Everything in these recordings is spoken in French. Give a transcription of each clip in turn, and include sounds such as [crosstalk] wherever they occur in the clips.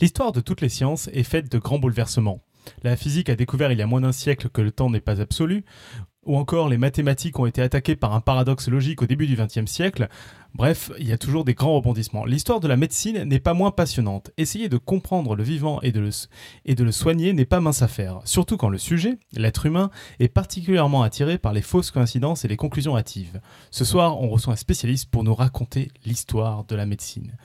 L'histoire de toutes les sciences est faite de grands bouleversements. La physique a découvert il y a moins d'un siècle que le temps n'est pas absolu, ou encore les mathématiques ont été attaquées par un paradoxe logique au début du XXe siècle. Bref, il y a toujours des grands rebondissements. L'histoire de la médecine n'est pas moins passionnante. Essayer de comprendre le vivant et de le, soigner n'est pas mince affaire, surtout quand le sujet, l'être humain, est particulièrement attiré par les fausses coïncidences et les conclusions hâtives. Ce soir, on reçoit un spécialiste pour nous raconter l'histoire de la médecine.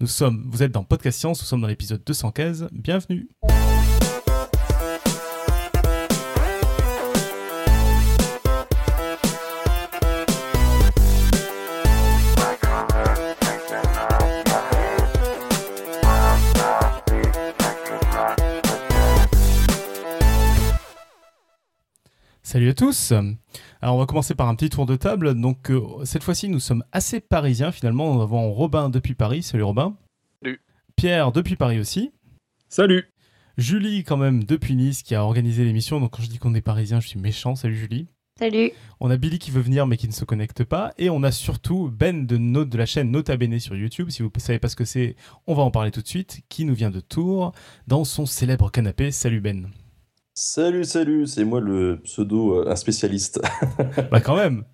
Nous sommes, vous êtes dans Podcast Science, nous sommes dans l'épisode 215, bienvenue. Salut à tous. Alors on va commencer par un petit tour de table. Donc euh, cette fois-ci nous sommes assez parisiens finalement. Nous avons Robin depuis Paris. Salut Robin. Salut. Pierre depuis Paris aussi. Salut. Julie quand même depuis Nice qui a organisé l'émission. Donc quand je dis qu'on est parisien, je suis méchant. Salut Julie. Salut. On a Billy qui veut venir mais qui ne se connecte pas. Et on a surtout Ben de, de la chaîne Nota Bene sur YouTube. Si vous ne savez pas ce que c'est, on va en parler tout de suite. Qui nous vient de Tours dans son célèbre canapé. Salut Ben. Salut, salut, c'est moi le pseudo, euh, un spécialiste. [laughs] bah quand même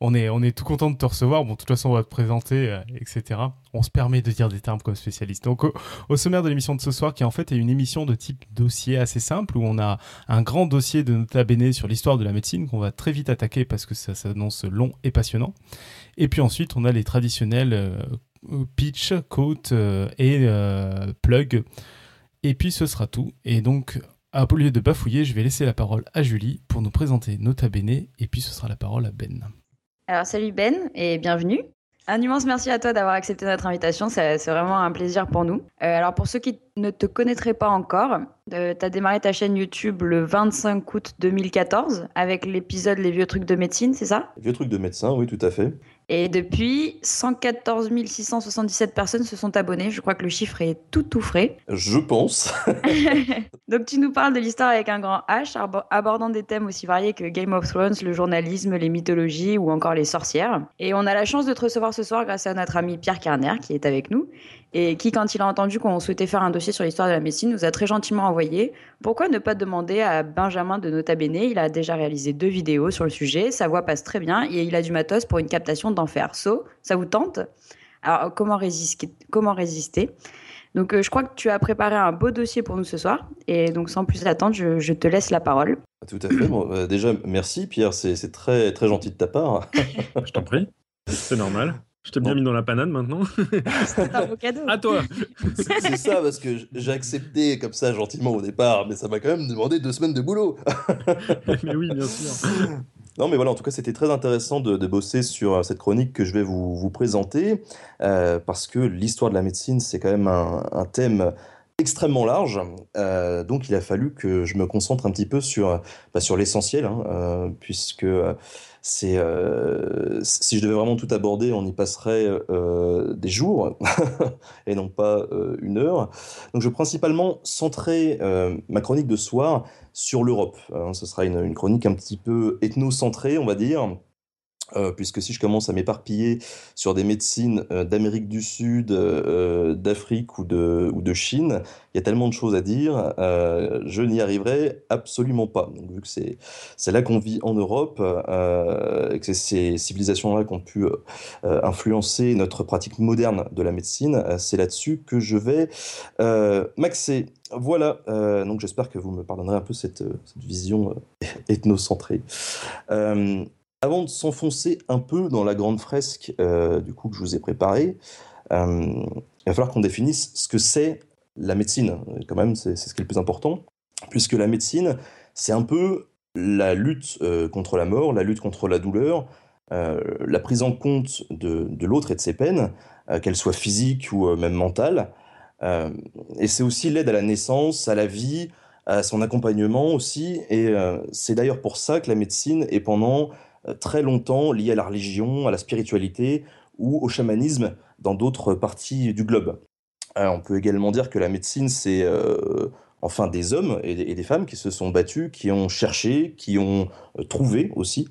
on est, on tout content de te recevoir. Bon, de toute façon, on va te présenter, euh, etc. On se permet de dire des termes comme spécialiste. Donc, au, sommaire de l'émission de ce soir, qui en fait est une émission de type dossier assez simple, où on a un grand dossier de Nota Bene sur l'histoire de la médecine qu'on va très vite attaquer parce que ça s'annonce long et passionnant. Et puis ensuite, on a les traditionnels euh, pitch, quote et plug. Et puis, ce sera tout. Et donc, ah, au lieu de bafouiller, je vais laisser la parole à Julie pour nous présenter Nota Bene et puis ce sera la parole à Ben. Alors salut Ben et bienvenue. Un immense merci à toi d'avoir accepté notre invitation, c'est vraiment un plaisir pour nous. Euh, alors pour ceux qui ne te connaîtraient pas encore, euh, tu as démarré ta chaîne YouTube le 25 août 2014 avec l'épisode Les vieux trucs de médecine, c'est ça? Les vieux trucs de médecin, oui tout à fait. Et depuis, 114 677 personnes se sont abonnées. Je crois que le chiffre est tout tout frais. Je pense. [laughs] [laughs] Donc tu nous parles de l'histoire avec un grand H, abordant des thèmes aussi variés que Game of Thrones, le journalisme, les mythologies ou encore les sorcières. Et on a la chance de te recevoir ce soir grâce à notre ami Pierre Carner qui est avec nous et qui, quand il a entendu qu'on souhaitait faire un dossier sur l'histoire de la médecine, nous a très gentiment envoyé. Pourquoi ne pas demander à Benjamin de Nota Bene? Il a déjà réalisé deux vidéos sur le sujet, sa voix passe très bien et il a du matos pour une captation d'enfer. So, ça vous tente? Alors, comment résister, comment résister? Donc, euh, je crois que tu as préparé un beau dossier pour nous ce soir. Et donc, sans plus attendre, je, te laisse la parole. Tout à fait. Euh, déjà, merci Pierre, c'est très, très gentil de ta part. [laughs] je t'en prie. C'est normal. Je t'ai bien mis dans la panade maintenant. [laughs] C'est un beau cadeau. À toi. C'est ça, parce que j'ai accepté comme ça gentiment au départ, mais ça m'a quand même demandé deux semaines de boulot. [laughs] mais oui, bien sûr. Non, mais voilà, en tout cas, c'était très intéressant de, bosser sur euh, cette chronique que je vais vous, vous présenter, euh, parce que l'histoire de la médecine, c'est quand même un, thème extrêmement large, euh, donc il a fallu que je me concentre un petit peu sur, bah, sur l'essentiel, hein, puisque c'est euh, si je devais vraiment tout aborder, on y passerait euh, des jours [laughs] et non pas euh, une heure. Donc je vais principalement centrer ma chronique de soir sur l'Europe. Hein. ce sera une, une, chronique un petit peu ethnocentrée, on va dire. Euh, puisque si je commence à m'éparpiller sur des médecines euh, d'Amérique du Sud, euh, d'Afrique ou de, ou de Chine, il y a tellement de choses à dire, je n'y arriverai absolument pas. Donc, vu que c'est, là qu'on vit en Europe, que c'est ces civilisations-là qui ont pu influencer notre pratique moderne de la médecine, c'est là-dessus que je vais m'axer. Voilà, donc j'espère que vous me pardonnerez un peu cette vision [laughs] ethnocentrée. Avant de s'enfoncer un peu dans la grande fresque euh, du coup que je vous ai préparée, euh, il va falloir qu'on définisse ce que c'est la médecine. Quand même, c'est ce qui est le plus important, puisque la médecine, c'est un peu la lutte euh, contre la mort, la lutte contre la douleur, la prise en compte de, l'autre et de ses peines, qu'elles soient physiques ou même mentales. et c'est aussi l'aide à la naissance, à la vie, à son accompagnement aussi. Et c'est d'ailleurs pour ça que la médecine est pendant très longtemps lié à la religion, à la spiritualité ou au chamanisme dans d'autres parties du globe. Euh, on peut également dire que la médecine, c'est euh, enfin des hommes et des, femmes qui se sont battus, qui ont cherché, qui ont trouvé aussi,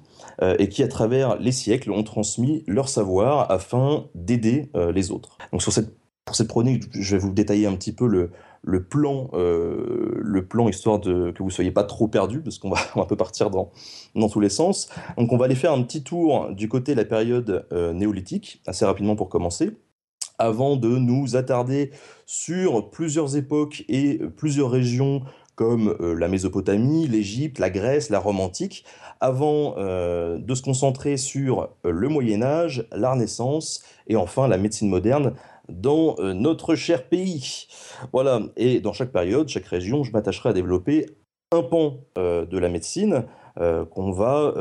et qui à travers les siècles ont transmis leur savoir afin d'aider les autres. Donc sur cette, pour cette chronique, je vais vous détailler un petit peu le, le plan, le plan histoire de que vous soyez pas trop perdu, parce qu'on [laughs] va, un peu partir dans, dans tous les sens. Donc on va aller faire un petit tour du côté de la période néolithique, assez rapidement pour commencer avant de nous attarder sur plusieurs époques et plusieurs régions comme euh, la Mésopotamie, l'Égypte, la Grèce, la Rome antique, avant euh, de se concentrer sur euh, le Moyen Âge, la Renaissance et enfin la médecine moderne dans notre cher pays. Voilà, et dans chaque période, chaque région, je m'attacherai à développer un pan de la médecine qu'on va,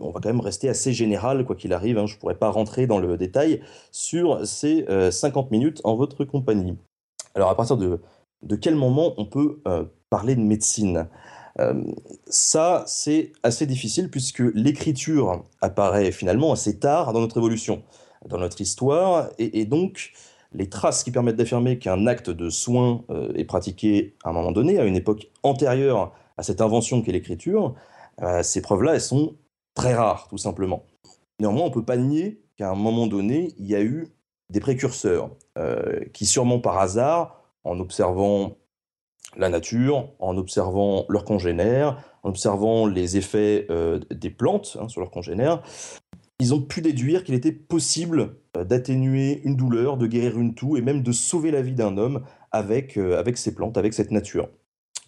on va quand même rester assez général quoi qu'il arrive. Hein. je ne pourrais pas rentrer dans le détail sur ces 50 minutes en votre compagnie. Alors à partir de, quel moment on peut parler de médecine? Euh, ça, c'est assez difficile puisque l'écriture apparaît finalement assez tard dans notre évolution, dans notre histoire, et, donc les traces qui permettent d'affirmer qu'un acte de soin euh, est pratiqué à un moment donné, à une époque antérieure à cette invention qu'est l'écriture, euh, ces preuves-là, elles sont très rares, tout simplement. Néanmoins, on ne peut pas nier qu'à un moment donné, il y a eu des précurseurs qui, sûrement par hasard, en observant la nature, en observant leurs congénères, en observant les effets euh, des plantes hein, sur leurs congénères, ils ont pu déduire qu'il était possible euh, d'atténuer une douleur, de guérir une toux et même de sauver la vie d'un homme avec, euh, avec ces plantes, avec cette nature.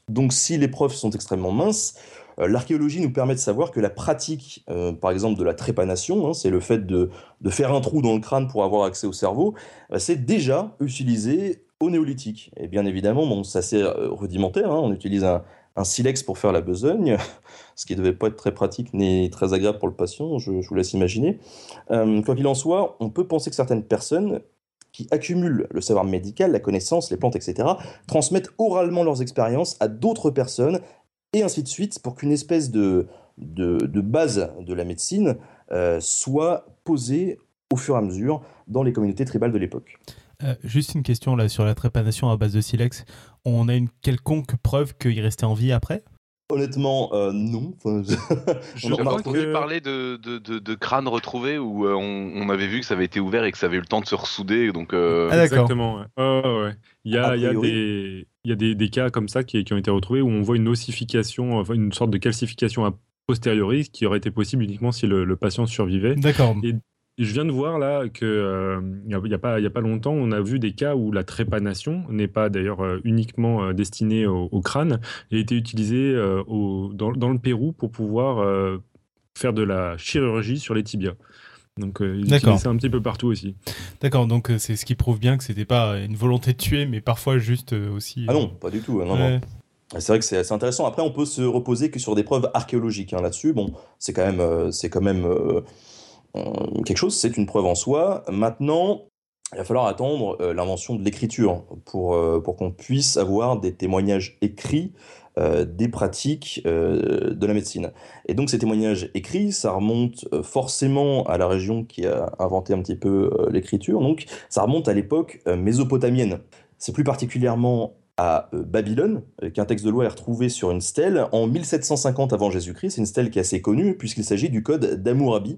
Donc si les preuves sont extrêmement minces, l'archéologie nous permet de savoir que la pratique, par exemple, de la trépanation, hein, c'est le fait de, faire un trou dans le crâne pour avoir accès au cerveau, c'est déjà utilisé au néolithique. Et bien évidemment, bon, c'est euh, rudimentaire, hein. on utilise un, silex pour faire la besogne, [laughs] ce qui ne devait pas être très pratique ni très agréable pour le patient, je, vous laisse imaginer. Euh, quoi qu'il en soit, on peut penser que certaines personnes qui accumulent le savoir médical, la connaissance, les plantes, etc., transmettent oralement leurs expériences à d'autres personnes, et ainsi de suite, pour qu'une espèce de, de, base de la médecine euh, soit posée au fur et à mesure dans les communautés tribales de l'époque. Euh, juste une question là sur la trépanation à base de silex. On a une quelconque preuve qu'il restait en vie après? Honnêtement, euh, non. je [laughs] crois entendu parler de, de, de, crânes retrouvés où euh, on, avait vu que ça avait été ouvert et que ça avait eu le temps de se ressouder. Donc, ah, Exactement. Ouais. Il y a, il y a, des, il y a des, des, cas comme ça qui, qui, ont été retrouvés où on voit une ossification, enfin, une sorte de calcification a posteriori qui aurait été possible uniquement si le, le patient survivait. D'accord je viens de voir là que euh, il n'y a, pas, a pas longtemps, on a vu des cas où la trépanation n'est pas d'ailleurs euh, uniquement euh, destinée au, crâne, et a été utilisée dans, le Pérou pour pouvoir faire de la chirurgie sur les tibias. Donc ils ça un petit peu partout aussi. D'accord, donc c'est ce qui prouve bien que c'était pas une volonté de tuer, mais parfois juste aussi. Ah non, pas du tout. Non, non. C'est vrai que c'est assez intéressant. Après, on peut se reposer que sur des preuves archéologiques hein, là-dessus. Bon, c'est quand même, c'est quand même euh, quelque chose, c'est une preuve en soi. Maintenant, il va falloir attendre euh, l'invention de l'écriture pour, euh, pour qu'on puisse avoir des témoignages écrits des pratiques de la médecine. Et donc ces témoignages écrits, ça remonte forcément à la région qui a inventé un petit peu l'écriture, donc ça remonte à l'époque mésopotamienne. C'est plus particulièrement à Babylone qu'un texte de loi est retrouvé sur une stèle en 1750 avant Jésus-Christ. C'est une stèle qui est assez connue puisqu'il s'agit du code d'Amourabi, euh,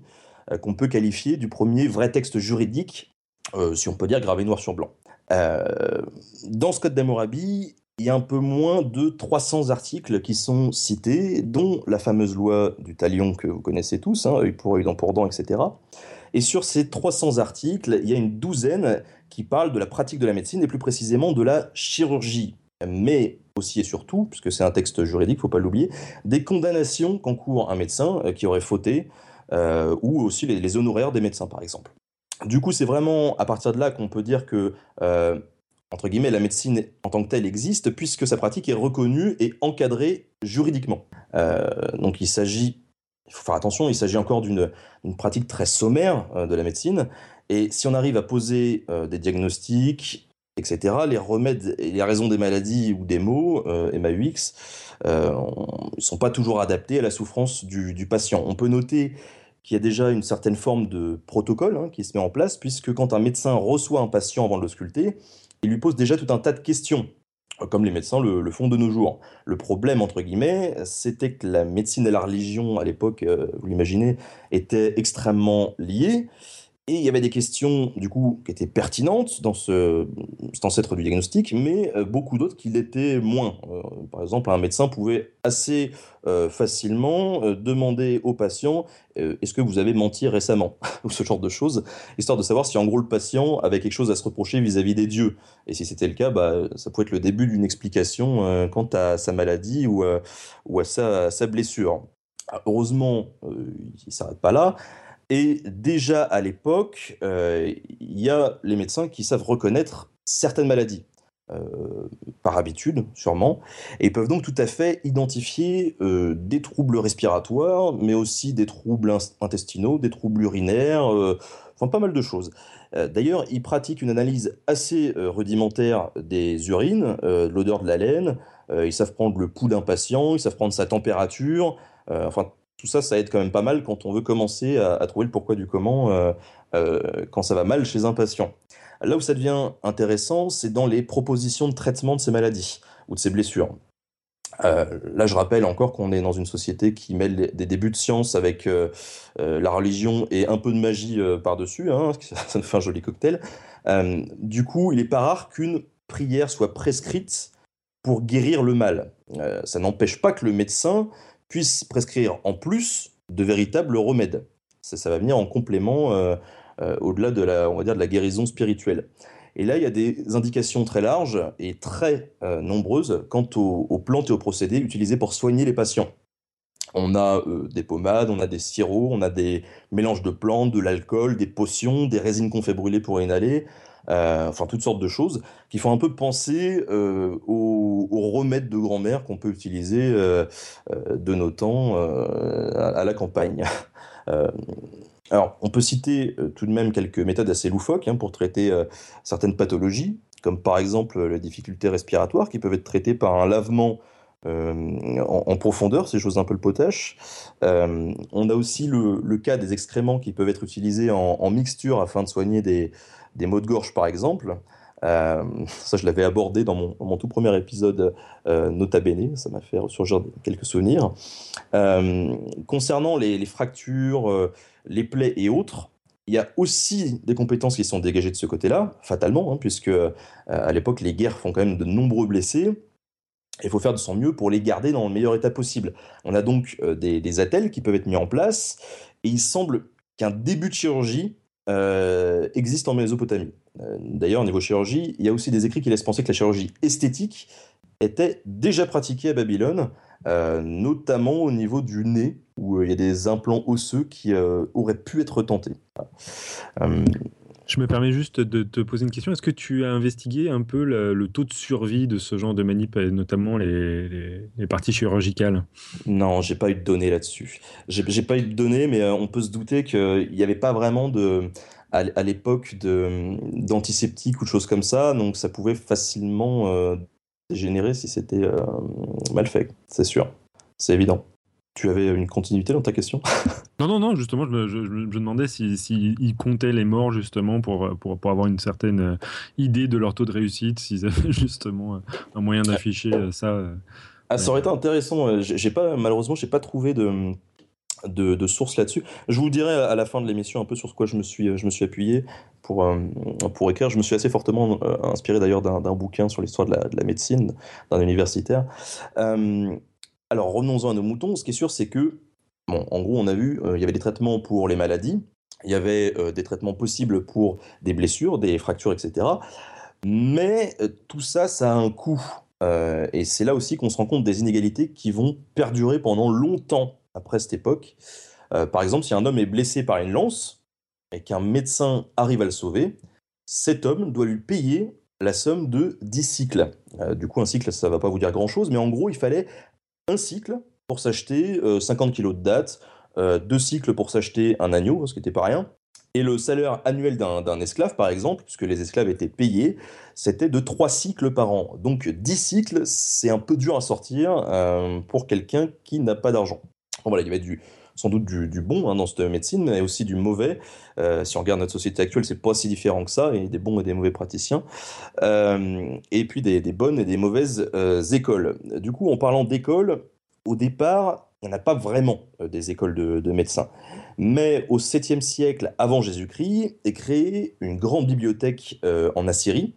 qu'on peut qualifier du premier vrai texte juridique, euh, si on peut dire gravé noir sur blanc. Euh, dans ce code d'Hammurabi, il y a un peu moins de 300 articles qui sont cités, dont la fameuse loi du talion que vous connaissez tous, hein, œil pour œil, dent pour dent, etc. Et sur ces 300 articles, il y a une douzaine qui parlent de la pratique de la médecine et plus précisément de la chirurgie. Mais aussi et surtout, puisque c'est un texte juridique, il faut pas l'oublier, des condamnations qu'encourt un médecin qui aurait fauté euh, ou aussi les, honoraires des médecins, par exemple. Du coup, c'est vraiment à partir de là qu'on peut dire que, euh, entre guillemets, la médecine en tant que telle existe, puisque sa pratique est reconnue et encadrée juridiquement. Euh, donc il s'agit, il faut faire attention, il s'agit encore d'une pratique très sommaire de la médecine, et si on arrive à poser des diagnostics, etc., les remèdes et les raisons des maladies ou des maux, MAUX, euh, ne sont pas toujours adaptés à la souffrance du, du patient. On peut noter qu'il y a déjà une certaine forme de protocole hein, qui se met en place, puisque quand un médecin reçoit un patient avant de l'ausculter, il lui pose déjà tout un tas de questions, comme les médecins le, font de nos jours. Le problème, entre guillemets, c'était que la médecine et la religion, à l'époque, euh, vous l'imaginez, étaient extrêmement liées, Et il y avait des questions, du coup, qui étaient pertinentes dans ce, cet ancêtre du diagnostic, mais euh, beaucoup d'autres qui l'étaient moins. Euh, par exemple, un médecin pouvait assez euh, facilement demander au patient est-ce que vous avez menti récemment [laughs] Ou ce genre de choses, histoire de savoir si en gros le patient avait quelque chose à se reprocher vis-à-vis des dieux. Et si c'était le cas, bah, ça pouvait être le début d'une explication quant à sa maladie ou, à sa, sa blessure. Ah, heureusement, il ne s'arrête pas là. Et déjà à l'époque, euh, il y a les médecins qui savent reconnaître certaines maladies. Euh, par habitude, sûrement, et peuvent donc tout à fait identifier euh, des troubles respiratoires, mais aussi des troubles intestinaux, des troubles urinaires, enfin pas mal de choses. D'ailleurs, ils pratiquent une analyse assez rudimentaire des urines, de l'odeur de la laine, ils savent prendre le pouls d'un patient, ils savent prendre sa température, enfin tout ça, ça aide quand même pas mal quand on veut commencer à, trouver le pourquoi du comment euh, euh, quand ça va mal chez un patient. Là où ça devient intéressant, c'est dans les propositions de traitement de ces maladies ou de ces blessures. Euh, là, je rappelle encore qu'on est dans une société qui mêle des débuts de science avec la religion et un peu de magie par-dessus, hein, [laughs] ça nous fait un joli cocktail. du coup, il n'est pas rare qu'une prière soit prescrite pour guérir le mal. ça n'empêche pas que le médecin puisse prescrire en plus de véritables remèdes. Ça, va venir en complément euh, euh, au-delà de la, guérison spirituelle. Et là, il y a des indications très larges et très euh, nombreuses quant aux, plantes et aux procédés utilisés pour soigner les patients. On a des pommades, on a des sirops, on a des mélanges de plantes, de l'alcool, des potions, des résines qu'on fait brûler pour inhaler, euh, enfin toutes sortes de choses qui font un peu penser euh, aux, remèdes de grand-mère qu'on peut utiliser euh, de nos temps à, la campagne. [laughs] alors, on peut citer tout de même quelques méthodes assez loufoques hein, pour traiter certaines pathologies, comme par exemple les difficultés respiratoires qui peuvent être traitées par un lavement en, profondeur, ces choses un peu le potache. on a aussi le, cas des excréments qui peuvent être utilisés en mixture afin de soigner des, des maux de gorge par exemple. Euh, [laughs] ça, je l'avais abordé dans mon, tout premier épisode euh, Nota Bene, ça m'a fait ressurgir quelques souvenirs. Euh, concernant les, fractures, les plaies et autres, il y a aussi des compétences qui sont dégagées de ce côté-là, fatalement, hein, puisque à l'époque, les guerres font quand même de nombreux blessés. Il faut faire de son mieux pour les garder dans le meilleur état possible. On a donc des, des attelles qui peuvent être mis en place, et il semble qu'un début de chirurgie euh, existe en Mésopotamie. Euh, d'ailleurs, au niveau chirurgie, il y a aussi des écrits qui laissent penser que la chirurgie esthétique était déjà pratiquée à Babylone, euh, notamment au niveau du nez, où il y a des implants osseux qui auraient pu être tentés. Je me permets juste de te poser une question. Est-ce que tu as investigué un peu le, taux de survie de ce genre de manip, notamment les, parties chirurgicales? Non, j'ai pas eu de données là-dessus. J'ai pas eu de données, mais euh, on peut se douter qu'il n'y avait pas vraiment de à, l'époque d'antiseptiques ou de choses comme ça, donc ça pouvait facilement euh, dégénérer si c'était euh, mal fait, c'est sûr, c'est évident. Tu avais une continuité dans ta question? [laughs] Non, non, non, justement, je, me demandais s'ils si, comptaient les morts, justement, pour, pour, pour, avoir une certaine euh, idée de leur taux de réussite, s'ils avaient [laughs] justement euh, un moyen d'afficher euh, ça. Ah, ça aurait été intéressant. J'ai pas, malheureusement, j'ai pas trouvé de, de, de source là-dessus. Je vous dirai à la fin de l'émission un peu sur quoi je me suis, je me suis appuyé pour, pour écrire. Je me suis assez fortement inspiré d'ailleurs d'un bouquin sur l'histoire de la, de la, médecine d'un universitaire. Alors revenons-en à nos moutons. Ce qui est sûr, c'est que, bon, en gros, on a vu, euh, il y avait des traitements pour les maladies, il y avait euh, des traitements possibles pour des blessures, des fractures, etc. Mais euh, tout ça, ça a un coût. et c'est là aussi qu'on se rend compte des inégalités qui vont perdurer pendant longtemps après cette époque. par exemple, si un homme est blessé par une lance et qu'un médecin arrive à le sauver, cet homme doit lui payer la somme de 10 cycles. du coup, un cycle, ça ne va pas vous dire grand-chose, mais en gros, il fallait un cycle pour s'acheter 50 euh, kilos de dattes, euh, deux cycles pour s'acheter un agneau, ce qui n'était pas rien. Et le salaire annuel d'un esclave, par exemple, puisque les esclaves étaient payés, c'était de 3 cycles par an. Donc 10 cycles, c'est un peu dur à sortir euh, pour quelqu'un qui n'a pas d'argent. Bon, voilà, il y avait du, sans doute du, bon hein, dans cette médecine, mais aussi du mauvais. Euh, si on regarde notre société actuelle, c'est pas si différent que ça, et des bons et des mauvais praticiens. Euh, et puis des, bonnes et des mauvaises euh, écoles. Du coup, en parlant d'école, au départ, il n'y en a pas vraiment des écoles de, médecins. Mais au 7e siècle avant Jésus-Christ est créée une grande bibliothèque en Assyrie,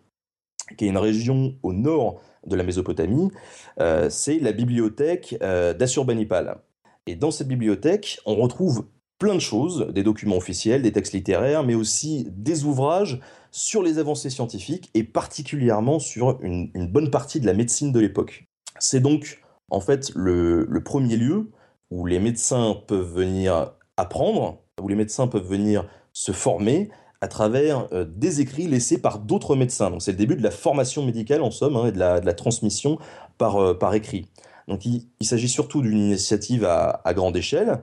qui est une région au nord de la Mésopotamie. C'est la bibliothèque d'Assurbanipal. Et dans cette bibliothèque, on retrouve plein de choses, des documents officiels, des textes littéraires, mais aussi des ouvrages sur les avancées scientifiques et particulièrement sur une, bonne partie de la médecine de l'époque. C'est donc en fait le, premier lieu où les médecins peuvent venir apprendre, où les médecins peuvent venir se former à travers euh, des écrits laissés par d'autres médecins. Donc c'est le début de la formation médicale en somme hein, et de la, transmission par, euh, par écrit. Donc il, s'agit surtout d'une initiative à, grande échelle,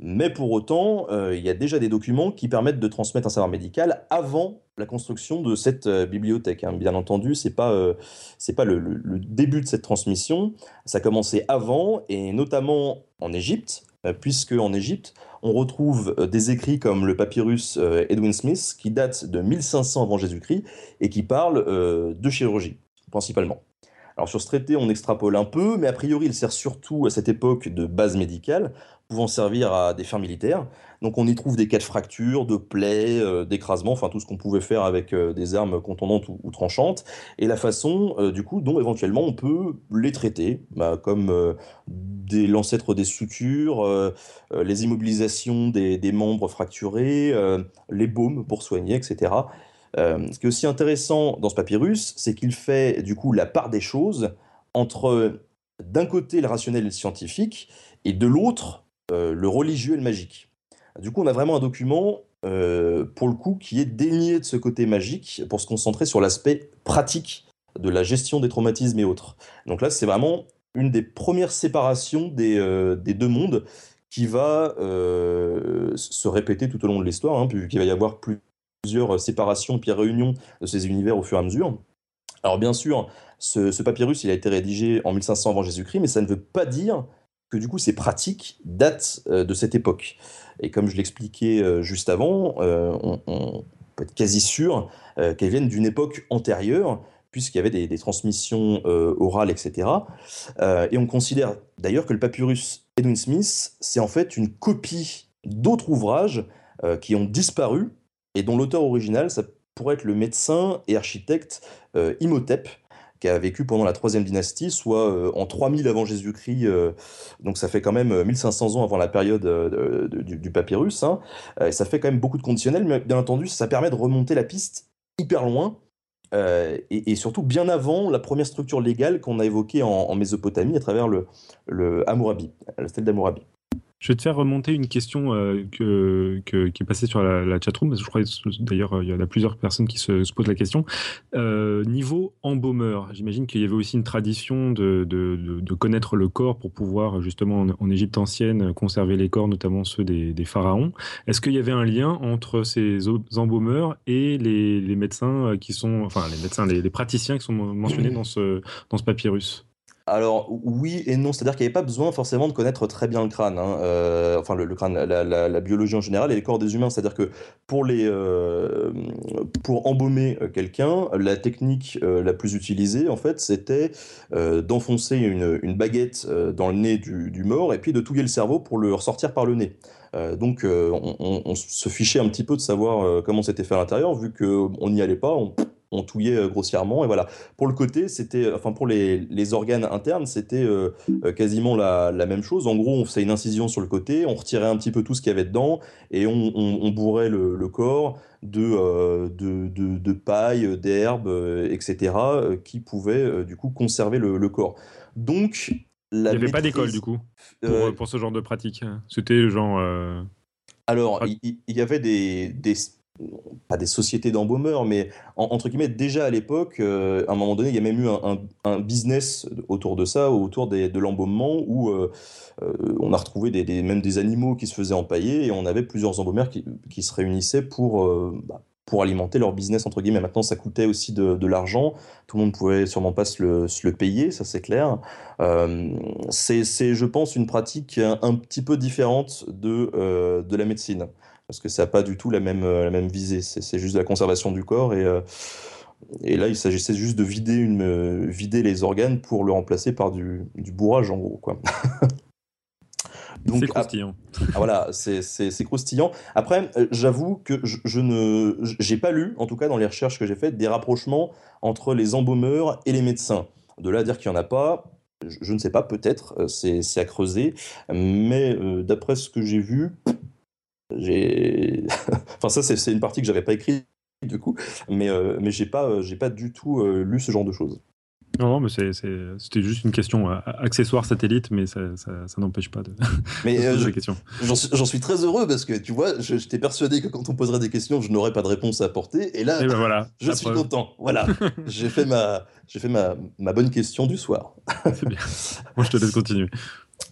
mais pour autant, euh, il y a déjà des documents qui permettent de transmettre un savoir médical avant la construction de cette euh, bibliothèque. Hein. Bien entendu, c'est pas euh, pas le, début de cette transmission. Ça a commencé avant et notamment en Égypte, puisque en Égypte, on retrouve des écrits comme le papyrus Edwin Smith qui date de 1500 avant Jésus-Christ et qui parle de chirurgie principalement. Alors sur ce traité, on extrapole un peu, mais a priori, il sert surtout à cette époque de base médicale, pouvant servir à des fins militaires. Donc on y trouve des cas de fractures, de plaies, euh, d'écrasements, enfin tout ce qu'on pouvait faire avec euh, des armes contondantes ou, tranchantes, et la façon euh, du coup dont éventuellement on peut les traiter, bah, comme l'ancêtre des sutures, les immobilisations des membres fracturés, les baumes pour soigner, etc. Euh, ce qui est aussi intéressant dans ce papyrus, c'est qu'il fait du coup la part des choses entre d'un côté le rationnel scientifique et de l'autre euh, le religieux et le magique. Du coup, on a vraiment un document euh, pour le coup qui est dénié de ce côté magique pour se concentrer sur l'aspect pratique de la gestion des traumatismes et autres. Donc là, c'est vraiment une des premières séparations des, deux mondes qui va se répéter tout au long de l'histoire, hein, puisqu'il va y avoir plus plusieurs séparations puis réunions de ces univers au fur et à mesure. Alors bien sûr, ce, papyrus, il a été rédigé en 1500 avant Jésus-Christ, mais ça ne veut pas dire que du coup ces pratiques datent euh, de cette époque. Et comme je l'expliquais euh, juste avant, euh, on, peut être quasi sûr qu'elles viennent d'une époque antérieure, puisqu'il y avait des transmissions orales, etc. et on considère d'ailleurs que le papyrus Edwin Smith, c'est en fait une copie d'autres ouvrages qui ont disparu et dont l'auteur original, ça pourrait être le médecin et architecte euh, Imhotep, qui a vécu pendant la troisième dynastie, soit euh, en 3000 avant Jésus-Christ, euh, donc ça fait quand même 1500 ans avant la période du, papyrus, hein. et ça fait quand même beaucoup de conditionnels, mais bien entendu, ça permet de remonter la piste hyper loin, et, surtout bien avant la première structure légale qu'on a évoquée en, Mésopotamie à travers le, le Hammurabi, la stèle d'Hammurabi. Je vais te faire remonter une question euh, qui est passée sur la, la chatroom, je crois d'ailleurs il y en a plusieurs personnes qui se, posent la question. Euh, niveau embaumeur, j'imagine qu'il y avait aussi une tradition de, connaître le corps pour pouvoir justement en, Égypte ancienne conserver les corps, notamment ceux des, pharaons. Est-ce qu'il y avait un lien entre ces embaumeurs et les, médecins qui sont, enfin les médecins, les praticiens qui sont mentionnés dans ce, dans ce papyrus? Alors oui et non, c'est-à-dire qu'il n'y avait pas besoin forcément de connaître très bien le crâne, hein, euh, enfin le, crâne, la, biologie en général et les corps des humains. C'est-à-dire que pour euh, embaumer euh, quelqu'un, la technique la plus utilisée en fait, c'était d'enfoncer une, baguette dans le nez du, mort et puis de touiller le cerveau pour le ressortir par le nez. donc on, se fichait un petit peu de savoir comment c'était fait à l'intérieur, vu qu'on n'y allait pas, on touillait euh, grossièrement. Et voilà. Pour le côté, c'était, enfin pour les, organes internes, c'était euh, euh, quasiment la, même chose. En gros, on faisait une incision sur le côté, on retirait un petit peu tout ce qu'il y avait dedans et on, bourrait le, corps de, de, paille, d'herbes, etc., qui pouvaient du coup conserver le, corps. Donc, il n'y avait pas d'école du coup pour, ce genre de pratique. C'était genre. Alors, il, y, avait des, des, pas des sociétés d'embaumeurs, mais entre guillemets, déjà à l'époque, euh, à un moment donné, il y a même eu un, business autour de ça, autour de l'embaumement, où euh, euh, on a retrouvé même des animaux qui se faisaient empailler, et on avait plusieurs embaumeurs qui, se réunissaient pour, bah, pour alimenter leur business, entre guillemets. Maintenant, ça coûtait aussi de, l'argent, tout le monde pouvait sûrement pas se le, payer, ça c'est clair. c'est, je pense, une pratique un, petit peu différente de, de la médecine parce que ça n'a pas du tout la même, euh, la même visée. C'est juste la conservation du corps et, euh, et là, il s'agissait juste de vider, une, euh, vider les organes pour le remplacer par du, du bourrage, en gros. Quoi. [laughs] c'est croustillant. Ah, voilà, c'est croustillant. Après, j'avoue que je, je ne, j'ai pas lu, en tout cas dans les recherches que j'ai faites, des rapprochements entre les embaumeurs et les médecins. De là à dire qu'il n'y en a pas, je, ne sais pas, peut-être, c'est à creuser. Mais euh, d'après ce que j'ai vu, j'ai. [laughs] enfin, ça, c'est une partie que j'avais pas écrite du coup, mais, mais j'ai pas, j'ai pas du tout lu ce genre de choses. Non, mais c'était juste une question euh, accessoire satellite, mais ça, n'empêche pas de, [laughs] mais, poser euh, des questions. J'en suis très heureux parce que tu vois, j'étais persuadé que quand on poserait des questions, je n'aurais pas de réponse à apporter. Et là, ben voilà, je suis content. Voilà, [laughs] j'ai fait, ma, fait ma, ma bonne question du soir. C'est bien. Moi, je te laisse continuer.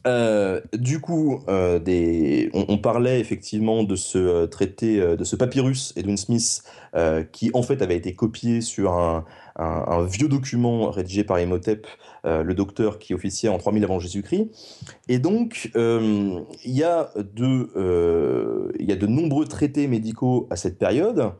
Euh, du coup, des... on, parlait effectivement de ce traité, de ce papyrus Edwin Smith, qui en fait avait été copié sur un, vieux document rédigé par Imhotep, euh, le docteur qui officiait en 3000 avant Jésus-Christ. Et donc, euh, il euh, y a de nombreux traités médicaux à cette période,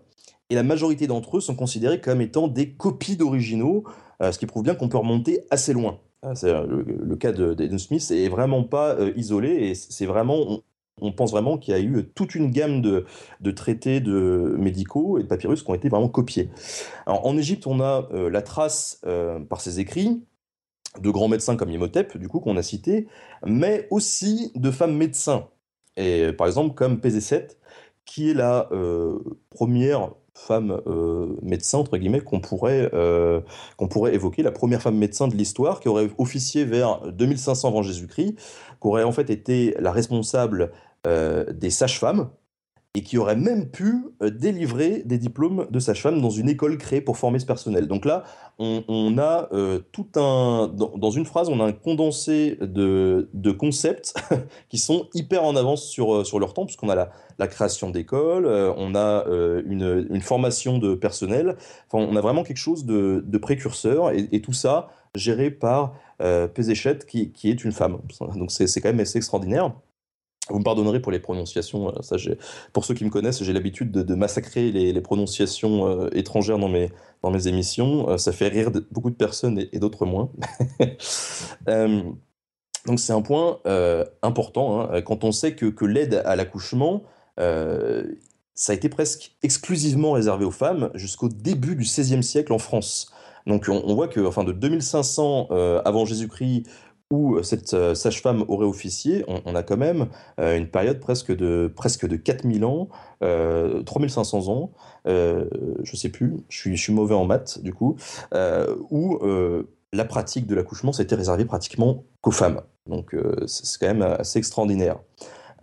et la majorité d'entre eux sont considérés comme étant des copies d'originaux, ce qui prouve bien qu'on peut remonter assez loin. Le, le, cas d'Eden Smith est vraiment pas isolé, et c'est vraiment, on pense vraiment qu'il y a eu toute une gamme de, traités de médicaux et de papyrus qui ont été vraiment copiés. en Égypte, on a euh, la trace euh, par ses écrits de grands médecins comme Imhotep, du coup, qu'on a cité, mais aussi de femmes médecins. Et par exemple, comme Pézécet, qui est la euh, première femme médecin, entre guillemets, qu'on pourrait, qu'on pourrait évoquer, la première femme médecin de l'histoire, qui aurait officié vers 2500 avant Jésus-Christ, qui aurait en fait été la responsable euh, des sages-femmes et qui aurait même pu euh, délivrer des diplômes de sage-femme dans une école créée pour former ce personnel. Donc là, on, a euh, tout un... Dans, une phrase, on a un condensé de, concepts [laughs] qui sont hyper en avance sur, sur leur temps, puisqu'on a la, création d'écoles, on a une, formation de personnel, enfin, on a vraiment quelque chose de, précurseur, et, tout ça géré par euh, qui, qui, est une femme. Donc c'est quand même assez extraordinaire. Vous me pardonnerez pour les prononciations. Euh, pour ceux qui me connaissent, j'ai l'habitude de, massacrer les, prononciations euh, étrangères dans mes, dans mes émissions. Euh, ça fait rire beaucoup de personnes et, d'autres moins. [laughs] donc c'est un point important hein. quand on sait que, que l'aide à l'accouchement, ça a été presque exclusivement réservé aux femmes jusqu'au début du XVIe siècle en France. Donc on, voit que enfin, de 2500 avant Jésus-Christ où euh, cette euh, sage-femme aurait officié, on, a quand même euh, une période presque de, presque de 4000 ans, 3500 ans, je sais plus, je suis, je suis mauvais en maths du coup, où la pratique de l'accouchement s'était réservée pratiquement qu'aux femmes. Donc c'est quand même assez extraordinaire.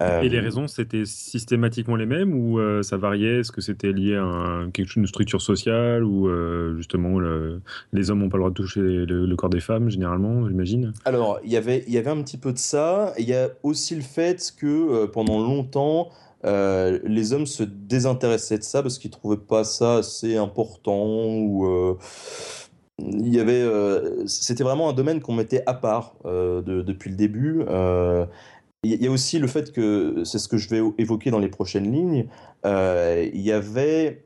Et les euh, raisons, c'était systématiquement les mêmes ou euh, ça variait? Est-ce que c'était lié à quelque chose, une structure sociale ou euh, justement les hommes n'ont pas le droit de toucher le, corps des femmes généralement, j'imagine? Alors, y il y avait un petit peu de ça. Il y a aussi le fait que pendant longtemps, les hommes se désintéressaient de ça parce qu'ils trouvaient pas ça assez important ou il y avait c'était vraiment un domaine qu'on mettait à part depuis le début il y a aussi le fait que, c'est ce que je vais évoquer dans les prochaines lignes, euh, il y avait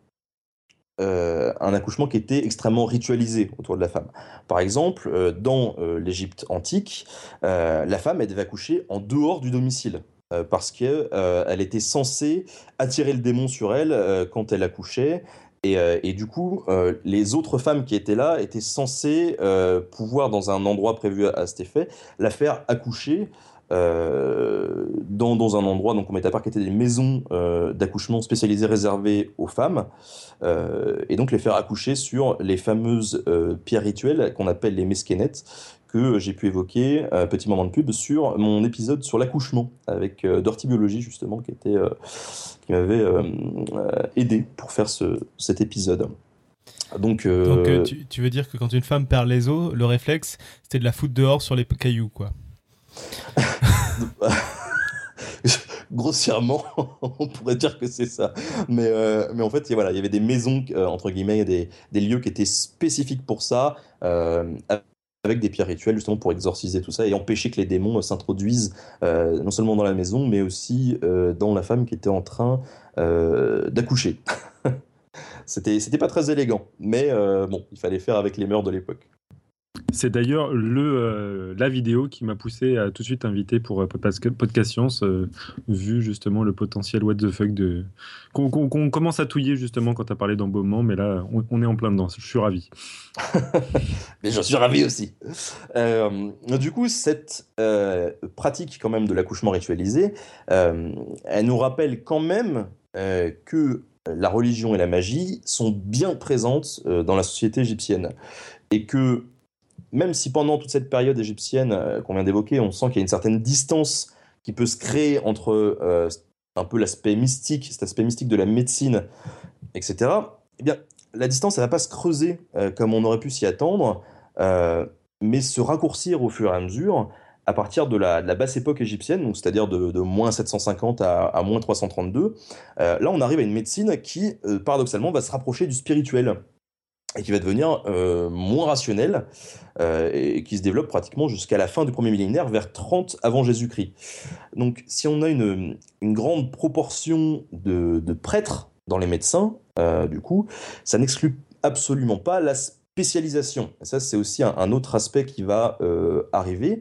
euh, un accouchement qui était extrêmement ritualisé autour de la femme. Par exemple, euh, dans l'Égypte antique, la femme, elle devait accoucher en dehors du domicile parce qu'elle était censée attirer le démon sur elle quand elle accouchait. Et, du coup, les autres femmes qui étaient là étaient censées pouvoir, dans un endroit prévu à cet effet, la faire accoucher euh, dans, un endroit, donc on met à part qui étaient des maisons euh, d'accouchement spécialisées réservées aux femmes, euh, et donc les faire accoucher sur les fameuses pierres rituelles qu'on appelle les mesquenettes, que j'ai pu évoquer, petit moment de pub, sur mon épisode sur l'accouchement, avec Dirty Biologie justement, qui, était, qui m'avait aidé pour faire ce, cet épisode. Donc, Donc tu, tu, veux dire que quand une femme perd les os, le réflexe, c'était de la foutre dehors sur les cailloux, quoi [laughs] Grossièrement, [laughs] on pourrait dire que c'est ça. Mais, euh, mais en fait, voilà, il y avait des maisons, euh, entre guillemets, des, des, lieux qui étaient spécifiques pour ça, euh, avec des pierres rituelles, justement pour exorciser tout ça et empêcher que les démons s'introduisent non seulement dans la maison, mais aussi dans la femme qui était en train d'accoucher. [laughs] c'était, c'était pas très élégant, mais bon, il fallait faire avec les mœurs de l'époque. C'est d'ailleurs le euh, la vidéo qui m'a poussé à tout de suite inviter pour euh, Podcast Science, euh, vu justement le potentiel what the fuck de qu'on commence à touiller justement quand tu as parlé d'embaumement, mais là on, est en plein dedans. Je suis ravi. [laughs] mais je suis ravi aussi. du coup, cette pratique quand même de l'accouchement ritualisé, elle nous rappelle quand même que la religion et la magie sont bien présentes dans la société égyptienne et que même si pendant toute cette période égyptienne euh, qu'on vient d'évoquer, on sent qu'il y a une certaine distance qui peut se créer entre euh, un peu l'aspect mystique, cet aspect mystique de la médecine, etc., eh bien, la distance, elle va pas se creuser euh, comme on aurait pu s'y attendre, mais se raccourcir au fur et à mesure à partir de la, basse époque égyptienne, c'est-à-dire de, moins 750 à, à moins 332. là, on arrive à une médecine qui, paradoxalement, va se rapprocher du spirituel et qui va devenir euh, moins rationnel euh, et qui se développe pratiquement jusqu'à la fin du premier millénaire, vers 30 avant Jésus-Christ. Donc si on a une, grande proportion de, prêtres dans les médecins, euh, du coup, ça n'exclut absolument pas la spécialisation. Et ça, c'est aussi un, autre aspect qui va arriver.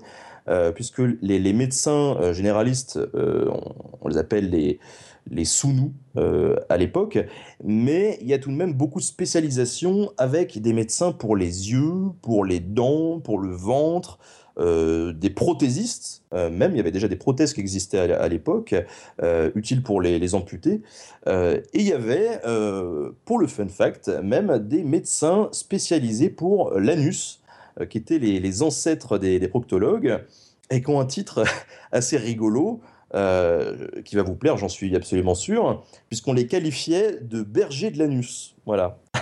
Puisque les, médecins généralistes, on, les appelle les, les sous-nous euh, à l'époque, mais il y a tout de même beaucoup de spécialisation avec des médecins pour les yeux, pour les dents, pour le ventre, euh, des prothésistes, euh, même il y avait déjà des prothèses qui existaient à, l'époque, utiles pour les, amputés, et il y avait, pour le fun fact, même des médecins spécialisés pour l'anus, qui étaient les, ancêtres des, des proctologues, et qui ont un titre [laughs] assez rigolo, euh, qui va vous plaire, j'en suis absolument sûr, puisqu'on les qualifiait de bergers de l'anus. Voilà. [laughs]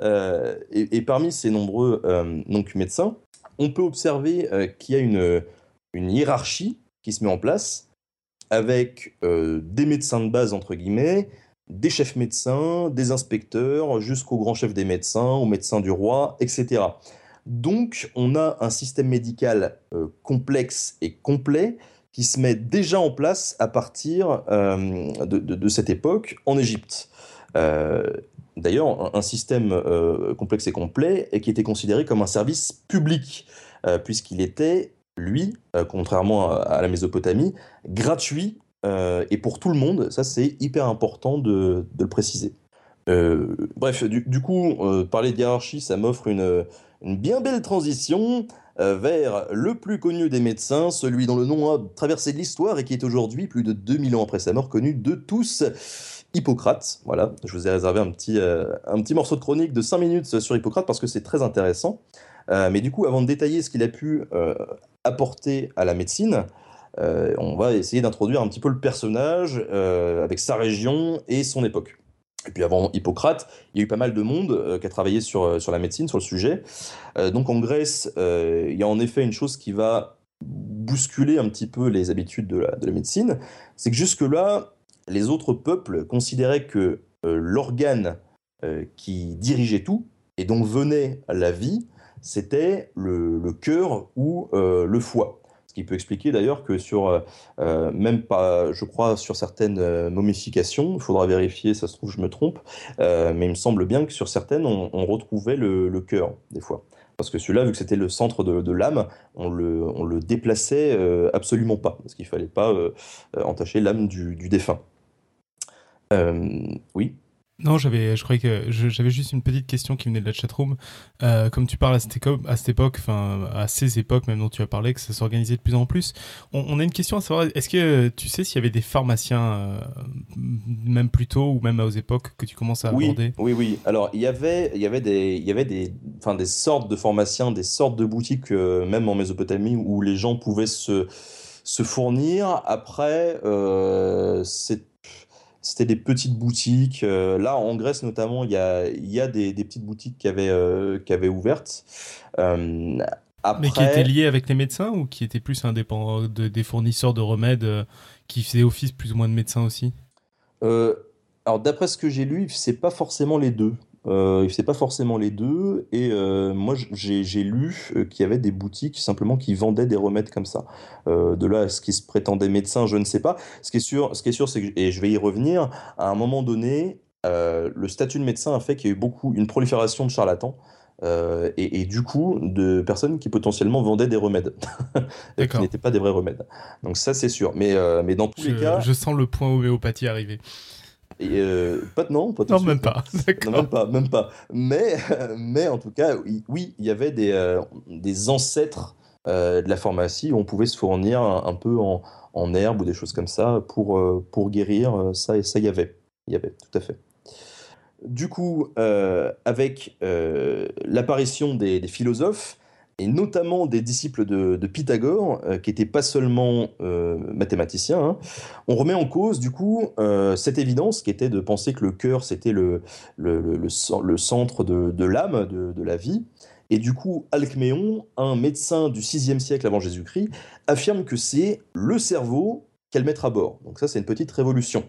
Euh, et, parmi ces nombreux euh, donc, médecins, on peut observer qu'il y a une, une hiérarchie qui se met en place avec des médecins de base, entre guillemets, des chefs médecins, des inspecteurs, jusqu'au grand chef des médecins, au médecin du roi, etc. Donc, on a un système médical complexe et complet qui se met déjà en place à partir euh, de, cette époque en Égypte. Euh, d'ailleurs, un, système euh, complexe et complet et qui était considéré comme un service public, puisqu'il était, lui, contrairement à, la Mésopotamie, gratuit et pour tout le monde. Ça, c'est hyper important de, le préciser. bref, du, coup, parler d'hierarchie, ça m'offre une, bien belle transition vers le plus connu des médecins, celui dont le nom a traversé l'histoire et qui est aujourd'hui, plus de 2000 ans après sa mort, connu de tous. Hippocrate, voilà, je vous ai réservé un petit, euh, un petit morceau de chronique de 5 minutes sur Hippocrate parce que c'est très intéressant. Euh, mais du coup, avant de détailler ce qu'il a pu apporter à la médecine, on va essayer d'introduire un petit peu le personnage avec sa région et son époque. Et puis avant Hippocrate, il y a eu pas mal de monde euh, qui a travaillé sur, euh, sur la médecine, sur le sujet. Euh, donc en Grèce, il y a en effet une chose qui va bousculer un petit peu les habitudes de la, de la médecine, c'est que jusque-là, les autres peuples considéraient que l'organe qui dirigeait tout, et dont venait la vie, c'était le, le cœur ou le foie. Ce qui peut expliquer d'ailleurs que sur, euh, euh, même pas, je crois, sur certaines euh, momifications, il faudra vérifier, ça se trouve, je me trompe, mais il me semble bien que sur certaines, on, retrouvait le, cœur, des fois. Parce que celui-là, vu que c'était le centre de, l'âme, on le, le déplaçait absolument pas, parce qu'il fallait pas entacher l'âme du défunt. oui non, j'avais, je croyais que j'avais juste une petite question qui venait de la chatroom. Euh, comme tu parles à cette, époque, à cette époque, enfin à ces époques même dont tu as parlé, que ça s'organisait de plus en plus. On, a une question à savoir. Est-ce que tu sais s'il y avait des pharmaciens, euh, même plus tôt ou même aux époques que tu commences à aborder? Oui, oui. Alors il y avait, il y avait des, il y avait des, enfin des sortes de pharmaciens, des sortes de boutiques, euh, même en Mésopotamie, où les gens pouvaient se se fournir. Après, c'est c'était des petites boutiques. Euh, là, en Grèce notamment, il y a, y a des, des, petites boutiques qui avaient, euh, qui avaient ouvertes. Euh, Mais qui étaient liées avec les médecins ou qui étaient plus indépendants de, des fournisseurs de remèdes qui faisaient office plus ou moins de médecins aussi? Alors, d'après ce que j'ai lu, c'est pas forcément les deux. Euh, il ne faisait pas forcément les deux. Et euh, moi, j'ai lu euh, qu'il y avait des boutiques simplement qui vendaient des remèdes comme ça. de là à ce qui se prétendait médecin, je ne sais pas. Ce qui est sûr, ce qui est sûr, c'est que, et je vais y revenir, à un moment donné, le statut de médecin a fait qu'il y a eu beaucoup, une prolifération de charlatans. et, du coup de personnes qui potentiellement vendaient des remèdes, [laughs] qui n'étaient pas des vrais remèdes. Donc ça c'est sûr. Mais, mais dans tous les cas... Je sens le point homéopathie arriver. Et pas, non, pas non, même pas. [laughs] Non, même pas, même pas. Mais, mais en tout cas, oui, il y avait des, des ancêtres de la pharmacie où on pouvait se fournir un, peu en, en, herbe ou des choses comme ça pour, pour guérir. Ça, et ça, y avait. Il y avait, tout à fait. Du coup, euh, avec euh, l'apparition des, philosophes, et notamment des disciples de, Pythagore, euh, qui n'étaient pas seulement mathématiciens, hein, on remet en cause, du coup, cette évidence qui était de penser que le cœur, c'était le, le, centre de, l'âme, de, la vie. Et du coup, Alcméon, un médecin du 6e siècle avant Jésus-Christ, affirme que c'est le cerveau qu'elle mettra à bord. Donc ça, c'est une petite révolution.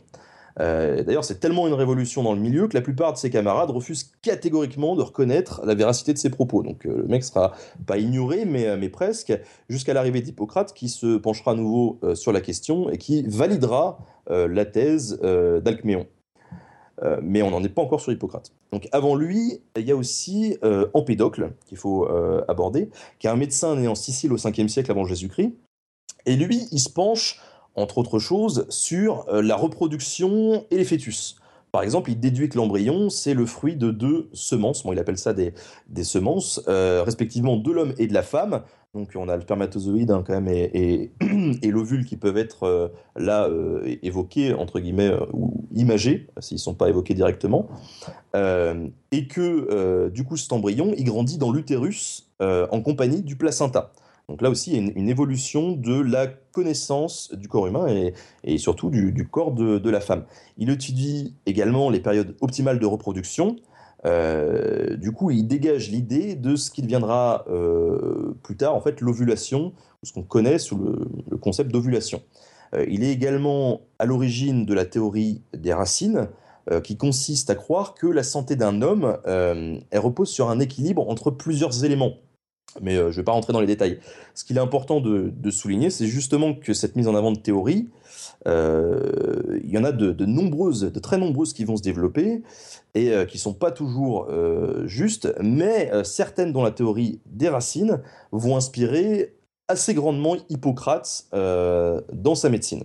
Euh, d'ailleurs, c'est tellement une révolution dans le milieu que la plupart de ses camarades refusent catégoriquement de reconnaître la véracité de ses propos. Donc euh, le mec sera pas ignoré, mais, euh, mais presque, jusqu'à l'arrivée d'Hippocrate, qui se penchera à nouveau sur la question et qui validera la thèse d'Alcméon. mais on n'en est pas encore sur Hippocrate. Donc avant lui, il y a aussi Empédocle, qu'il faut aborder, qui est un médecin né en Sicile au 5e siècle avant Jésus-Christ. Et lui, il se penche entre autres choses, sur euh, la reproduction et les fœtus. Par exemple, il déduit que l'embryon, c'est le fruit de deux semences, bon, il appelle ça des, des semences, euh, respectivement de l'homme et de la femme. Donc on a le spermatozoïde hein, quand même et, [clears throat] l'ovule qui peuvent être euh, là évoqués, entre guillemets, ou imagés, s'ils ne sont pas évoqués directement. et que du coup cet embryon, il grandit dans l'utérus en compagnie du placenta. Donc là aussi, il y a une, évolution de la connaissance du corps humain et, surtout du, corps de, la femme. Il étudie également les périodes optimales de reproduction. Euh, du coup, il dégage l'idée de ce qui deviendra euh, plus tard en fait l'ovulation, ce qu'on connaît sous le, concept d'ovulation. Euh, il est également à l'origine de la théorie des racines, qui consiste à croire que la santé d'un homme repose sur un équilibre entre plusieurs éléments mais euh, je ne vais pas rentrer dans les détails. Ce qu'il est important de, souligner, c'est justement que cette mise en avant de théorie, euh, il y en a de, nombreuses, de très nombreuses qui vont se développer et euh, qui ne sont pas toujours justes, mais certaines dont la théorie des racines vont inspirer assez grandement Hippocrate dans sa médecine.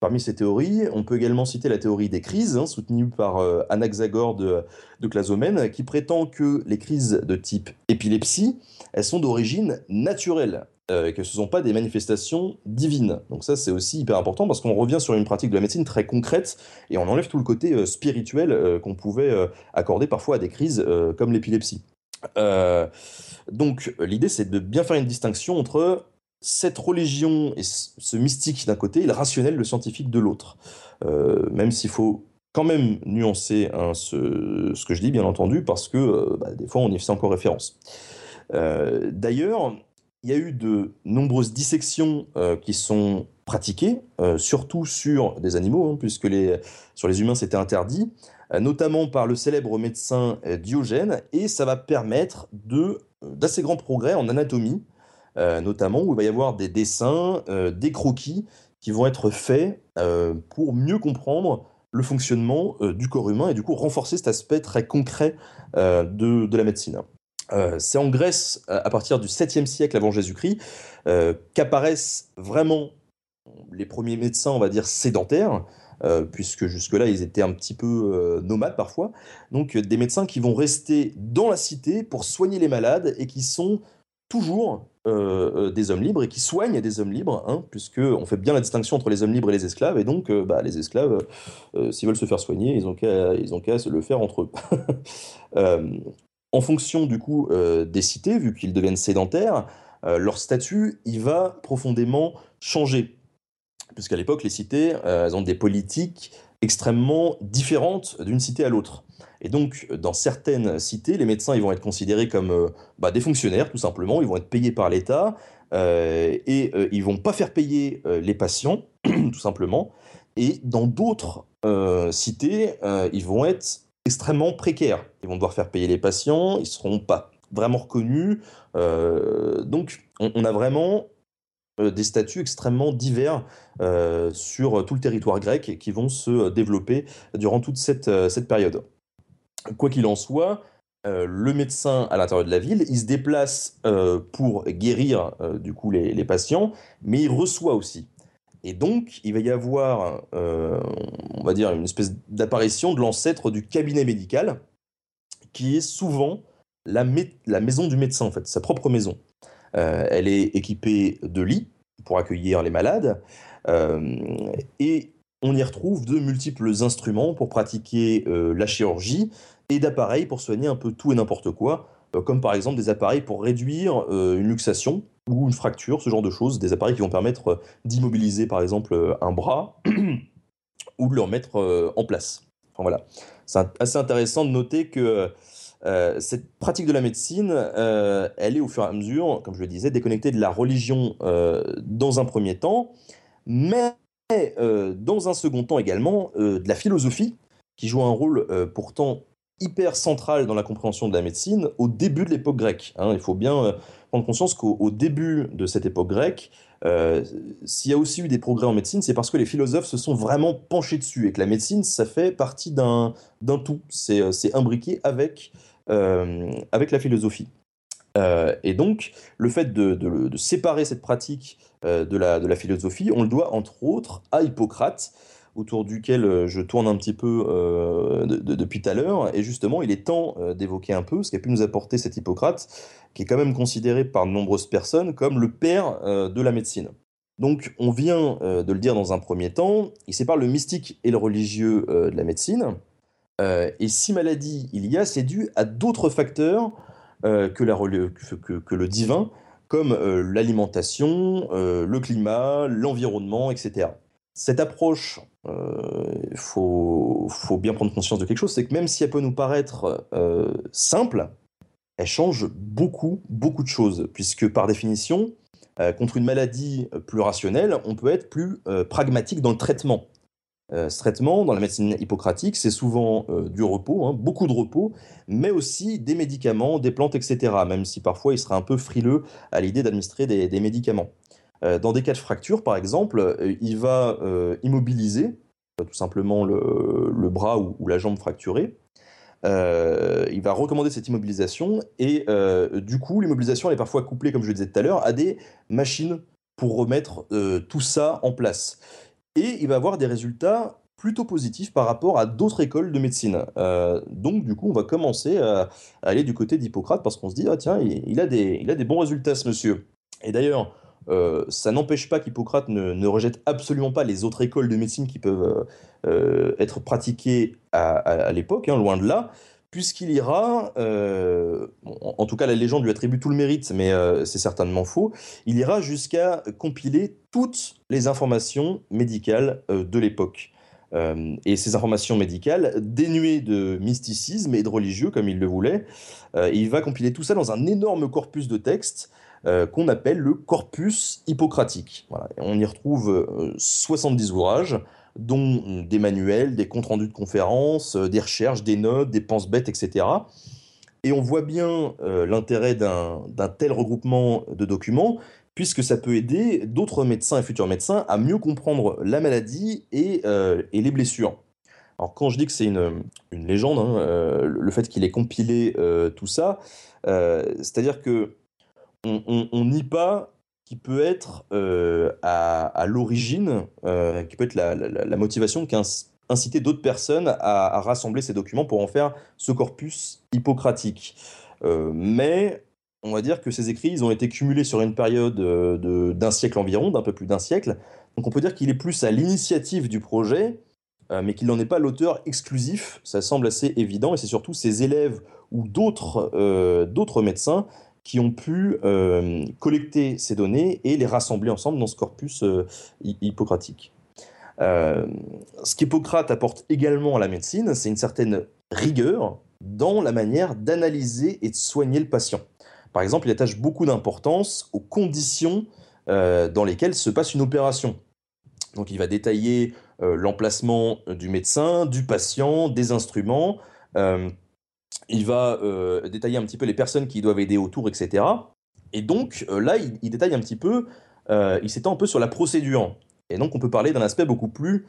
Parmi ces théories, on peut également citer la théorie des crises, hein, soutenue par Anaxagore de, de Clazomène, qui prétend que les crises de type épilepsie elles sont d'origine naturelle. Euh, que ce ne sont pas des manifestations divines. Donc ça, c'est aussi hyper important parce qu'on revient sur une pratique de la médecine très concrète et on enlève tout le côté euh, spirituel euh, qu'on pouvait accorder parfois à des crises comme l'épilepsie. donc l'idée, c'est de bien faire une distinction entre cette religion et ce mystique d'un côté et le rationnel, le scientifique de l'autre. même s'il faut quand même nuancer hein, ce, que je dis, bien entendu, parce que bah, des fois, on y fait encore référence. Euh, d'ailleurs, il y a eu de nombreuses dissections euh, qui sont pratiquées, euh, surtout sur des animaux, hein, puisque sur les humains c'était interdit, notamment par le célèbre médecin Diogène, et ça va permettre d'assez grands progrès en anatomie, notamment où il va y avoir des dessins, des croquis qui vont être faits pour mieux comprendre le fonctionnement du corps humain et du coup renforcer cet aspect très concret de la médecine. Euh, c'est en Grèce, euh, à partir du 7e siècle avant Jésus-Christ, euh, qu'apparaissent vraiment les premiers médecins, on va dire, sédentaires, puisque jusque-là, ils étaient un petit peu nomades parfois. Donc, des médecins qui vont rester dans la cité pour soigner les malades et qui sont toujours des hommes libres et qui soignent des hommes libres, hein, puisqu'on fait bien la distinction entre les hommes libres et les esclaves, et donc bah, les esclaves, s'ils veulent se faire soigner, ils ont qu'à se le faire entre eux. [laughs] en fonction du coup euh, des cités, vu qu'ils deviennent sédentaires, euh, leur statut il va profondément changer. Puisqu'à l'époque, les cités, euh, ont des politiques extrêmement différentes d'une cité à l'autre. Et donc, dans certaines cités, les médecins ils vont être considérés comme bah, des fonctionnaires, tout simplement. Ils vont être payés par l'État et ils vont pas faire payer les patients, [clears throat] tout simplement. Et dans d'autres cités, ils vont être extrêmement précaires. Ils vont devoir faire payer les patients, ils ne seront pas vraiment reconnus. Euh, donc, on, a vraiment euh, des statuts extrêmement divers euh, sur tout le territoire grec qui vont se développer durant toute cette, cette période. Quoi qu'il en soit, le médecin à l'intérieur de la ville, il se déplace pour guérir du coup les, patients, mais il reçoit aussi. Et donc, il va y avoir, on va dire, une espèce d'apparition de l'ancêtre du cabinet médical, qui est souvent la, maison du médecin, en fait, sa propre maison. elle est équipée de lits pour accueillir les malades, et on y retrouve de multiples instruments pour pratiquer euh, la chirurgie et d'appareils pour soigner un peu tout et n'importe quoi, euh, comme par exemple des appareils pour réduire euh, une luxation ou une fracture, ce genre de choses, des appareils qui vont permettre d'immobiliser par exemple un bras [clears throat] ou de le remettre en place. Enfin, voilà. C'est assez intéressant de noter que cette pratique de la médecine, elle est au fur et à mesure, comme je le disais, déconnectée de la religion dans un premier temps, mais euh, dans un second temps également, euh, de la philosophie, qui joue un rôle euh, pourtant hyper central dans la compréhension de la médecine au début de l'époque grecque. Hein. Il faut bien conscience qu'au début de cette époque grecque, s'il y a aussi eu des progrès en médecine, c'est parce que les philosophes se sont vraiment penchés dessus et que la médecine, ça fait partie d'un tout. C'est imbriqué avec, avec la philosophie. et donc, le fait de séparer cette pratique euh, de, la, de la philosophie. On le doit entre autres à Hippocrate, autour duquel euh, je tourne un petit peu euh, depuis tout à l'heure. Et justement, il est temps d'évoquer un peu ce qu'a pu nous apporter cet Hippocrate, qui est quand même considéré par de nombreuses personnes comme le père de la médecine. Donc, on vient de le dire dans un premier temps, il sépare le mystique et le religieux de la médecine. et si maladie il y a, c'est dû à d'autres facteurs que, la, que, le divin, comme euh, l'alimentation, euh, le climat, l'environnement, etc. Cette approche, il euh, faut, bien prendre conscience de quelque chose, c'est que même si elle peut nous paraître simple, elle change beaucoup, beaucoup de choses, puisque par définition, contre une maladie plus rationnelle, on peut être plus pragmatique dans le traitement. Euh, ce traitement, dans la médecine hippocratique, c'est souvent euh, du repos, hein, beaucoup de repos, mais aussi des médicaments, des plantes, etc. Même si parfois il serait un peu frileux à l'idée d'administrer des, médicaments. Euh, dans des cas de fracture, par exemple, il va immobiliser tout simplement le, bras ou, la jambe fracturée. il va recommander cette immobilisation et du coup, l'immobilisation est parfois couplée, comme je le disais tout à l'heure, à des machines pour remettre tout ça en place et il va avoir des résultats plutôt positifs par rapport à d'autres écoles de médecine. Euh, donc du coup, on va commencer à, aller du côté d'Hippocrate parce qu'on se dit, ah tiens, il, a des, il a des bons résultats ce monsieur. Et d'ailleurs, euh, ça n'empêche pas qu'Hippocrate ne, rejette absolument pas les autres écoles de médecine qui peuvent euh, être pratiquées à, l'époque, hein, loin de là puisqu'il ira, euh, en tout cas la légende lui attribue tout le mérite, mais euh, c'est certainement faux, il ira jusqu'à compiler toutes les informations médicales euh, de l'époque. et ces informations médicales, dénuées de mysticisme et de religieux, comme il le voulait, il va compiler tout ça dans un énorme corpus de textes qu'on appelle le corpus hippocratique. On y retrouve 70 ouvrages, dont des manuels, des comptes rendus de conférences, euh, des recherches, des notes, des penses-bêtes, etc. Et on voit bien euh, l'intérêt d'un tel regroupement de documents, puisque ça peut aider d'autres médecins et futurs médecins à mieux comprendre la maladie et, euh, les blessures. Alors quand je dis que c'est une, légende, hein, le fait qu'il ait compilé tout ça, c'est-à-dire que on nie pas qui peut être euh, à, l'origine, euh, qui peut être la, motivation qui d'autres personnes à, rassembler ces documents pour en faire ce corpus hippocratique. Euh, mais on va dire que ces écrits, ils ont été cumulés sur une période d'un siècle environ, d'un peu plus d'un siècle. Donc on peut dire qu'il est plus à l'initiative du projet, mais qu'il n'en est pas l'auteur exclusif. Ça semble assez évident, et c'est surtout ses élèves ou d'autres médecins qui ont pu euh, collecter ces données et les rassembler ensemble dans ce corpus euh, hippocratique. Euh, ce qu'Hippocrate apporte également à la médecine, c'est une certaine rigueur dans la manière d'analyser et de soigner le patient. Par exemple, il attache beaucoup d'importance aux conditions dans lesquelles se passe une opération. Donc il va détailler l'emplacement du médecin, du patient, des instruments, il va euh, détailler un petit peu les personnes qui doivent aider autour, etc. Et donc euh, là, il, détaille un petit peu, euh, il s'étend un peu sur la procédure. Et donc on peut parler d'un aspect beaucoup plus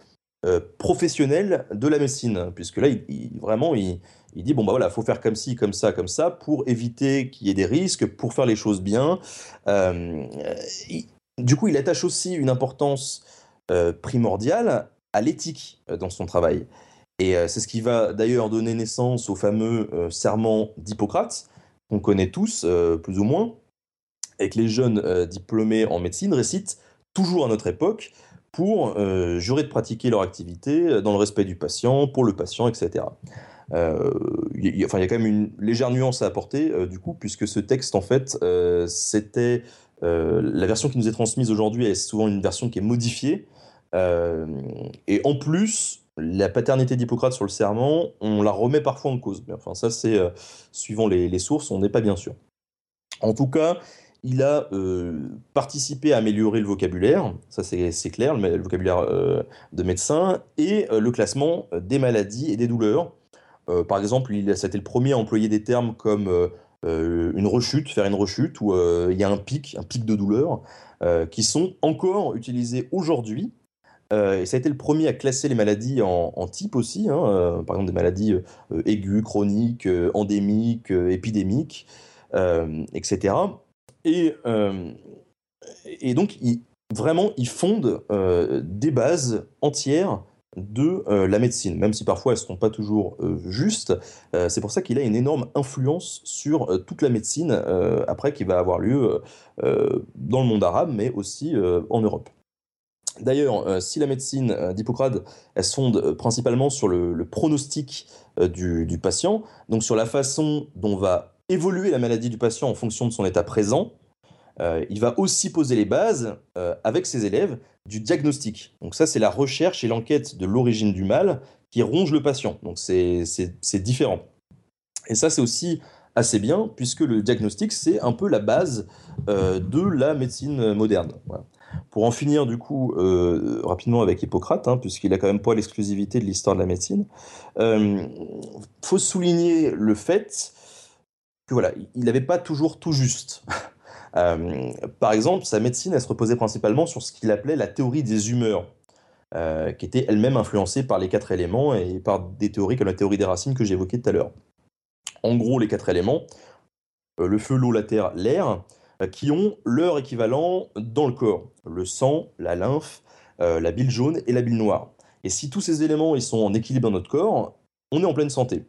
professionnel de la médecine, puisque là, il, vraiment, il, dit bon bah voilà, faut faire comme ci, comme ça, comme ça, pour éviter qu'il y ait des risques, pour faire les choses bien. du coup, il attache aussi une importance primordiale à l'éthique dans son travail. Et c'est ce qui va d'ailleurs donner naissance au fameux serment d'Hippocrate, qu'on connaît tous, plus ou moins, et que les jeunes diplômés en médecine récitent toujours à notre époque pour euh, jurer de pratiquer leur activité euh, dans le respect du patient, pour le patient, etc. Euh, enfin, il y a quand même une légère nuance à apporter, du coup, puisque ce texte, en fait, c'était la version qui nous est transmise aujourd'hui est souvent une version qui est modifiée. et en plus, la paternité d'Hippocrate sur le serment, on la remet parfois en cause. Mais enfin, ça, c'est suivant les, sources, on n'est pas bien sûr. En tout cas, il a euh, participé à améliorer le vocabulaire, ça c'est clair, le, vocabulaire euh, de médecin, et euh, le classement des maladies et des douleurs. par exemple, c'était le premier à employer des termes comme une rechute, faire une rechute, où il y a un pic, un pic de douleur, qui sont encore utilisés aujourd'hui. Et ça a été le premier à classer les maladies en, types aussi, hein, par exemple des maladies aiguës, chroniques, endémiques, épidémiques, etc. Et, euh, donc, vraiment, il fonde euh, des bases entières de euh, la médecine, même si parfois elles ne sont pas toujours justes. c'est pour ça qu'il a une énorme influence sur toute la médecine après qui va avoir lieu dans le monde arabe, mais aussi en Europe. D'ailleurs, si la médecine d'Hippocrate, elle se fonde principalement sur le, pronostic du, patient, donc sur la façon dont va évoluer la maladie du patient en fonction de son état présent. Euh, il va aussi poser les bases euh, avec ses élèves du diagnostic. Donc ça, c'est la recherche et l'enquête de l'origine du mal qui ronge le patient. Donc c'est différent. Et ça, c'est aussi assez bien, puisque le diagnostic, c'est un peu la base euh, de la médecine moderne. Pour en finir, du coup, rapidement avec Hippocrate, hein, puisqu'il a quand même pas l'exclusivité de l'histoire de la médecine, il faut souligner le fait voilà, il n'avait pas toujours tout juste. [laughs] Euh, par exemple, sa médecine, elle se reposait principalement sur ce qu'il appelait la théorie des humeurs, euh, qui était elle-même influencée par les quatre éléments et par des théories comme la théorie des racines que j'évoquais tout à l'heure. En gros, les quatre éléments, euh, le feu, l'eau, la terre, l'air, qui ont leur équivalent dans le corps, le sang, la lymphe, la bile jaune et la bile noire. Et si tous ces éléments ils sont en équilibre dans notre corps, on est en pleine santé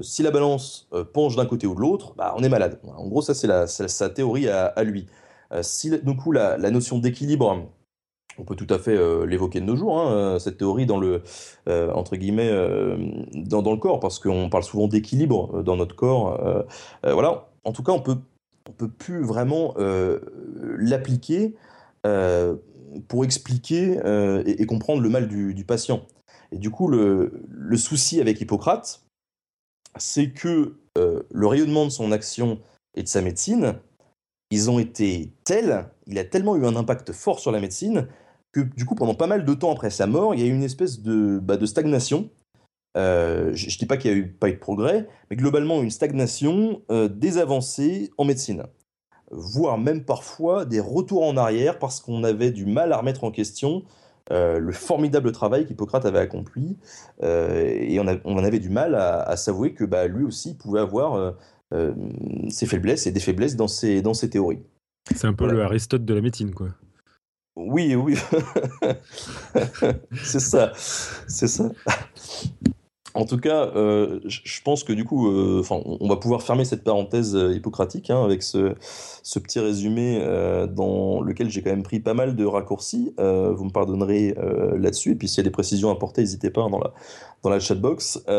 si la balance euh, penche d'un côté ou de l'autre, bah, on est malade. En gros, ça, c'est sa théorie à, lui. Euh, si, du coup, la, notion d'équilibre, on peut tout à fait euh, l'évoquer de nos jours, hein, cette théorie dans le, entre guillemets, dans, le corps, parce qu'on parle souvent d'équilibre dans notre corps. voilà. En tout cas, on peut, on peut plus vraiment l'appliquer pour expliquer et, comprendre le mal du, patient. Et du coup, le, souci avec Hippocrate, c'est que euh, le rayonnement de son action et de sa médecine, ils ont été tels, il a tellement eu un impact fort sur la médecine, que du coup, pendant pas mal de temps après sa mort, il y a eu une espèce de, bah, stagnation. Euh, je ne dis pas qu'il n'y a eu pas eu de progrès, mais globalement une stagnation euh, des avancées en médecine, voire même parfois des retours en arrière parce qu'on avait du mal à remettre en question euh, le formidable travail qu'Hippocrate avait accompli, et on, on, en avait du mal à, s'avouer que bah, lui aussi pouvait avoir ses faiblesses et des faiblesses dans ses, dans ses théories. C'est un peu le Aristote de la médecine, quoi. Oui, oui. [laughs] c'est ça. C'est ça. En tout cas, euh, je pense que du coup, euh, on va pouvoir fermer cette parenthèse euh, hippocratique hein, avec ce, petit résumé dans lequel j'ai quand même pris pas mal de raccourcis. vous me pardonnerez là-dessus. Et puis s'il y a des précisions à apporter, n'hésitez pas hein, dans la dans la chatbox. il,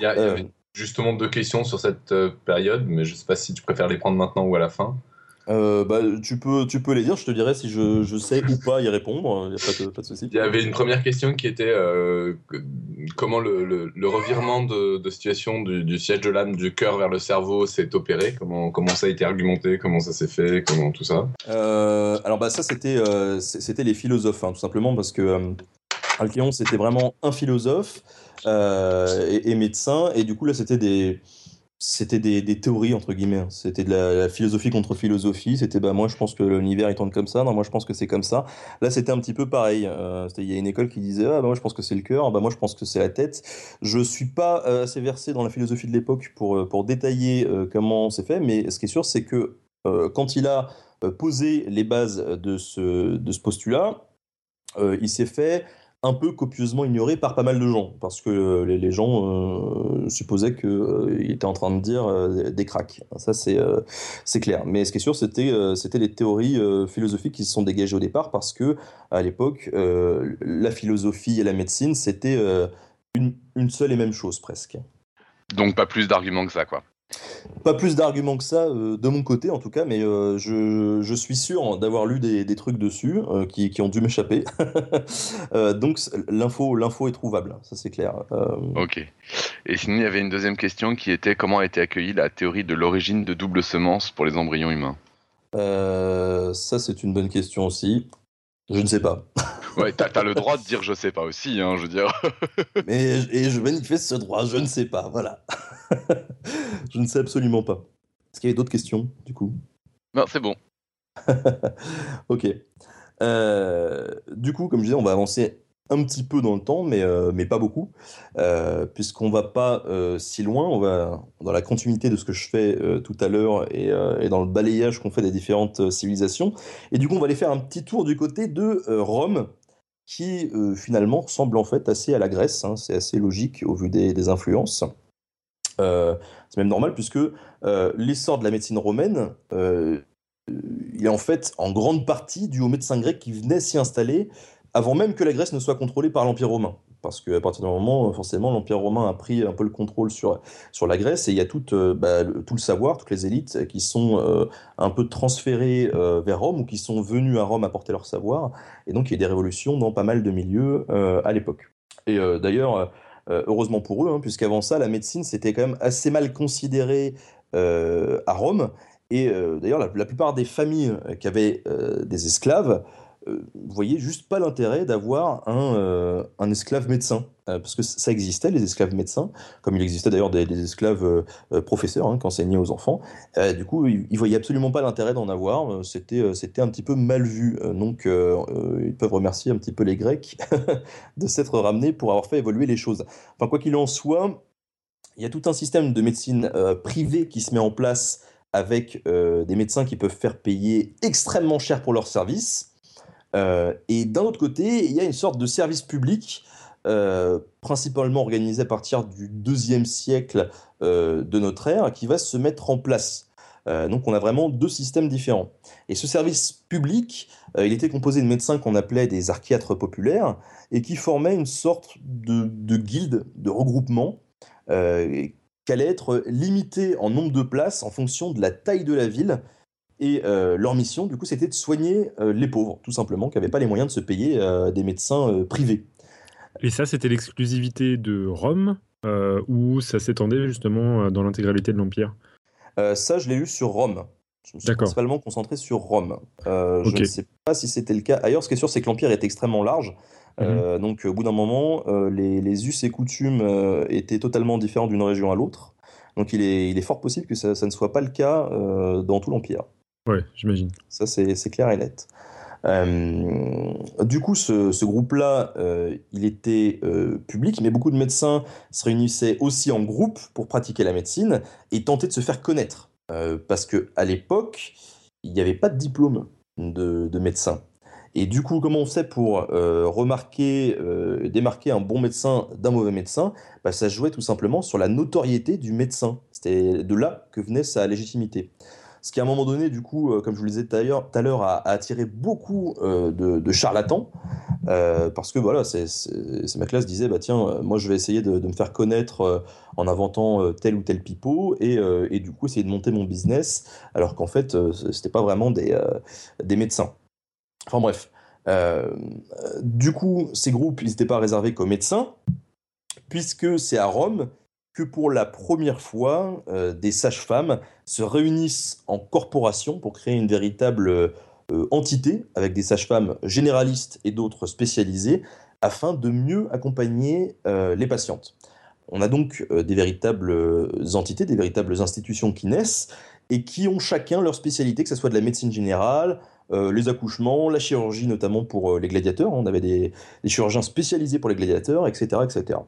y a, justement deux questions sur cette période, mais je ne sais pas si tu préfères les prendre maintenant ou à la fin. Euh, bah, tu, peux, tu peux les dire, je te dirais si je, je sais ou pas y répondre, il n'y a pas de, pas de souci. Il y avait une première question qui était euh, comment le, le, revirement de, de situation du, du, siège de l'âme du cœur vers le cerveau s'est opéré, comment, comment ça a été argumenté, comment ça s'est fait, comment tout ça? Euh, Alors bah, ça c'était c'était les philosophes, hein, tout simplement parce que Alchéon c'était vraiment un philosophe et, et, médecin, et du coup là c'était des c'était des, théories entre guillemets. Hein. C'était de la, philosophie contre philosophie. C'était bah moi je pense que l'univers il tourne comme ça. Non moi je pense que c'est comme ça. Là c'était un petit peu pareil. Euh, il y a une école qui disait ah bah moi je pense que c'est le cœur. Bah moi je pense que c'est la tête. Je suis pas euh, assez versé dans la philosophie de l'époque pour euh, pour détailler comment c'est fait. Mais ce qui est sûr c'est que quand il a posé les bases de ce de ce postulat, il s'est fait un peu copieusement ignoré par pas mal de gens, parce que euh, les, gens euh, supposaient qu'il euh, était en train de dire des cracks. Ça, c'est c'est clair. Mais ce qui est sûr, c'était c'était les théories philosophiques qui se sont dégagées au départ, parce que à l'époque, la philosophie et la médecine, c'était une, une seule et même chose presque. Donc pas plus d'arguments que ça, quoi. Pas plus d'arguments que ça euh, de mon côté en tout cas, mais euh, je, suis sûr d'avoir lu des, trucs dessus euh, qui, ont dû m'échapper. [laughs] donc l'info, l'info est trouvable, ça c'est clair. Ok. Et sinon il y avait une deuxième question qui était comment a été accueillie la théorie de l'origine de double semence pour les embryons humains? Ça c'est une bonne question aussi. Je ne sais pas. [laughs] Ouais, t'as as le droit de dire je sais pas aussi, hein, je veux dire. Mais et je manifeste ce droit, je ne sais pas, voilà. [laughs] je ne sais absolument pas. Est-ce qu'il y avait d'autres questions, du coup? Non, c'est bon. [laughs] ok. Euh, du coup, comme je disais, on va avancer un petit peu dans le temps, mais, euh, mais pas beaucoup, euh, puisqu'on va pas euh, si loin, on va dans la continuité de ce que je fais tout à l'heure et, et, dans le balayage qu'on fait des différentes civilisations. Et du coup, on va aller faire un petit tour du côté de Rome, qui finalement ressemble en fait assez à la Grèce, hein. c'est assez logique au vu des, des influences. C'est même normal puisque l'essor de la médecine romaine, il est en fait en grande partie dû aux médecins grecs qui venaient s'y installer avant même que la Grèce ne soit contrôlée par l'Empire romain. Parce qu'à partir d'un moment, forcément, l'Empire romain a pris un peu le contrôle sur, sur la Grèce et il y a tout, euh, bah, le, tout le savoir, toutes les élites qui sont euh, un peu transférées euh, vers Rome ou qui sont venues à Rome apporter leur savoir. Et donc, il y a des révolutions dans pas mal de milieux à l'époque. Et d'ailleurs, heureusement pour eux, hein, puisqu'avant ça, la médecine, c'était quand même assez mal considéré à Rome. Et d'ailleurs, la, plupart des familles qui avaient des esclaves euh, voyez juste pas l'intérêt d'avoir euh, un, esclave médecin. Euh, parce que ça existait, les esclaves médecins, comme il existait d'ailleurs des, esclaves professeurs hein, qui enseignaient aux enfants. du coup, ils, ne voyaient absolument pas l'intérêt d'en avoir. C'était, un petit peu mal vu. donc, ils peuvent remercier un petit peu les Grecs [laughs] de s'être ramenés pour avoir fait évoluer les choses. Enfin, quoi qu'il en soit, il y a tout un système de médecine privée qui se met en place avec des médecins qui peuvent faire payer extrêmement cher pour leurs services. Euh, et d'un autre côté, il y a une sorte de service public, euh, principalement organisé à partir du deuxième siècle euh, de notre ère, qui va se mettre en place. donc on a vraiment deux systèmes différents. Et ce service public, il était composé de médecins qu'on appelait des archiatres populaires, et qui formaient une sorte de, de guilde, de regroupement, qui allait être limité en nombre de places en fonction de la taille de la ville et euh, leur mission, du coup, c'était de soigner euh, les pauvres, tout simplement, qui n'avaient pas les moyens de se payer euh, des médecins privés. Et ça, c'était l'exclusivité de Rome, ou ça s'étendait justement dans l'intégralité de l'Empire Ça, je l'ai eu sur Rome. Je me suis principalement concentré sur Rome. Je ne sais pas si c'était le cas. Ailleurs, ce qui est sûr, c'est que l'Empire est extrêmement large. Mhm. donc, au bout d'un moment, les, les, us et coutumes étaient totalement différents d'une région à l'autre. Donc, il est, il est, fort possible que ça, ça ne soit pas le cas dans tout l'Empire. Ouais, j'imagine. Ça, c'est clair et net. Euh, du coup, ce, groupe-là, euh, il était euh, public, mais beaucoup de médecins se réunissaient aussi en groupe pour pratiquer la médecine et tenter de se faire connaître. parce qu'à l'époque, il n'y avait pas de diplôme de, médecin. Et du coup, comment on fait pour remarquer, démarquer un bon médecin d'un mauvais médecin? Bah, Ça jouait tout simplement sur la notoriété du médecin. C'était de là que venait sa légitimité. Ce qui, à un moment donné, du coup, euh, comme je vous le disais tout à l'heure, a, attiré beaucoup euh, de, charlatans. Euh, parce que voilà, c'est ma classe disait bah tiens, moi je vais essayer de, me faire connaître en inventant tel ou tel pipeau et, du coup essayer de monter mon business, alors qu'en fait c'était pas vraiment des, des médecins. Enfin bref, du coup ces groupes ils n'étaient pas réservés qu'aux médecins, puisque c'est à Rome que pour la première fois, euh, des sages-femmes se réunissent en corporation pour créer une véritable euh, entité avec des sages-femmes généralistes et d'autres spécialisées afin de mieux accompagner euh, les patientes. On a donc des véritables entités, des véritables institutions qui naissent et qui ont chacun leur spécialité, que ce soit de la médecine générale, les accouchements, la chirurgie notamment pour les gladiateurs. On avait des, des, chirurgiens spécialisés pour les gladiateurs, etc., etc.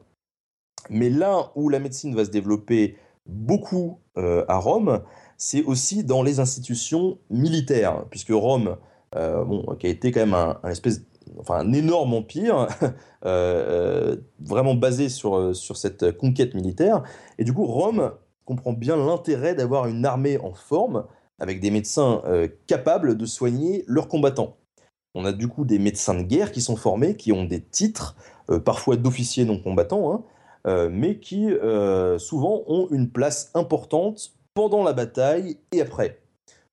Mais là où la médecine va se développer beaucoup à Rome, c'est aussi dans les institutions militaires, puisque Rome, euh, bon, qui a été quand même un, espèce, enfin un énorme empire, [laughs] euh, euh, vraiment basé sur, sur cette conquête militaire, et du coup Rome comprend bien l'intérêt d'avoir une armée en forme, avec des médecins capables de soigner leurs combattants. On a du coup des médecins de guerre qui sont formés, qui ont des titres, parfois d'officiers non combattants, hein, mais qui souvent ont une place importante pendant la bataille et après.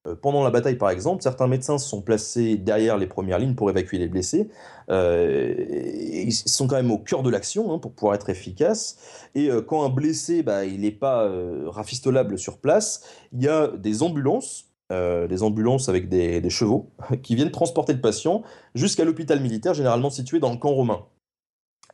Euh, pendant la bataille, par exemple, certains médecins sont placés derrière les premières lignes pour évacuer les blessés. Euh, ils sont quand même au cœur de l'action hein, pour pouvoir être efficaces. Et euh, quand un blessé, bah, il n'est pas rafistolable sur place, il y a des ambulances, des ambulances avec des, chevaux, [laughs] qui viennent transporter le patient jusqu'à l'hôpital militaire, généralement situé dans le camp romain.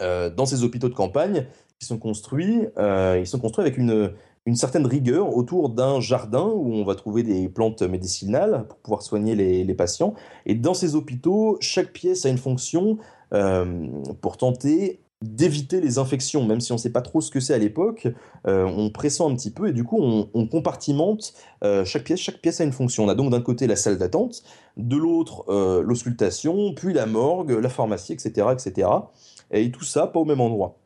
dans ces hôpitaux de campagne, qui sont construits, ils sont construits avec une, une certaine rigueur autour d'un jardin où on va trouver des plantes médicinales pour pouvoir soigner les, patients. Et dans ces hôpitaux, chaque pièce a une fonction euh, pour tenter d'éviter les infections, même si on ne sait pas trop ce que c'est à l'époque, euh, on pressent un petit peu et du coup on, compartimente euh, chaque pièce. Chaque pièce a une fonction. On a donc d'un côté la salle d'attente, de l'autre l'auscultation, puis la morgue, la pharmacie, etc., etc. Et tout ça pas au même endroit.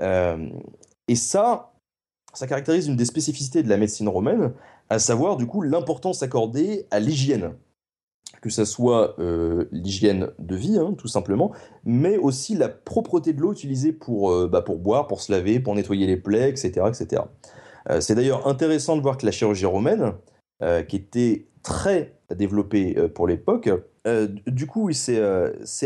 Et ça, ça caractérise une des spécificités de la médecine romaine, à savoir du coup l'importance accordée à l'hygiène. Que ce soit euh, l'hygiène de vie, hein, tout simplement, mais aussi la propreté de l'eau utilisée pour, euh, bah, pour boire, pour se laver, pour nettoyer les plaies, etc. etc. Euh, c'est d'ailleurs intéressant de voir que la chirurgie romaine, qui était très développée pour l'époque, du coup, c'est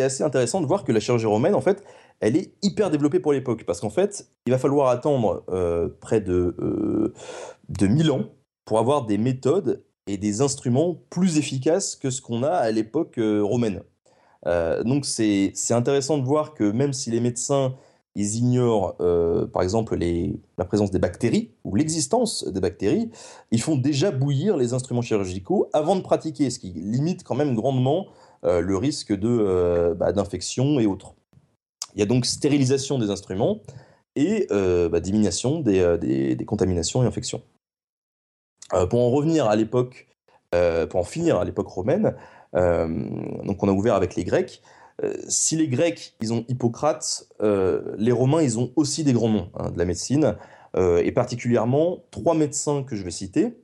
assez intéressant de voir que la chirurgie romaine, en fait, elle est hyper développée pour l'époque. Parce qu'en fait, il va falloir attendre euh, près de, euh, de 1000 ans pour avoir des méthodes et des instruments plus efficaces que ce qu'on a à l'époque euh, romaine. donc c'est intéressant de voir que même si les médecins ils ignorent par exemple la présence des bactéries ou l'existence des bactéries, ils font déjà bouillir les instruments chirurgicaux avant de pratiquer, ce qui limite quand même grandement le risque bah, d'infection et autres. Il y a donc stérilisation des instruments et euh, bah, diminution euh, des, contaminations et infections. Euh, pour en revenir à l'époque, pour en finir à l'époque romaine, donc on a ouvert avec les Grecs. si les Grecs, ils ont Hippocrate, les Romains, ont aussi des grands noms hein, de la médecine, et particulièrement trois médecins que je vais citer,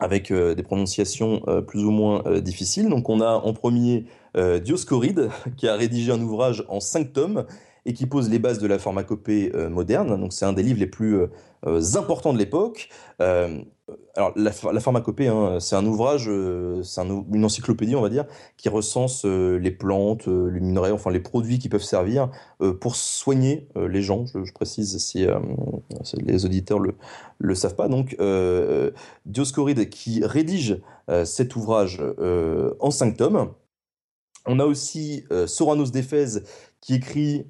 avec des prononciations plus ou moins difficiles. Donc on a en premier euh, Dioscoride, [laughs] qui a rédigé un ouvrage en cinq tomes et qui pose les bases de la pharmacopée euh, moderne. Donc c'est un des livres les plus euh, importants de l'époque. Alors la, pharmacopée, hein, c'est un ouvrage, c'est une encyclopédie, on va dire, qui recense les plantes, les minerais, enfin les produits qui peuvent servir pour soigner les gens. Je, précise si, les auditeurs le le savent pas. Donc Dioscoride qui rédige cet ouvrage en cinq tomes. On a aussi euh, Soranos d'Éphèse qui écrit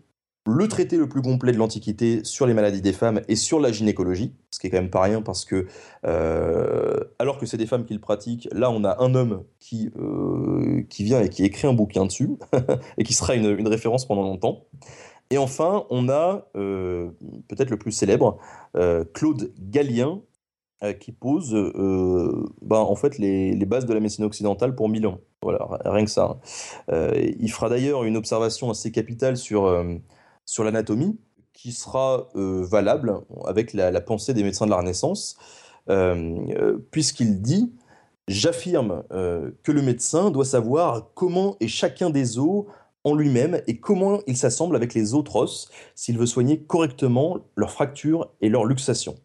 le traité le plus complet de l'Antiquité sur les maladies des femmes et sur la gynécologie, ce qui est quand même pas rien parce que, euh, alors que c'est des femmes qui le pratiquent, là on a un homme qui, euh, qui vient et qui écrit un bouquin dessus [laughs] et qui sera une, référence pendant longtemps. Et enfin, on a peut-être le plus célèbre, Claude Gallien, qui pose ben, en fait les, bases de la médecine occidentale pour Milan. Voilà, rien que ça. Euh, il fera d'ailleurs une observation assez capitale sur, euh, sur l'anatomie, qui sera euh, valable avec la, pensée des médecins de la Renaissance, puisqu'il dit J'affirme que le médecin doit savoir comment est chacun des os en lui-même et comment il s'assemble avec les autres os s'il veut soigner correctement leurs fractures et leurs luxations.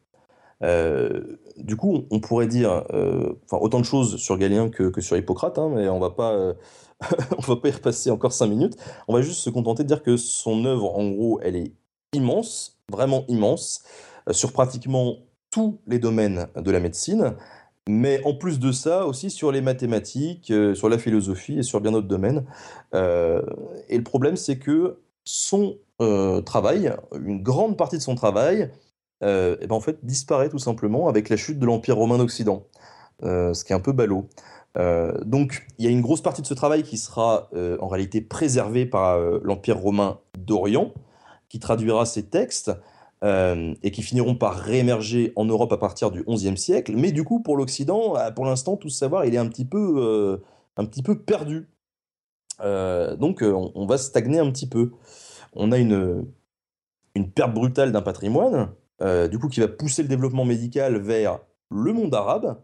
Euh, du coup, on pourrait dire euh, autant de choses sur Galien que, sur Hippocrate, hein, mais on va pas, euh, [laughs] on va pas y repasser encore cinq minutes. On va juste se contenter de dire que son œuvre, en gros, elle est immense, vraiment immense, sur pratiquement tous les domaines de la médecine, mais en plus de ça aussi sur les mathématiques, sur la philosophie et sur bien d'autres domaines. et le problème, c'est que son travail, une grande partie de son travail, euh, eh ben, en fait, disparaît tout simplement avec la chute de l'Empire romain d'Occident, euh, ce qui est un peu ballot. Euh, donc, il y a une grosse partie de ce travail qui sera en réalité préservée par l'Empire romain d'Orient, qui traduira ces textes et qui finiront par réémerger en Europe à partir du XIe siècle. Mais du coup, pour l'Occident, pour l'instant, tout ce savoir, il est un petit peu, un petit peu perdu. donc, on, on, va stagner un petit peu. On a une, une perte brutale d'un patrimoine, euh, du coup qui va pousser le développement médical vers le monde arabe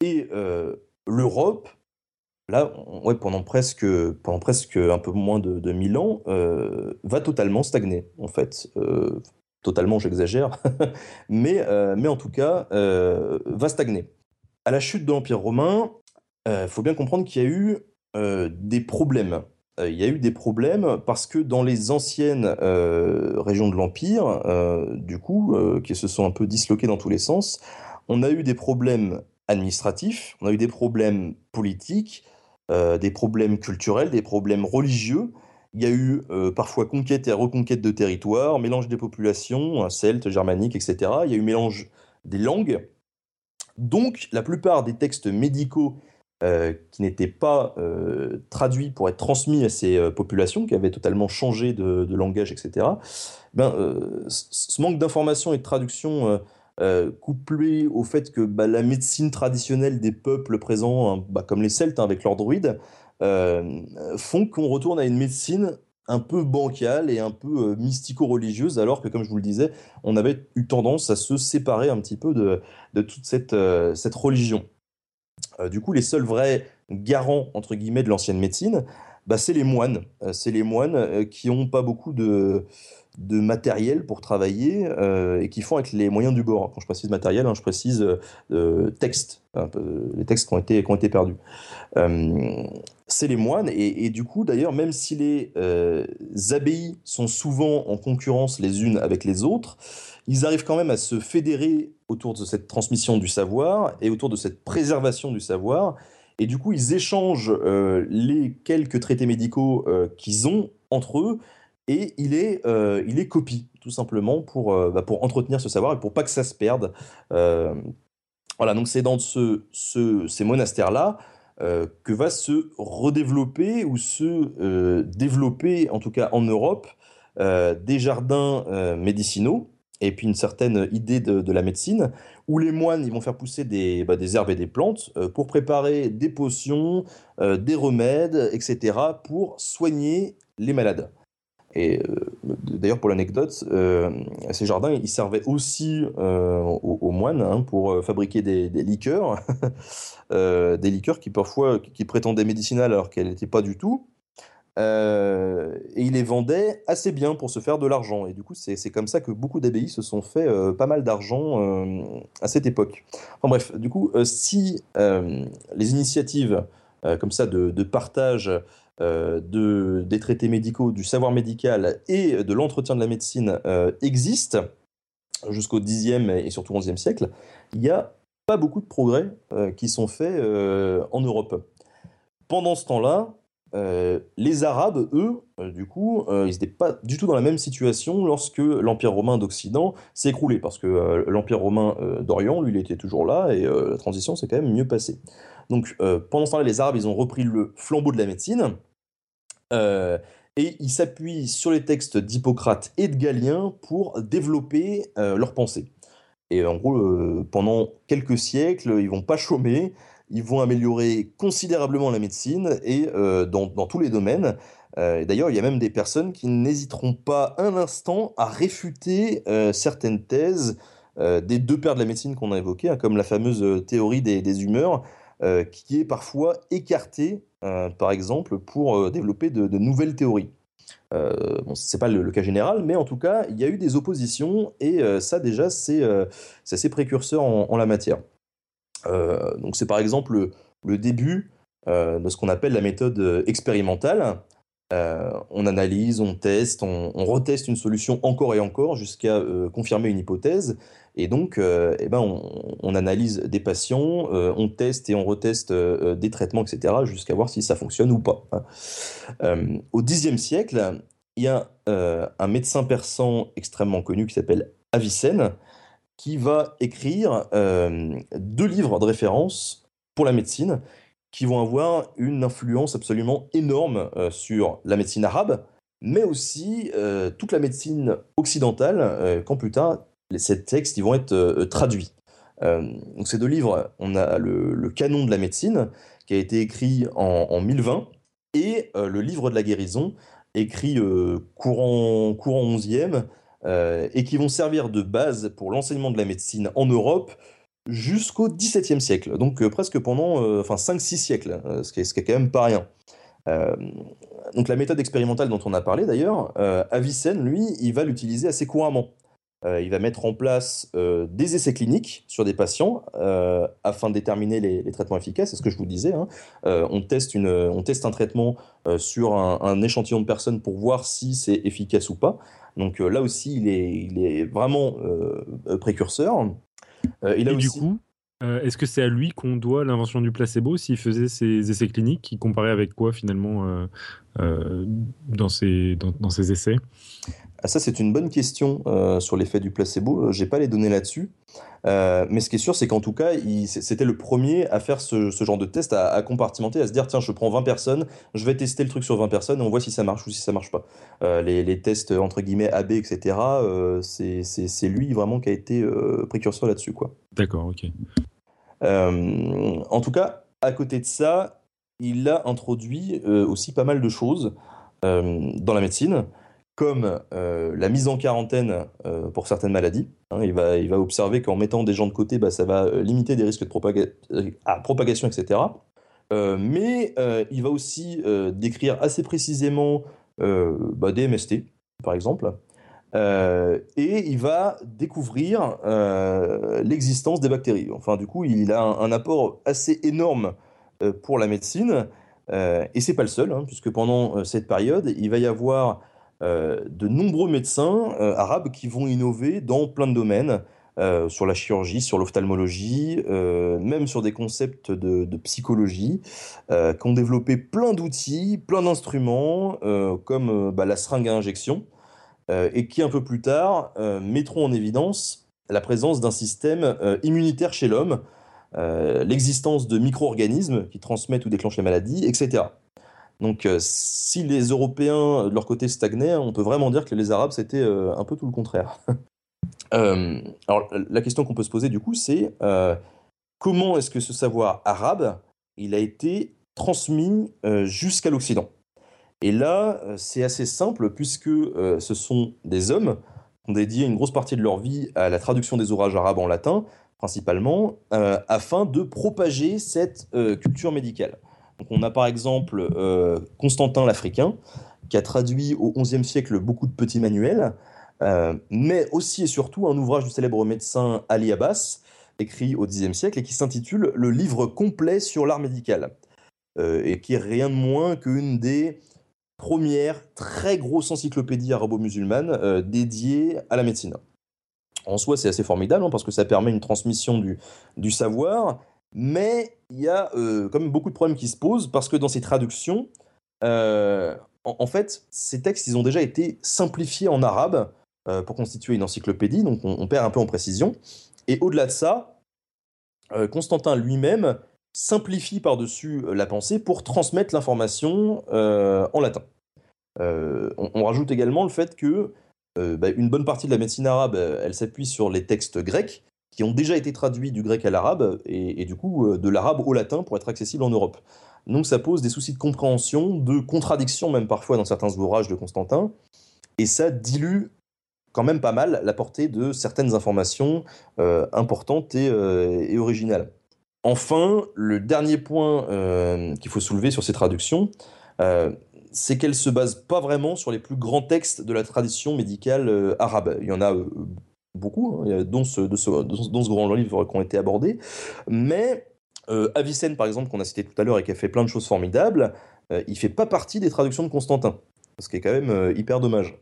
et euh, l'Europe. Là, ouais, pendant presque, un peu moins de, de 1000 ans, euh, va totalement stagner, en fait. totalement, j'exagère, [laughs] mais, mais en tout cas, va stagner. À la chute de l'Empire romain, il faut bien comprendre qu'il y a eu des problèmes euh, il y a eu des problèmes parce que dans les anciennes euh, régions de l'Empire, euh, du coup, qui se sont un peu disloquées dans tous les sens, on a eu des problèmes administratifs, on a eu des problèmes politiques, des problèmes culturels, des problèmes religieux. Il y a eu parfois conquête et reconquête de territoires, mélange des populations, celtes, germaniques, etc. Il y a eu mélange des langues. Donc, la plupart des textes médicaux euh, qui n'étaient pas euh, traduits pour être transmis à ces euh, populations, qui avaient totalement changé de, langage, etc. Ben, ce manque d'information et de traduction couplé au fait que bah, la médecine traditionnelle des peuples présents, hein, bah, comme les Celtes hein, avec leurs druides, font qu'on retourne à une médecine un peu bancale et un peu mystico-religieuse, alors que, comme je vous le disais, on avait eu tendance à se séparer un petit peu de, de toute cette, cette religion. Euh, du coup, les seuls vrais garants, entre guillemets, de l'ancienne médecine, bah, c'est les moines. Euh, c'est les moines euh, qui n'ont pas beaucoup de, de matériel pour travailler et qui font avec les moyens du bord. Quand je précise matériel, hein, je précise texte, les textes qui ont été, qui ont été perdus. c'est les moines et, du coup d'ailleurs même si les abbayes sont souvent en concurrence les unes avec les autres, ils arrivent quand même à se fédérer autour de cette transmission du savoir et autour de cette préservation du savoir. Et du coup, ils échangent euh, les quelques traités médicaux euh, qu'ils ont entre eux et il est, euh, il est copie, tout simplement, pour, bah, pour entretenir ce savoir et pour pas que ça se perde. voilà, donc c'est dans ce, ce, ces monastères-là que va se redévelopper ou se développer, en tout cas en Europe, des jardins médicinaux et puis une certaine idée de, la médecine, où les moines ils vont faire pousser des, bah, des herbes et des plantes euh, pour préparer des potions, euh, des remèdes, etc., pour soigner les malades. Et euh, d'ailleurs, pour l'anecdote, ces jardins, ils servaient aussi aux, moines hein, pour fabriquer des, des liqueurs, [laughs] des liqueurs qui parfois qui prétendaient médicinales alors qu'elles n'étaient pas du tout, euh, et il les vendait assez bien pour se faire de l'argent. Et du coup, c'est comme ça que beaucoup d'abbayes se sont fait euh, pas mal d'argent euh, à cette époque. Enfin bref, du coup, si les initiatives comme ça de, partage de, des traités médicaux, du savoir médical et de l'entretien de la médecine existent jusqu'au 10e et surtout 11e siècle, il n'y a pas beaucoup de progrès qui sont faits en Europe. Pendant ce temps-là, euh, les Arabes, eux, euh, du coup, euh, ils n'étaient pas du tout dans la même situation lorsque l'Empire romain d'Occident s'est écroulé, parce que l'Empire romain d'Orient, lui, il était toujours là, et la transition s'est quand même mieux passée. Donc, pendant ce temps-là, les Arabes, ils ont repris le flambeau de la médecine, et ils s'appuient sur les textes d'Hippocrate et de Galien pour développer leur pensée. Et en gros, pendant quelques siècles, ils vont pas chômer, ils vont améliorer considérablement la médecine et euh, dans, tous les domaines. Euh, d'ailleurs, il y a même des personnes qui n'hésiteront pas un instant à réfuter euh, certaines thèses des deux pères de la médecine qu'on a évoquées, hein, comme la fameuse théorie des, humeurs, qui est parfois écartée, par exemple, pour développer de, nouvelles théories. bon, ce n'est pas le, cas général, mais en tout cas, il y a eu des oppositions, et ça déjà, c'est assez précurseur en la matière. Euh, donc c'est par exemple le, début euh, de ce qu'on appelle la méthode euh, expérimentale. on analyse, on teste, on, reteste une solution encore et encore jusqu'à confirmer une hypothèse. Et donc, eh ben, on, analyse des patients, on teste et on reteste des traitements, etc., jusqu'à voir si ça fonctionne ou pas. au Xe siècle, il y a un médecin persan extrêmement connu qui s'appelle Avicenne, qui va écrire deux livres de référence pour la médecine qui vont avoir une influence absolument énorme sur la médecine arabe, mais aussi toute la médecine occidentale, quand plus tard ces textes vont être traduits. donc ces deux livres, on a le, canon de la médecine, qui a été écrit en, en 1020, et le livre de la guérison, écrit courant, courant 11e, et qui vont servir de base pour l'enseignement de la médecine en Europe jusqu'au XVIIe siècle, donc presque pendant enfin 5-6 siècles, ce qui, est, ce, qui est, quand même pas rien. donc la méthode expérimentale dont on a parlé d'ailleurs, Avicenne, lui, il va l'utiliser assez couramment. Euh, il va mettre en place euh, des essais cliniques sur des patients euh, afin de déterminer les, traitements efficaces. C'est ce que je vous disais. Hein. on, teste une, on teste un traitement sur un, échantillon de personnes pour voir si c'est efficace ou pas. Donc là aussi, il est, il est vraiment précurseur. il a Et du coup, est-ce que c'est à lui qu'on doit l'invention du placebo s'il faisait ses essais cliniques qui comparait avec quoi finalement dans, ses, dans, dans ses essais? Ah, ça, c'est une bonne question euh, sur l'effet du placebo. J'ai pas les données là-dessus. Euh, mais ce qui est sûr, c'est qu'en tout cas, c'était le premier à faire ce, genre de test, à, compartimenter, à se dire tiens, je prends 20 personnes, je vais tester le truc sur 20 personnes et on voit si ça marche ou si ça marche pas. Euh, les, tests entre guillemets AB, etc., c'est lui vraiment qui a été précurseur là-dessus. quoi. D'accord, ok. en tout cas, à côté de ça, il a introduit aussi pas mal de choses dans la médecine comme euh, la mise en quarantaine euh, pour certaines maladies. Hein, il, va, observer qu'en mettant des gens de côté, bah, ça va euh, limiter des risques de propagation, etc. mais il va aussi décrire assez précisément bah, des MST, par exemple. et il va découvrir l'existence des bactéries. Enfin, du coup, il a un, apport assez énorme pour la médecine. et c'est pas le seul, hein, puisque pendant cette période, il va y avoir de nombreux médecins euh, arabes qui vont innover dans plein de domaines, euh, sur la chirurgie, sur l'ophtalmologie, même sur des concepts de, psychologie, qui ont développé plein d'outils, plein d'instruments, comme bah, la seringue à injection, et qui un peu plus tard mettront en évidence la présence d'un système immunitaire chez l'homme, l'existence de micro-organismes qui transmettent ou déclenchent les maladies, etc. Donc euh, si les Européens, de leur côté, stagnaient, on peut vraiment dire que les Arabes, c'était euh, un peu tout le contraire. [laughs] Euh, alors la question qu'on peut se poser du coup, c'est comment est-ce que ce savoir arabe, il a été transmis jusqu'à l'Occident? Et là, c'est assez simple, puisque ce sont des hommes qui ont dédié une grosse partie de leur vie à la traduction des ouvrages arabes en latin, principalement, afin de propager cette culture médicale on a par exemple euh, Constantin l'Africain, qui a traduit au XIe siècle beaucoup de petits manuels, euh, mais aussi et surtout un ouvrage du célèbre médecin Ali Abbas, écrit au Xe siècle et qui s'intitule Le livre complet sur l'art médical, euh, et qui est rien de moins qu'une des premières très grosses encyclopédies arabo-musulmanes dédiées à la médecine. En soi, c'est assez formidable hein, parce que ça permet une transmission du savoir, mais il y a euh, quand même beaucoup de problèmes qui se posent parce que dans ces traductions, euh, en, fait, ces textes, ils ont déjà été simplifiés en arabe euh, pour constituer une encyclopédie, donc on, perd un peu en précision. Et au-delà de ça, Constantin lui-même simplifie par-dessus la pensée pour transmettre l'information en latin. On, rajoute également le fait que bah, une bonne partie de la médecine arabe, elle s'appuie sur les textes grecs, qui ont déjà été traduits du grec à l'arabe et, du coup euh, de l'arabe au latin pour être accessibles en Europe. Donc ça pose des soucis de compréhension, de contradiction même parfois dans certains ouvrages de Constantin, et ça dilue quand même pas mal la portée de certaines informations euh, importantes euh, et, originales. Enfin, le dernier point qu'il faut soulever sur ces traductions, c'est qu'elles se basent pas vraiment sur les plus grands textes de la tradition médicale arabe. Il y en a beaucoup, hein, dont, ce, de ce, ce grand livre qui ont été abordés. Mais euh, Avicenne, par exemple, qu'on a cité tout à l'heure et qui a fait plein de choses formidables, euh, il fait pas partie des traductions de Constantin, ce qui est quand même euh, hyper dommage.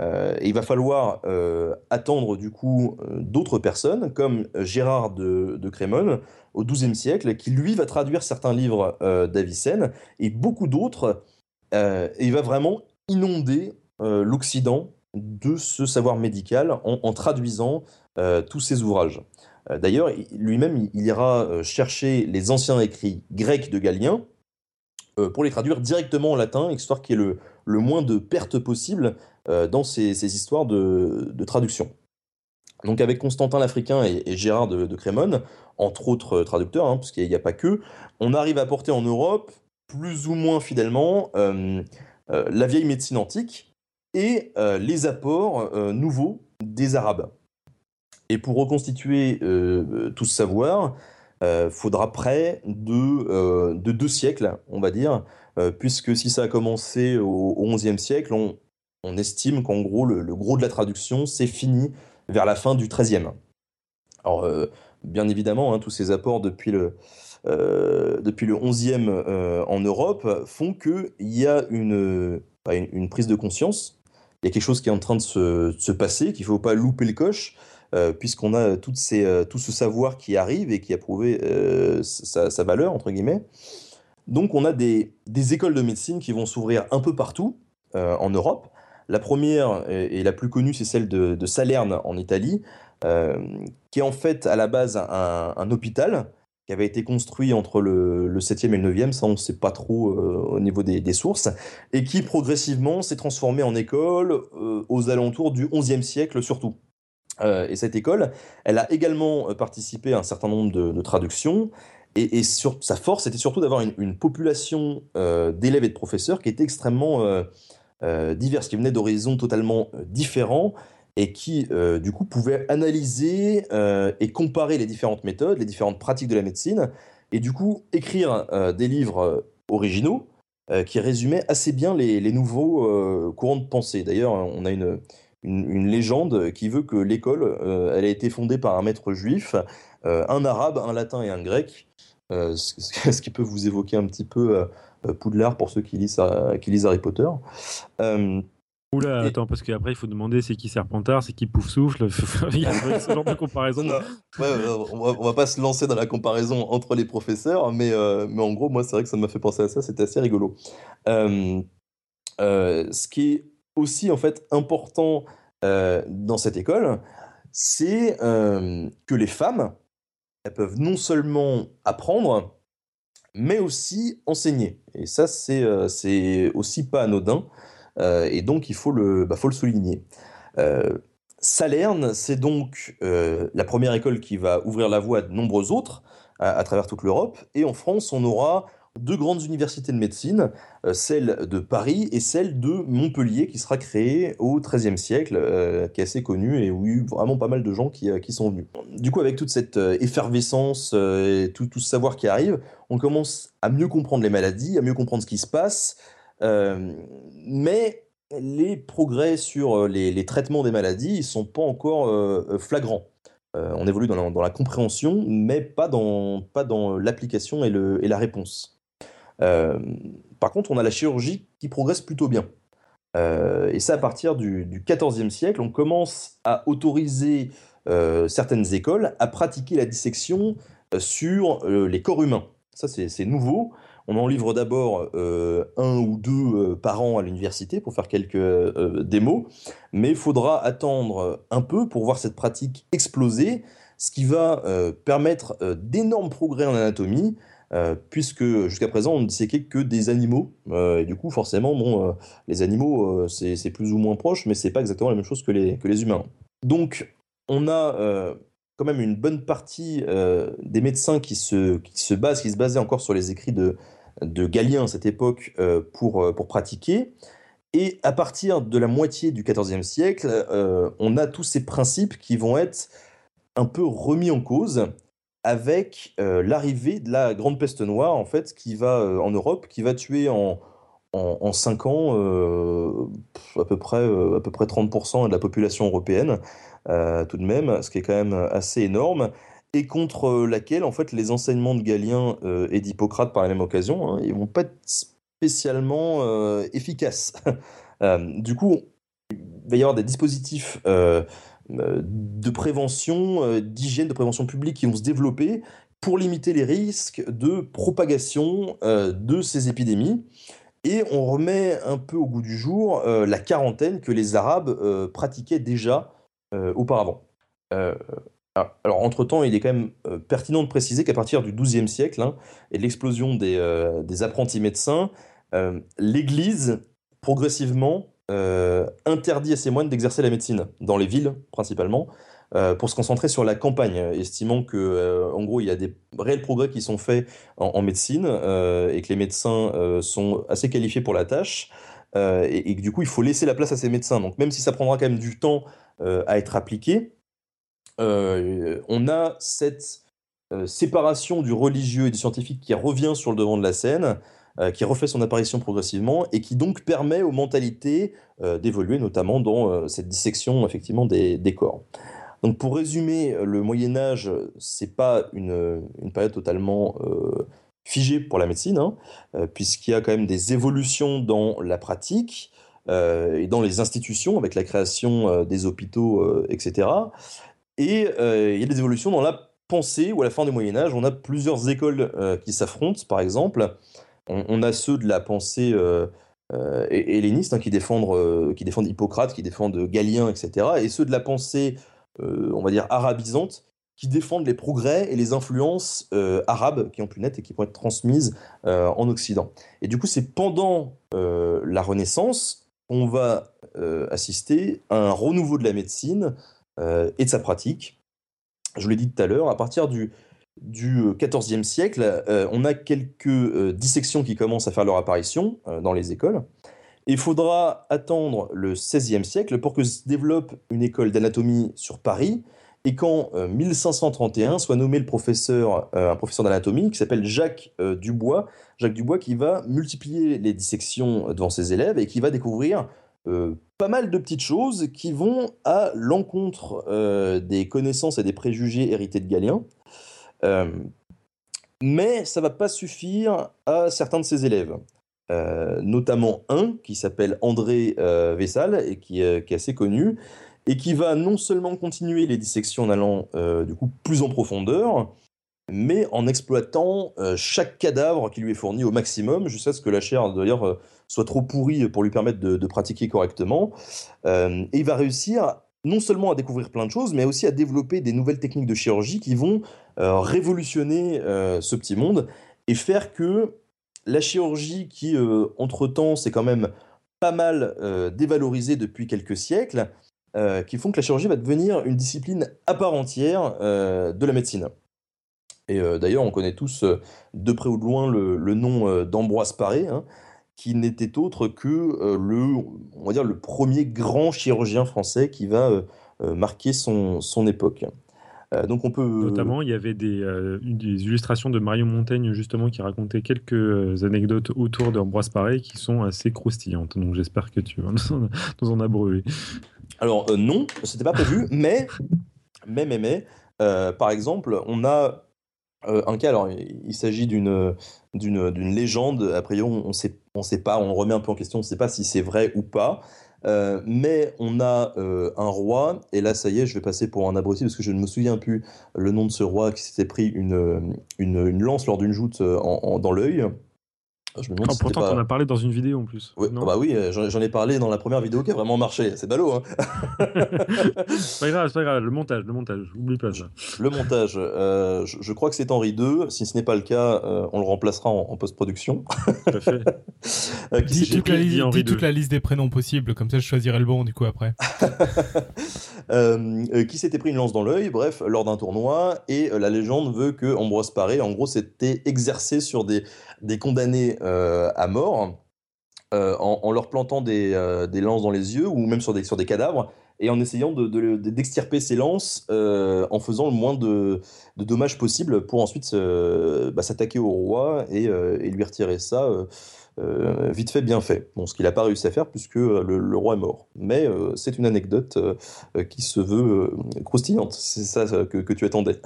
Euh, et il va falloir attendre du coup d'autres personnes, comme Gérard de, de Crémone, au XIIe siècle, qui lui va traduire certains livres d'Avicenne, et beaucoup d'autres, et il va vraiment inonder l'Occident de ce savoir médical en, traduisant tous ces ouvrages. D'ailleurs, lui-même, il ira chercher les anciens écrits grecs de Galien pour les traduire directement en latin, histoire qu'il y ait le, moins de pertes possible dans ces, histoires de, traduction. Donc avec Constantin l'Africain et, Gérard de, de, Crémone, entre autres traducteurs, hein, n'y a, pas que, on arrive à porter en Europe, plus ou moins fidèlement, la vieille médecine antique, et euh, les apports euh, nouveaux des Arabes. Et pour reconstituer euh, tout ce savoir, faudra près de, de, deux siècles, on va dire, puisque si ça a commencé au XIe siècle, on, estime qu'en gros, le, gros de la traduction, c'est fini vers la fin du XIIIe. Alors, bien évidemment, hein, tous ces apports depuis le, depuis le XIe en Europe font qu'il y a une, une, prise de conscience il y a quelque chose qui est en train de se, passer, qu'il ne faut pas louper le coche, euh, puisqu'on a euh, tout ce savoir qui arrive et qui a prouvé euh, sa, valeur, entre guillemets. Donc on a des, écoles de médecine qui vont s'ouvrir un peu partout en Europe. La première et, la plus connue, c'est celle de, Salerne en Italie, qui est en fait à la base un hôpital qui avait été construit entre le, le 7e et le 9e, ça on ne sait pas trop euh, au niveau des, sources, et qui progressivement s'est transformé en école euh, aux alentours du 11e siècle surtout. Euh, et cette école, elle a également participé à un certain nombre de, traductions, et, sa force était surtout d'avoir une, une, population d'élèves et de professeurs qui était extrêmement diverse, qui venait d'horizons totalement différents, et qui, euh, du coup, pouvait analyser euh, et comparer les différentes méthodes, les différentes pratiques de la médecine, et du coup, écrire euh, des livres originaux qui résumaient assez bien les, nouveaux courants de pensée. D'ailleurs, on a une, une, légende qui veut que l'école, elle a été fondée par un maître juif, un arabe, un latin et un grec, ce, qui peut vous évoquer un petit peu Poudlard pour ceux qui lisent, qui lisent Harry Potter. Oula, attends, parce qu'après, il faut demander c'est qui Serpentard, c'est qui Pouf Souffle. [laughs] il y a ce genre de comparaison. on, va, pas se lancer dans la comparaison entre les professeurs, mais, euh, mais en gros, moi, c'est vrai que ça m'a fait penser à ça, c'était assez rigolo. Euh, euh, ce qui est aussi, en fait, important dans cette école, c'est que les femmes, elles peuvent non seulement apprendre, mais aussi enseigner. Et ça, c'est aussi pas anodin. Euh, et donc il faut le, bah, faut le souligner. Euh, Salerne, c'est donc euh, la première école qui va ouvrir la voie à de nombreuses autres à, travers toute l'Europe. Et en France, on aura deux grandes universités de médecine, celle de Paris et celle de Montpellier, qui sera créée au XIIIe siècle, qui est assez connue et où il y a eu vraiment pas mal de gens qui, qui sont venus. Du coup, avec toute cette effervescence et tout, tout, ce savoir qui arrive, on commence à mieux comprendre les maladies, à mieux comprendre ce qui se passe, mais les progrès sur euh, les, traitements des maladies ne sont pas encore euh, flagrants. on évolue dans la, compréhension, mais pas dans, l'application et, la réponse. par contre, on a la chirurgie qui progresse plutôt bien. et ça, à partir du, XIVe siècle, on commence à autoriser certaines écoles à pratiquer la dissection sur les corps humains. Ça, c'est nouveau. On en livre d'abord euh, un ou deux euh, par an à l'université pour faire quelques euh, démos, mais il faudra attendre un peu pour voir cette pratique exploser, ce qui va permettre d'énormes progrès en anatomie, puisque jusqu'à présent on ne disséquait que des animaux, et du coup forcément bon, les animaux c'est plus ou moins proche, mais c'est pas exactement la même chose que les, que les humains. Donc on a quand même une bonne partie des médecins qui se, basent, qui se basaient encore sur les écrits de, de Galien à cette époque euh, pour, euh, pour pratiquer. Et à partir de la moitié du XIVe siècle, euh, on a tous ces principes qui vont être un peu remis en cause avec l'arrivée de la grande peste noire en fait qui va en Europe, qui va tuer en, en, 5 ans à peu près à peu près 30% de la population européenne tout de même, ce qui est quand même assez énorme et contre laquelle en fait les enseignements de Galien euh, et d'Hippocrate par la même occasion, hein, ils vont pas être spécialement euh, efficaces. [laughs] Euh, du coup, il va y avoir des dispositifs de prévention, d'hygiène, de prévention publique qui vont se développer pour limiter les risques de propagation de ces épidémies. Et on remet un peu au goût du jour la quarantaine que les Arabes pratiquaient déjà auparavant. alors, entre-temps, il est quand même pertinent de préciser qu'à partir du XIIe siècle hein, et de l'explosion des, apprentis médecins, l'Église, progressivement, interdit à ses moines d'exercer la médecine, dans les villes principalement, euh, pour se concentrer sur la campagne, estimant que, euh, en gros, il y a des réels progrès qui sont faits en, médecine euh, et que les médecins sont assez qualifiés pour la tâche. Et, que du coup, il faut laisser la place à ces médecins. Donc, même si ça prendra quand même du temps à être appliqué, on a cette séparation du religieux et du scientifique qui revient sur le devant de la scène, qui refait son apparition progressivement et qui donc permet aux mentalités d'évoluer, notamment dans cette dissection effectivement des, corps. Donc pour résumer, euh, le Moyen Âge, c'est pas une, période totalement euh, figée pour la médecine, hein, euh, puisqu'il y a quand même des évolutions dans la pratique et dans les institutions, avec la création des hôpitaux, etc. Et il y a des évolutions dans la pensée, où à la fin du Moyen Âge, on a plusieurs écoles qui s'affrontent, par exemple. On, a ceux de la pensée helléniste, hein, qui, défendent, qui défendent Hippocrate, qui défendent Galien, etc. Et ceux de la pensée euh, on va dire, arabisante qui défendent les progrès et les influences euh, arabes qui ont pu naître et qui pourraient être transmises euh, en Occident. Et du coup, c'est pendant la Renaissance qu'on va assister à un renouveau de la médecine et de sa pratique. Je l'ai dit tout à l'heure, à partir du, du XIVe siècle, on a quelques dissections qui commencent à faire leur apparition dans les écoles. Il faudra attendre le XVIe siècle pour que se développe une école d'anatomie sur Paris et qu'en 1531 euh, soit nommé le professeur, euh, un professeur d'anatomie qui s'appelle Jacques euh, Dubois. Jacques Dubois qui va multiplier les dissections devant ses élèves et qui va découvrir pas mal de petites choses qui vont à l'encontre des connaissances et des préjugés hérités de Galien. mais ça va pas suffire à certains de ses élèves. Notamment un qui s'appelle André Vessal et qui, est assez connu et qui va non seulement continuer les dissections en allant coup plus en profondeur, mais en exploitant chaque cadavre qui lui est fourni au maximum jusqu'à ce que la chair d'ailleurs soit trop pourrie pour lui permettre de, pratiquer correctement. et il va réussir non seulement à découvrir plein de choses, mais aussi à développer des nouvelles techniques de chirurgie qui vont révolutionner ce petit monde et faire que la chirurgie qui, euh, entre-temps, s'est quand même pas mal euh, dévalorisée depuis quelques siècles, euh, qui font que la chirurgie va devenir une discipline à part entière de la médecine. Et d'ailleurs, on connaît tous de près ou de loin le, nom d'Ambroise Paré, hein, qui n'était autre que le, on va dire, le premier grand chirurgien français qui va marquer son époque. Euh, donc on peut. Notamment, il y avait des, euh, illustrations de Marion Montaigne justement qui racontaient quelques euh, anecdotes autour d'Ambroise Paré qui sont assez croustillantes. Donc j'espère que tu nous en abreuver. Alors non, c'était pas prévu, [laughs] mais mais mais mais par exemple, on a un cas. Alors il s'agit d'une d'une légende. Après, on, on sait on sait pas. On remet un peu en question. On ne sait pas si c'est vrai ou pas. Euh, mais on a euh, un roi, et là ça y est, je vais passer pour un abruti parce que je ne me souviens plus le nom de ce roi qui s'était pris une, une, lance lors d'une joute euh, dans l'œil. Ah, pourtant, on a parlé dans une vidéo en plus. Oui, bah oui, euh, j'en ai parlé dans la première vidéo qui a vraiment marché. C'est ballot, hein [laughs] C'est pas grave, c'est pas grave. Le montage, le montage, oublie pas ça. Le montage, euh, je, crois que c'est Henri II. Si ce n'est pas le cas, euh, on le remplacera en, post-production. Tout à fait. [laughs] dis, toute, la, dis toute la, liste des prénoms possibles, comme ça je choisirai le bon du coup après. [laughs] qui s'était pris une lance dans l'œil, bref, lors d'un tournoi, et la légende veut que Ambroise Paré, en gros, s'était exercé sur des des condamnés euh, à mort euh, en, leur plantant euh, des, lances dans les yeux ou même sur des, sur des cadavres et en essayant d'extirper de, ces lances en faisant le moins de, dommages possible pour ensuite bah, s'attaquer au roi et, lui retirer ça vite fait, bien fait. Bon, ce qu'il n'a pas réussi à faire puisque le, roi est mort. Mais c'est une anecdote qui se veut croustillante. C'est ça que, que tu attendais.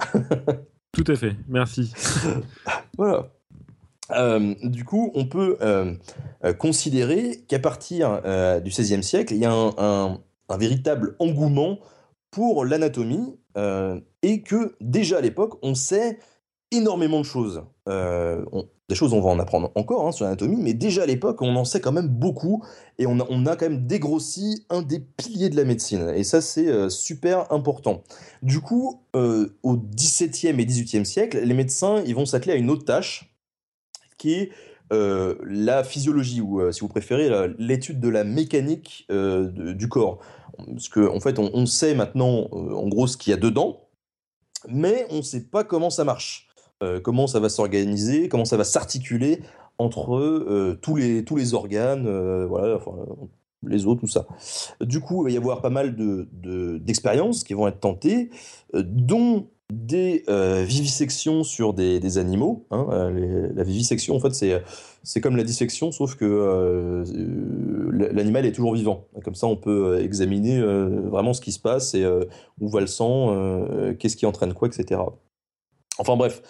Tout à fait, merci. [laughs] voilà. Euh, du coup, on peut euh, euh, considérer qu'à partir du XVIe siècle, il y a un, véritable engouement pour l'anatomie et que déjà à l'époque, on sait énormément de choses. Euh, des choses, on va en apprendre encore hein, sur l'anatomie, mais déjà à l'époque, on en sait quand même beaucoup et on a, on a, quand même dégrossi un des piliers de la médecine. Et ça, c'est super important. Du coup, au XVIIe et XVIIIe siècle, les médecins ils vont s'atteler à une autre tâche qui est la physiologie, ou si vous préférez, l'étude de la mécanique du corps. Parce qu'en en fait, on, sait maintenant, en gros, ce qu'il y a dedans, mais on ne sait pas comment ça marche. Euh, comment ça va s'organiser, comment ça va s'articuler entre euh, tous, les, tous les organes, euh, voilà, les os, tout ça. Du coup, il va y avoir pas mal d'expériences de, qui vont être tentées, dont des vivisections sur des, animaux. Hein, la vivisection, en fait, c'est comme la dissection, sauf que l'animal est toujours vivant. Comme ça, on peut examiner vraiment ce qui se passe et où va le sang, qu'est-ce qui entraîne quoi, etc. Enfin bref,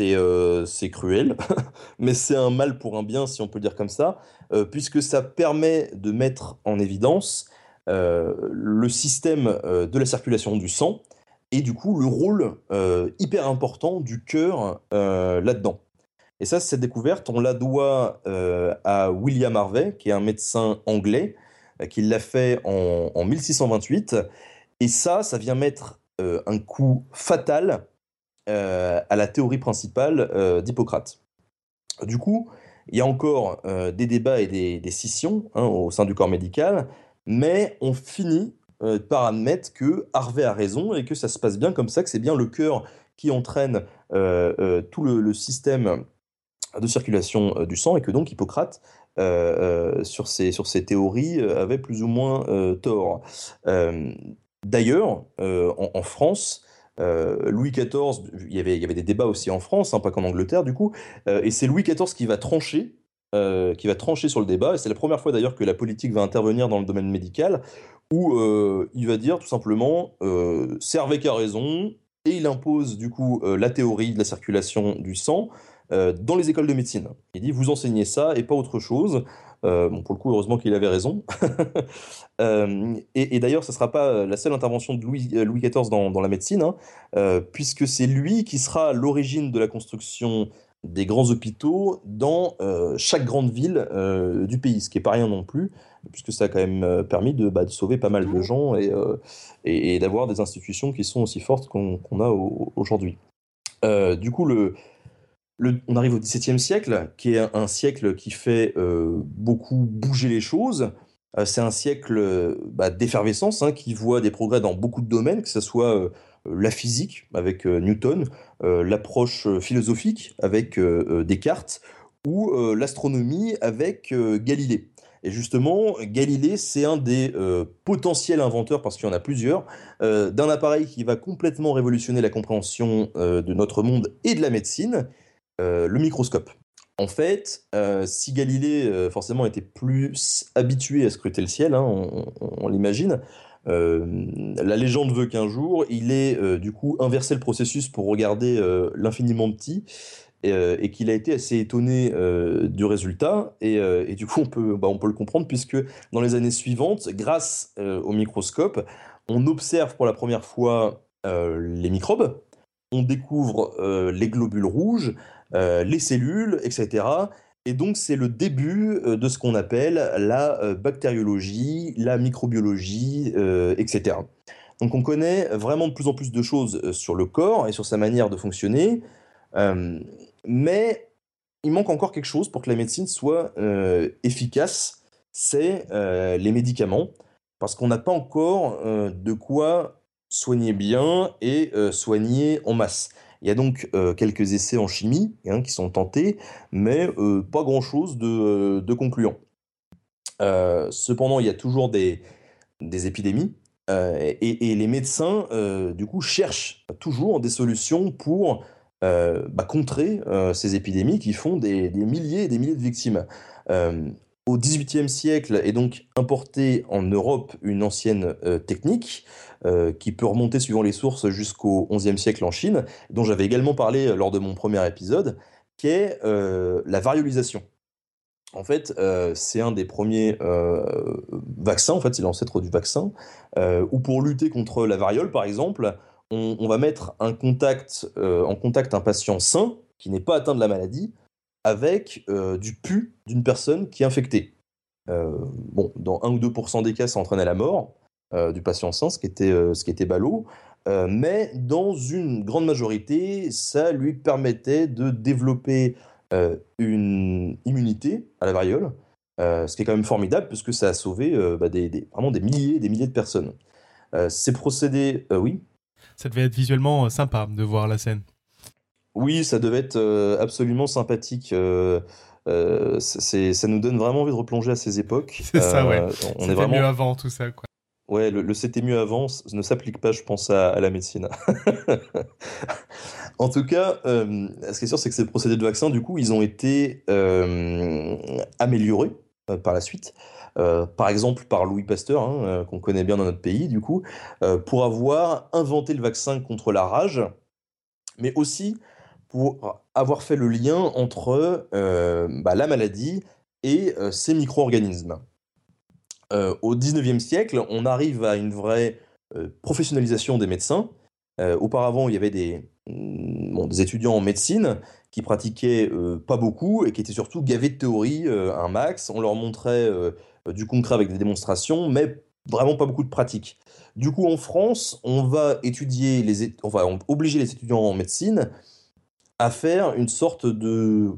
euh, c'est cruel, [laughs] mais c'est un mal pour un bien, si on peut dire comme ça, euh, puisque ça permet de mettre en évidence euh, le système de la circulation du sang et du coup le rôle hyper important du cœur là-dedans. Et ça, cette découverte, on la doit à William Harvey, qui est un médecin anglais, qui l'a fait en, en, 1628. Et ça, ça vient mettre un coup fatal euh, à la théorie principale euh, d'Hippocrate. Du coup, il y a encore euh, des débats et des, scissions hein, au sein du corps médical, mais on finit par admettre que Harvey a raison et que ça se passe bien comme ça, que c'est bien le cœur qui entraîne tout le, système de circulation du sang et que donc Hippocrate, sur, ses, sur théories, avait plus ou moins tort. D'ailleurs, en, France, euh, Louis XIV, il y, avait, y avait des débats aussi en France, hein, pas qu'en Angleterre du coup, euh, et c'est Louis XIV qui va trancher, euh, qui va trancher sur le débat, et c'est la première fois d'ailleurs que la politique va intervenir dans le domaine médical, où il va dire tout simplement, Servec a raison, et il impose du coup la théorie de la circulation du sang dans les écoles de médecine. Il dit, vous enseignez ça et pas autre chose. Euh, bon, pour le coup, heureusement qu'il avait raison. [laughs] Euh, et, d'ailleurs, ce ne sera pas la seule intervention de Louis, euh, XIV dans, dans la médecine, hein, puisque c'est lui qui sera l'origine de la construction des grands hôpitaux dans chaque grande ville du pays, ce qui n'est pas rien non plus, puisque ça a quand même permis de, bah, de sauver pas mal de gens et, et, d'avoir des institutions qui sont aussi fortes qu'on a aujourd'hui. du coup, le, on arrive au XVIIe siècle, qui est un, siècle qui fait euh, beaucoup bouger les choses. Euh, c'est un siècle bah, d'effervescence hein, qui voit des progrès dans beaucoup de domaines, que ce soit euh, la physique avec Newton, l'approche philosophique avec Descartes ou l'astronomie avec Galilée. Et justement, Galilée, c'est un des potentiels inventeurs, parce qu'il y en a plusieurs, d'un appareil qui va complètement révolutionner la compréhension de notre monde et de la médecine, euh, le microscope. En fait, euh, si Galilée euh, forcément était plus habitué à scruter le ciel, hein, on, l'imagine, la légende veut qu'un jour, il ait du coup inversé le processus pour regarder l'infiniment petit et, qu'il a été assez étonné du résultat. Et, du coup, on peut, bah, on peut le comprendre puisque dans les années suivantes, grâce au microscope, on observe pour la première fois les microbes, on découvre les globules rouges, euh, les cellules, etc. Et donc c'est le début euh, de ce qu'on appelle la euh, bactériologie, la microbiologie, etc. Donc on connaît vraiment de plus en plus de choses sur le corps et sur sa manière de fonctionner, mais il manque encore quelque chose pour que la médecine soit efficace, c'est les médicaments, parce qu'on n'a pas encore de quoi soigner bien et soigner en masse. Il y a donc euh, quelques essais en chimie hein, qui sont tentés, mais euh, pas grand-chose de, euh, concluant. cependant, il y a toujours des, épidémies, et, les médecins, du coup, cherchent toujours des solutions pour bah, contrer ces épidémies qui font des, milliers et des milliers de victimes au XVIIIe siècle est donc importée en Europe une ancienne euh, technique euh, qui peut remonter suivant les sources jusqu'au XIe siècle en Chine, dont j'avais également parlé euh, lors de mon premier épisode, qui est la variolisation. En fait, c'est un des premiers vaccins, en fait, c'est l'ancêtre du vaccin, où pour lutter contre la variole, par exemple, on, va mettre un contact, en contact un patient sain, qui n'est pas atteint de la maladie, avec du pu d'une personne qui est infectée. bon, dans 1 ou 2% des cas, ça entraînait la mort du patient sain, ce qui était, ce qui était ballot. mais dans une grande majorité, ça lui permettait de développer une immunité à la variole, ce qui est quand même formidable puisque ça a sauvé bah, vraiment des milliers des milliers de personnes. ces procédés, oui. Ça devait être visuellement sympa de voir la scène. Oui, ça devait être absolument sympathique. ça nous donne vraiment envie de replonger à ces époques. [laughs] C'est ça, ouais. On est vraiment mieux avant tout ça, quoi. Ouais, le, c'était mieux avant ne s'applique pas, je pense, à, la médecine. [laughs] en tout cas, euh, ce qui est sûr, c'est que ces procédés de vaccin, du coup, ils ont été euh, améliorés euh, par la suite. par exemple, par Louis Pasteur, hein, qu'on connaît bien dans notre pays, du coup, pour avoir inventé le vaccin contre la rage, mais aussi pour avoir fait le lien entre bah, la maladie et ces micro-organismes. Euh, au 19e siècle, on arrive à une vraie euh, professionnalisation des médecins. Euh, auparavant, il y avait des, mm, des étudiants en médecine qui pratiquaient pas beaucoup et qui étaient surtout gavés de théorie un max. On leur montrait du concret avec des démonstrations, mais vraiment pas beaucoup de pratique. Du coup, en France, on va obliger les étudiants en médecine à faire une sorte de,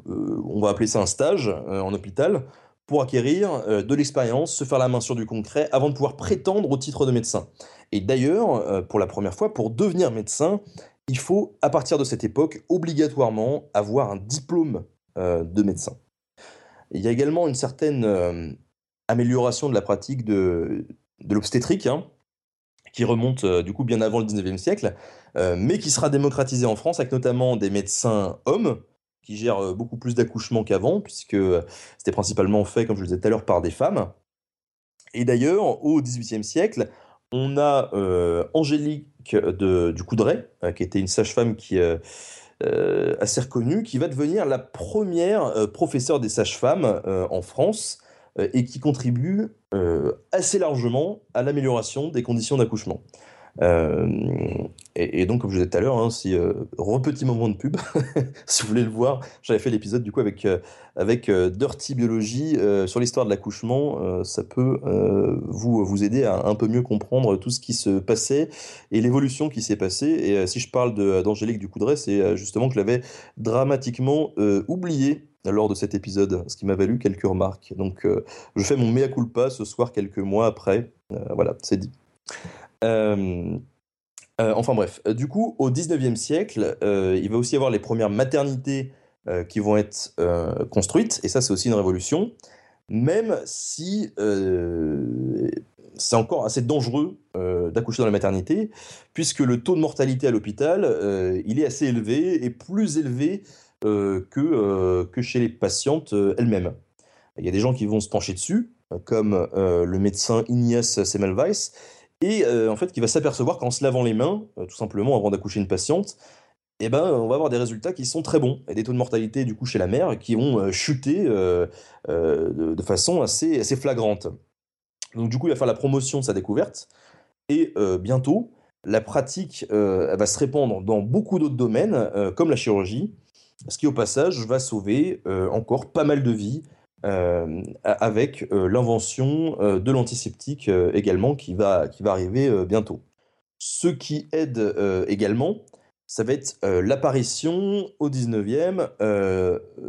on va appeler ça un stage en hôpital, pour acquérir euh, de l'expérience, se faire la main sur du concret avant de pouvoir prétendre au titre de médecin. Et d'ailleurs, euh, pour la première fois, pour devenir médecin, il faut, à partir de cette époque, obligatoirement avoir un diplôme euh, de médecin. Il y a également une certaine amélioration de la pratique de, de l'obstétrique, hein, qui remonte du coup bien avant le 19e siècle, mais qui sera démocratisée en France avec notamment des médecins hommes, qui gère euh, beaucoup plus d'accouchements qu'avant, puisque euh, c'était principalement fait, comme je le disais tout à l'heure, par des femmes. Et d'ailleurs, au XVIIIe siècle, on a euh, Angélique de, du Coudray, qui était une sage-femme qui assez reconnue, qui va devenir la première professeure des sages-femmes en France et qui contribue assez largement à l'amélioration des conditions d'accouchement. Euh, et, donc, comme je vous disais tout à l'heure, hein, si euh, petit moment de pub, [laughs] si vous voulez le voir, j'avais fait l'épisode du coup avec euh, avec Dirty Biologie sur l'histoire de l'accouchement. ça peut vous vous aider à un peu mieux comprendre tout ce qui se passait et l'évolution qui s'est passée. Et si je parle d'Angélique du Coudray, c'est justement que je l'avais dramatiquement oublié lors de cet épisode, ce qui m'a valu quelques remarques. Donc, je fais mon mea culpa ce soir, quelques mois après. voilà, c'est dit. Euh, euh, enfin bref, euh, du coup, au 19e siècle, il va aussi y avoir les premières maternités qui vont être construites, et ça c'est aussi une révolution, même si c'est encore assez dangereux d'accoucher dans la maternité, puisque le taux de mortalité à l'hôpital, il est assez élevé, et plus élevé que, que chez les patientes elles-mêmes. Il y a des gens qui vont se pencher dessus, comme le médecin Ignace Semmelweis, et euh, en fait qui va s'apercevoir qu'en se lavant les mains, euh, tout simplement avant d'accoucher une patiente, eh ben, on va avoir des résultats qui sont très bons, et des taux de mortalité du coup chez la mère qui vont euh, chuter de, façon assez, assez flagrante. Donc du coup, il va faire la promotion de sa découverte, et bientôt, la pratique va se répandre dans beaucoup d'autres domaines, comme la chirurgie, ce qui au passage va sauver encore pas mal de vies, euh, avec euh, l'invention euh, de l'antiseptique également qui va, qui va arriver bientôt. Ce qui aide également, ça va être l'apparition au 19e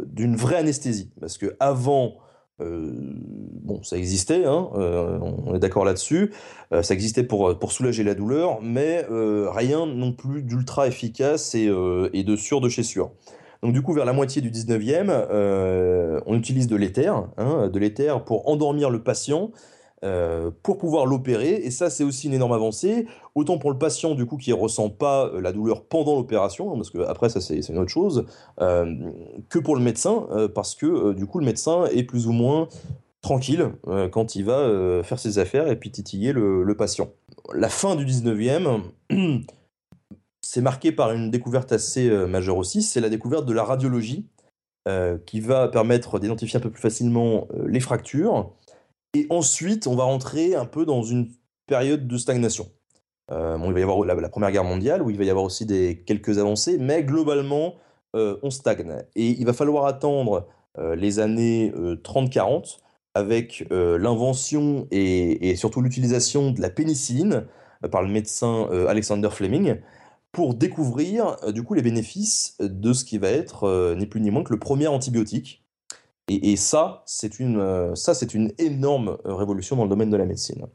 d'une vraie anesthésie. Parce que avant, bon, ça existait, hein, on est d'accord là-dessus, ça existait pour, pour soulager la douleur, mais rien non plus d'ultra efficace et, et, de sûr de chez sûr. Donc du coup, vers la moitié du 19e, euh, on utilise de l'éther, hein, de l'éther pour endormir le patient, euh, pour pouvoir l'opérer. Et ça, c'est aussi une énorme avancée. Autant pour le patient, du coup, qui ne ressent pas euh, la douleur pendant l'opération, hein, parce que après, ça, c'est une autre chose, que pour le médecin, parce que du coup, le médecin est plus ou moins tranquille quand il va faire ses affaires et puis titiller le, le patient. La fin du 19e, [clears throat] c'est marqué par une découverte assez euh, majeure aussi, c'est la découverte de la radiologie, euh, qui va permettre d'identifier un peu plus facilement euh, les fractures. Et ensuite, on va rentrer un peu dans une période de stagnation. il va y avoir la, Première Guerre mondiale, où il va y avoir aussi des, quelques avancées, mais globalement, on stagne. Et il va falloir attendre les années 30-40 avec l'invention et, surtout l'utilisation de la pénicilline par le médecin Alexander Fleming pour découvrir du coup les bénéfices de ce qui va être ni plus ni moins que le premier antibiotique. Et, ça, c'est une, ça, c'est une énorme révolution dans le domaine de la médecine.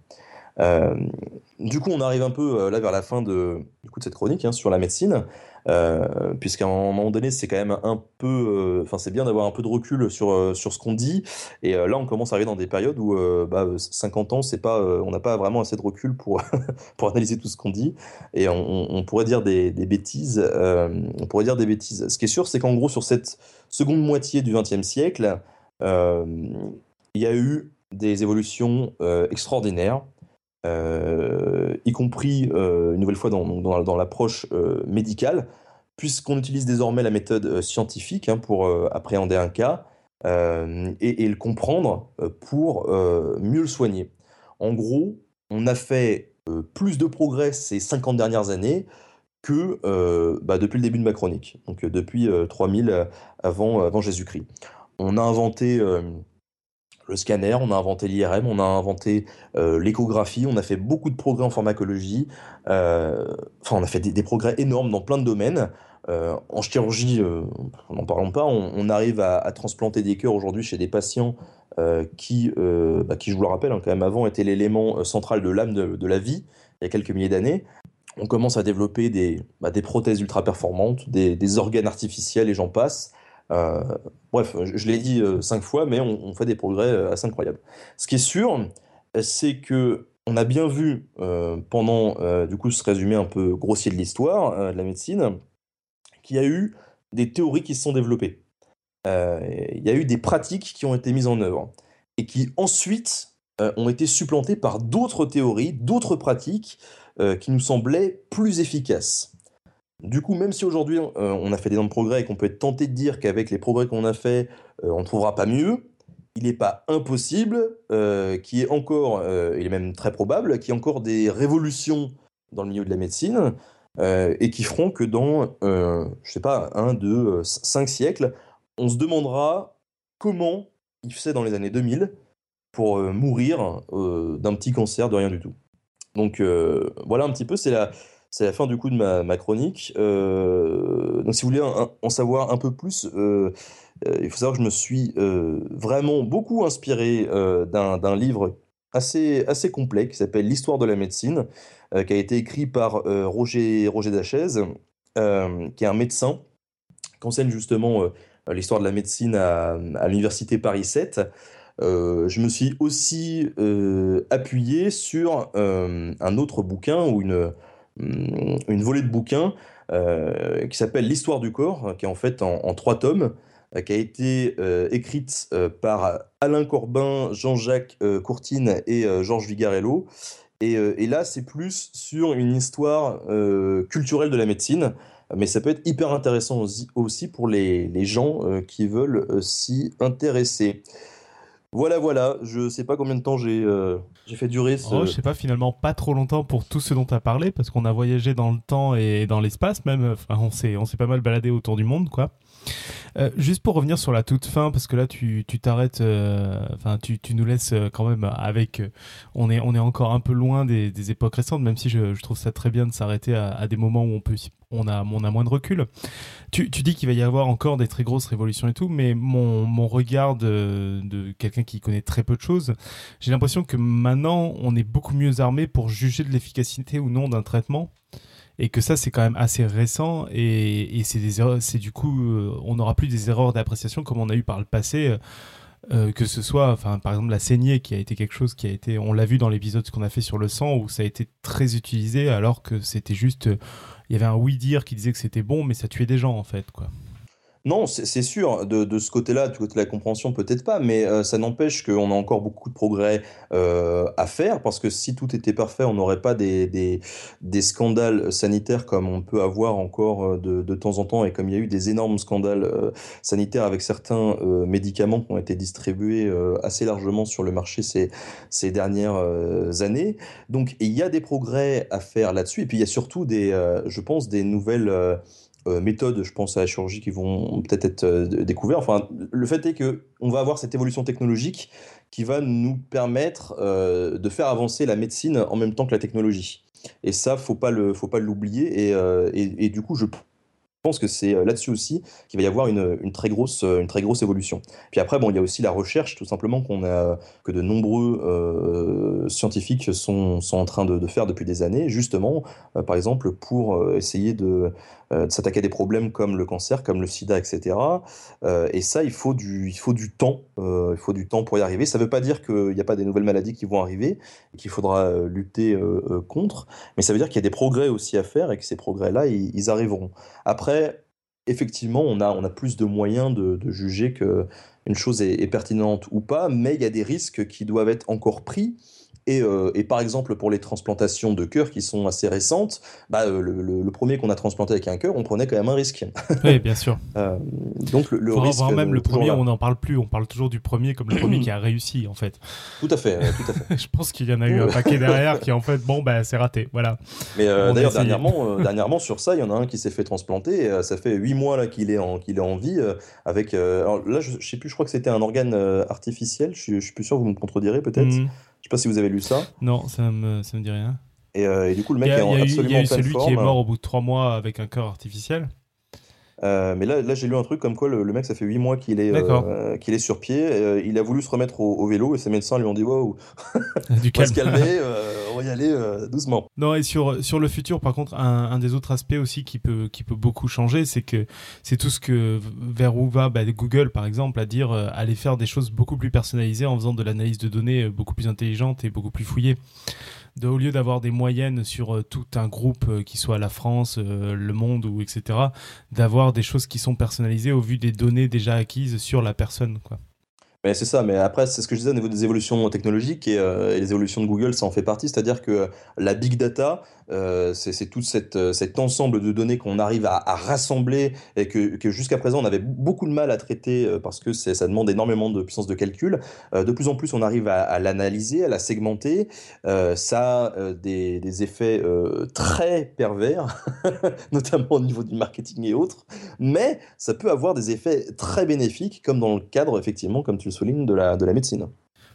du coup, on arrive un peu là vers la fin de cette chronique hein, sur la médecine. Euh, puisqu'à un moment donné, c'est quand même un peu, euh, enfin, c'est bien d'avoir un peu de recul sur euh, sur ce qu'on dit. Et là, on commence à arriver dans des périodes où, bah, 50 ans, c'est pas, on n'a pas vraiment assez de recul pour [laughs] pour analyser tout ce qu'on dit. Et on, pourrait dire des bêtises. on pourrait dire des bêtises. Ce qui est sûr, c'est qu'en gros, sur cette seconde moitié du XXe siècle, il y a eu des évolutions extraordinaires. Euh, y compris une nouvelle fois dans, l'approche médicale, puisqu'on utilise désormais la méthode scientifique hein, pour appréhender un cas et, le comprendre pour mieux le soigner. En gros, on a fait plus de progrès ces 50 dernières années que bah, depuis le début de ma chronique, donc depuis 3000 avant, avant Jésus-Christ. On a inventé le scanner, on a inventé l'IRM, on a inventé euh, l'échographie, on a fait beaucoup de progrès en pharmacologie, euh, enfin on a fait des, progrès énormes dans plein de domaines. Euh, en chirurgie, n'en parlons pas, on, arrive à, transplanter des cœurs aujourd'hui chez des patients qui, bah, qui, je vous le rappelle, hein, quand même avant étaient l'élément central de l'âme de, la vie, il y a quelques milliers d'années. On commence à développer des, bah, des prothèses ultra performantes, des, des organes artificiels et j'en passe. Euh, bref, je, l'ai dit euh, cinq fois, mais on, fait des progrès euh, assez incroyables. Ce qui est sûr, c'est que on a bien vu pendant du coup ce résumé un peu grossier de l'histoire de la médecine qu'il y a eu des théories qui se sont développées. Il y a eu des pratiques qui ont été mises en œuvre et qui ensuite ont été supplantées par d'autres théories, d'autres pratiques qui nous semblaient plus efficaces. Du coup, même si aujourd'hui euh, on a fait des de progrès et qu'on peut être tenté de dire qu'avec les progrès qu'on a fait, euh, on ne trouvera pas mieux, il n'est pas impossible euh, qu'il y ait encore, il est même très probable, qu'il y ait encore des révolutions dans le milieu de la médecine et qui feront que dans, je sais pas, un, deux, cinq siècles, on se demandera comment il faisait dans les années 2000 pour mourir d'un petit cancer de rien du tout. Donc voilà un petit peu, c'est la, c'est la fin du coup de ma, chronique. Euh, donc si vous voulez en, savoir un peu plus, euh, euh, il faut savoir que je me suis vraiment beaucoup inspiré d'un livre assez, assez complet qui s'appelle L'histoire de la médecine, qui a été écrit par Roger, Roger Dachaise, qui est un médecin qui enseigne justement l'histoire de la médecine à, l'université Paris 7. je me suis aussi appuyé sur un autre bouquin ou une, une volée de bouquins euh, qui s'appelle L'histoire du corps, qui est en fait en, trois tomes, euh, qui a été euh, écrite par Alain Corbin, Jean-Jacques Courtine et Georges Vigarello. Et, là, c'est plus sur une histoire culturelle de la médecine, mais ça peut être hyper intéressant aussi, pour les, les gens qui veulent s'y intéresser. Voilà, voilà, je sais pas combien de temps j'ai euh, fait durer ce... Oh, je sais pas, finalement pas trop longtemps pour tout ce dont tu as parlé, parce qu'on a voyagé dans le temps et dans l'espace même, enfin, on s'est pas mal baladé autour du monde, quoi. Euh, juste pour revenir sur la toute fin, parce que là tu t'arrêtes, euh, enfin tu, tu, nous laisses quand même avec, on est on est encore un peu loin des, des époques récentes, même si je, je, trouve ça très bien de s'arrêter à, à, des moments où on peut on a, on a moins de recul. Tu, tu, dis qu'il va y avoir encore des très grosses révolutions et tout, mais mon, mon regard de, de quelqu'un qui connaît très peu de choses, j'ai l'impression que maintenant on est beaucoup mieux armé pour juger de l'efficacité ou non d'un traitement et que ça c'est quand même assez récent et, c'est des c'est du coup euh, on n'aura plus des erreurs d'appréciation comme on a eu par le passé euh, euh, que ce soit enfin par exemple la saignée qui a été quelque chose qui a été on l'a vu dans l'épisode qu'on a fait sur le sang où ça a été très utilisé alors que c'était juste il y avait un oui dire qui disait que c'était bon mais ça tuait des gens en fait quoi Non, c'est sûr, de, ce côté-là, du côté de la compréhension, peut-être pas, mais euh, ça n'empêche qu'on a encore beaucoup de progrès euh, à faire, parce que si tout était parfait, on n'aurait pas des, scandales sanitaires comme on peut avoir encore euh, de, temps en temps, et comme il y a eu des énormes scandales sanitaires avec certains médicaments qui ont été distribués assez largement sur le marché ces, ces dernières années. Donc il y a des progrès à faire là-dessus, et puis il y a surtout des, je pense, des nouvelles méthodes, je pense à la chirurgie, qui vont peut-être être, euh, découvertes. Enfin, le fait est que on va avoir cette évolution technologique qui va nous permettre euh, de faire avancer la médecine en même temps que la technologie. Et ça, faut pas le, faut pas l'oublier. Et, et, du coup, je pense que c'est là-dessus aussi qu'il va y avoir une, très grosse, une très grosse évolution. Puis après, bon, il y a aussi la recherche, tout simplement, qu'on a, que de nombreux scientifiques sont, sont en train de, faire depuis des années, justement, par exemple, pour essayer de, euh, de s'attaquer à des problèmes comme le cancer, comme le sida, etc. Euh, et ça, il faut du, il faut du temps. Euh, il faut du temps pour y arriver. Ça ne veut pas dire qu'il n'y a pas des nouvelles maladies qui vont arriver et qu'il faudra lutter contre, mais ça veut dire qu'il y a des progrès aussi à faire et que ces progrès-là, ils, arriveront. Après, effectivement, on a, on a plus de moyens de, de juger qu'une chose est, pertinente ou pas, mais il y a des risques qui doivent être encore pris euh, et, par exemple, pour les transplantations de cœur qui sont assez récentes, bah, euh, le, premier qu'on a transplanté avec un cœur, on prenait quand même un risque. [laughs] Oui, bien sûr. Euh, donc le, risque. même le premier, on n'en parle plus. On parle toujours du premier comme le premier qui a réussi, en fait. Tout à fait. tout à [laughs] fait. Je pense qu'il y en a eu un paquet derrière qui, en fait, bon, bah, c'est raté. Voilà. Mais d'ailleurs, dernièrement, [laughs] dernièrement, sur ça, il y en a un qui s'est fait transplanter. ça fait huit mois là qu'il est en qu'il est en vie. avec, alors là, je, ne sais plus. Je crois que c'était un organe artificiel. Je, je suis plus sûr. Vous me contredirez peut-être. Hmm. Je sais pas si vous avez lu ça. Non, ça me, ça me dit rien. Et, euh, et du coup, le mec est en absolument Il y a eu celui qui est mort au bout de trois mois avec un cœur artificiel. Euh, mais là, là j'ai lu un truc comme quoi le, mec, ça fait 8 mois qu'il est, euh, qu'il est sur pied. Euh, il a voulu se remettre au, vélo et ses médecins lui ont dit Waouh, [laughs] on va se calmer, [laughs] on va y aller doucement. Non, et sur, sur le futur, par contre, un, un, des autres aspects aussi qui peut, qui peut beaucoup changer, c'est que c'est tout ce que vers où va bah, Google, par exemple, à dire aller faire des choses beaucoup plus personnalisées en faisant de l'analyse de données beaucoup plus intelligente et beaucoup plus fouillée au lieu d'avoir des moyennes sur euh, tout un groupe euh, qui soit la France, euh, le monde ou etc., d'avoir des choses qui sont personnalisées au vu des données déjà acquises sur la personne. C'est ça, mais après, c'est ce que je disais au niveau des évolutions technologiques et, et les évolutions de Google, ça en fait partie. C'est-à-dire que la big data, euh, c'est tout euh, cet ensemble de données qu'on arrive à, rassembler et que, jusqu'à présent on avait beaucoup de mal à traiter euh, parce que ça demande énormément de puissance de calcul. de plus en plus on arrive à, l'analyser, à la segmenter. ça a des, effets très pervers, [laughs] notamment au niveau du marketing et autres, mais ça peut avoir des effets très bénéfiques comme dans le cadre effectivement, comme tu le soulignes, de la, de la médecine.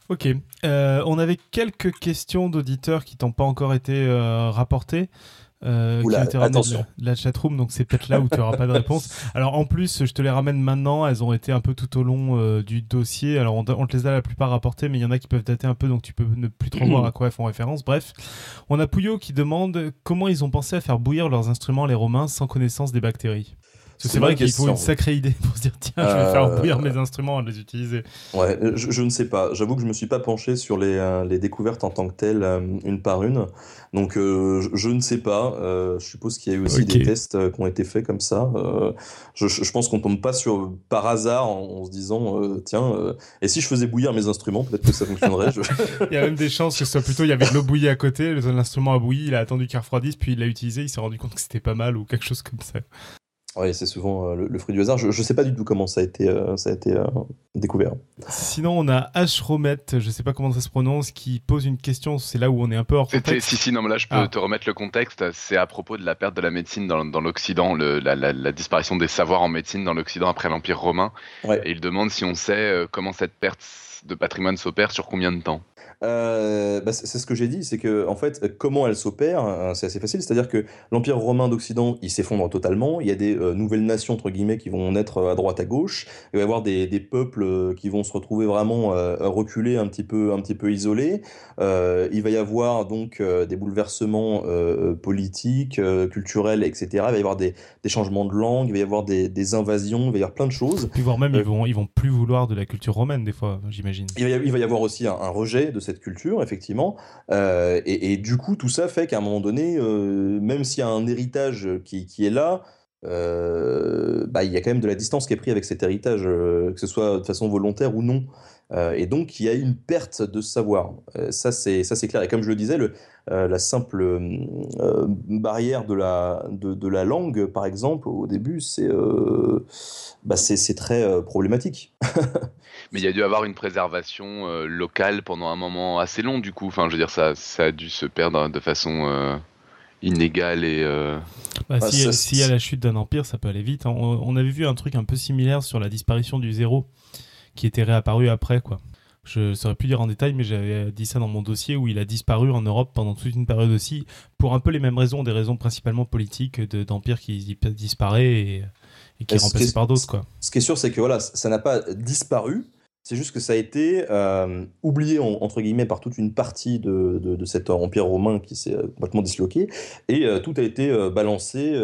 Ok. Euh, on avait quelques questions d'auditeurs qui t'ont pas encore été euh, rapportées. Euh, qui attention. De la, chatroom, donc c'est peut-être là où tu n'auras pas de réponse. [laughs] Alors en plus, je te les ramène maintenant, elles ont été un peu tout au long euh, du dossier. Alors on, te les a la plupart rapportées, mais il y en a qui peuvent dater un peu, donc tu peux ne plus trop [clears throat] voir à quoi elles font référence. Bref, on a Pouillot qui demande comment ils ont pensé à faire bouillir leurs instruments, les Romains, sans connaissance des bactéries. C'est vrai qu'il faut une sacrée idée pour se dire tiens, je vais faire bouillir mes instruments et les utiliser. Ouais, je, ne sais pas. J'avoue que je me suis pas penché sur les, euh, les découvertes en tant que telles, euh, une par une. Donc euh, je, ne sais pas. je suppose qu'il y a eu aussi des tests qui ont été faits comme ça. Je, je, pense qu'on tombe pas sur par hasard en, se disant tiens, et si je faisais bouillir mes instruments, peut-être que ça fonctionnerait. [laughs] il y a même des chances que ce soit plutôt il y avait de l'eau bouillie à côté, l'instrument a bouilli, il a attendu qu'il refroidisse, puis il l'a utilisé, il s'est rendu compte que c'était pas mal ou quelque chose comme ça. Oui, c'est souvent euh, le, fruit du hasard. Je ne sais pas du tout comment ça a été, euh, ça a été euh, découvert. Sinon, on a Ashromet, je ne sais pas comment ça se prononce, qui pose une question. C'est là où on est un peu hors contexte. Si, si, non, mais là, je peux ah. te remettre le contexte. C'est à propos de la perte de la médecine dans, dans l'Occident, la, la, la, disparition des savoirs en médecine dans l'Occident après l'Empire romain. Et il demande si on sait comment cette perte de patrimoine s'opère sur combien de temps euh, bah, c'est ce que j'ai dit, c'est que en fait, comment elle s'opère, hein, c'est assez facile. C'est-à-dire que l'empire romain d'Occident, il s'effondre totalement. Il y a des euh, nouvelles nations entre guillemets qui vont naître euh, à droite à gauche. Il va y avoir des, des peuples qui vont se retrouver vraiment reculés, un petit peu, un petit peu isolés. il va y avoir donc des bouleversements politiques, culturels, etc. Il va y avoir des, des, changements de langue. Il va y avoir des, des, invasions. Il va y avoir plein de choses. Puis voire même, ils vont, ils vont plus vouloir de la culture romaine des fois, j'imagine. Il, il, va y avoir aussi un, un rejet de cette culture, effectivement. Euh, et, du coup, tout ça fait qu'à un moment donné, euh, même s'il y a un héritage qui, est là, bah, il y a quand même de la distance qui est prise avec cet héritage, que ce soit de façon volontaire ou non. Et donc, il y a une perte de savoir. ça, c'est ça, c'est clair. Et comme je le disais, le, la simple barrière de la, de, de, la langue, par exemple, au début, c'est bah, c'est très problématique. [laughs] Mais il y a dû avoir une préservation locale pendant un moment assez long, du coup. Enfin, je veux dire, ça, ça a dû se perdre de façon inégale et. Euh... Bah, bah S'il y a la chute d'un empire, ça peut aller vite. On, avait vu un truc un peu similaire sur la disparition du zéro, qui était réapparu après, quoi. Je ne saurais plus dire en détail, mais j'avais dit ça dans mon dossier où il a disparu en Europe pendant toute une période aussi, pour un peu les mêmes raisons, des raisons principalement politiques d'empire qui disparaît et, qui est remplacé par d'autres. Quoi. Ce qui est sûr, c'est que voilà, ça n'a pas disparu, c'est juste que ça a été euh, oublié, entre guillemets, par toute une partie de, de, cet empire romain qui s'est euh, complètement disloqué. Et euh, tout a été balancé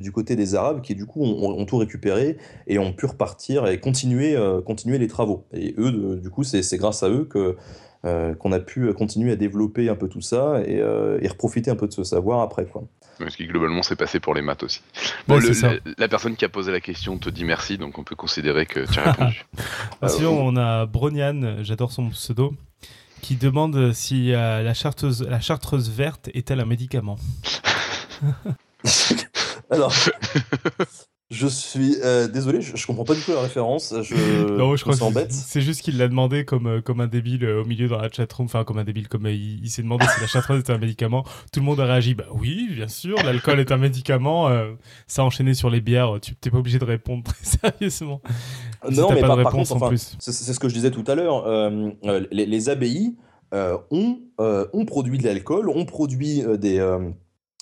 du, côté des Arabes qui, du coup, ont, tout récupéré et ont pu repartir et continuer, continuer les travaux. Et eux, du coup, c'est grâce à eux que qu'on a pu continuer à développer un peu tout ça et, et reprofiter un peu de ce savoir après. Quoi. Ce qui globalement s'est passé pour les maths aussi. la, personne qui a posé la question te dit merci, donc on peut considérer que tu as [laughs] répondu. Ah, sinon, on a Bronian, j'adore son pseudo, qui demande si euh, la, chartreuse, la chartreuse verte est-elle un médicament? [laughs] [laughs] Alors, Je suis euh, désolé, je, comprends pas du tout la référence. Je, [laughs] non, je crois c'est juste qu'il l'a demandé comme, euh, comme un débile euh, au milieu dans la chatroom, enfin comme un débile, comme il, s'est demandé si la chartreuse était un médicament. Tout le monde a réagi, bah oui, bien sûr, l'alcool est un médicament. ça a enchaîné sur les bières, tu t'es pas obligé de répondre très [laughs] sérieusement. non, mais pas par, de réponse contre, c'est ce que je disais tout à l'heure. Les, les, abbayes ont, ont produit de l'alcool, ont produit des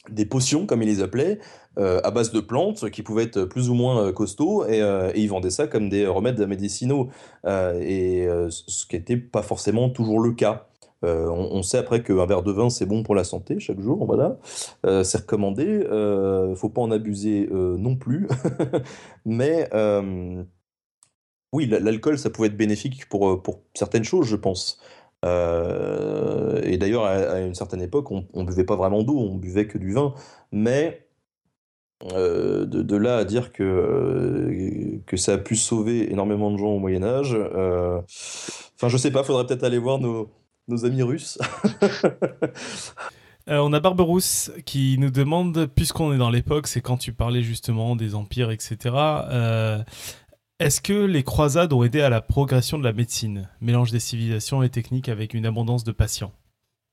des potions, comme ils les appelaient, euh, à base de plantes qui pouvaient être plus ou moins euh, costauds, euh, et, ils vendaient ça comme des remèdes médicinaux, et ce qui n'était pas forcément toujours le cas. On, sait après qu'un verre de vin c'est bon pour la santé chaque jour, voilà, c'est recommandé. faut pas en abuser non plus, [laughs] mais oui, l'alcool ça pouvait être bénéfique pour, pour certaines choses, je pense. Et d'ailleurs, à, une certaine époque, on ne buvait pas vraiment d'eau, on buvait que du vin. Mais euh, de, là à dire que, euh, que ça a pu sauver énormément de gens au Moyen Âge, euh, enfin je sais pas, faudrait peut-être aller voir nos, nos amis russes. [laughs] on a Barberousse qui nous demande, puisqu'on est dans l'époque, c'est quand tu parlais justement des empires, etc. Est-ce que les croisades ont aidé à la progression de la médecine Mélange des civilisations et techniques avec une abondance de patients.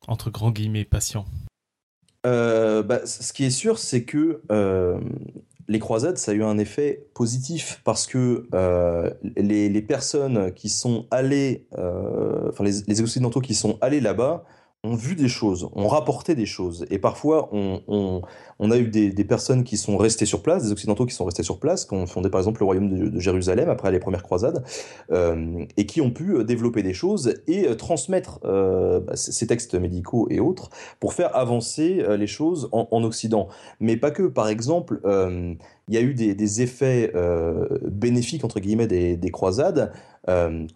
Entre grands guillemets, patients? Euh, bah, ce qui est sûr, c'est que euh, les croisades, ça a eu un effet positif parce que euh, les, personnes qui sont allées, enfin les, les, Occidentaux qui sont allés là-bas, ont vu des choses, ont rapporté des choses. Et parfois, on, a eu des, personnes qui sont restées sur place, des Occidentaux qui sont restés sur place, qui ont fondé par exemple le royaume de, Jérusalem après les premières croisades, euh, et qui ont pu euh, développer des choses et euh, transmettre bah, ces textes médicaux et autres pour faire avancer les choses en, Occident. Mais pas que, par exemple, il y a eu des, effets bénéfiques, entre guillemets, des, des croisades, euh,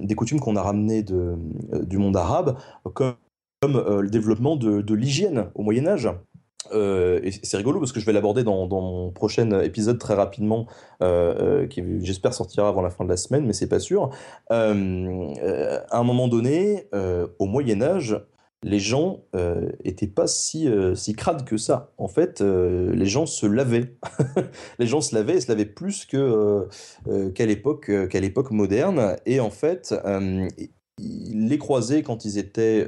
des coutumes qu'on a ramenées euh, du monde arabe, comme, euh, le développement de, l'hygiène au Moyen Âge. et c'est rigolo parce que je vais l'aborder dans, mon prochain épisode très rapidement, qui j'espère sortira avant la fin de la semaine, mais c'est pas sûr. à un moment donné, au Moyen Âge, les gens euh, étaient pas si, euh, crades que ça. En fait, euh, les gens se lavaient. [laughs] les gens se lavaient et se lavaient plus que qu'à l'époque moderne. Et en fait, les croisés, quand ils étaient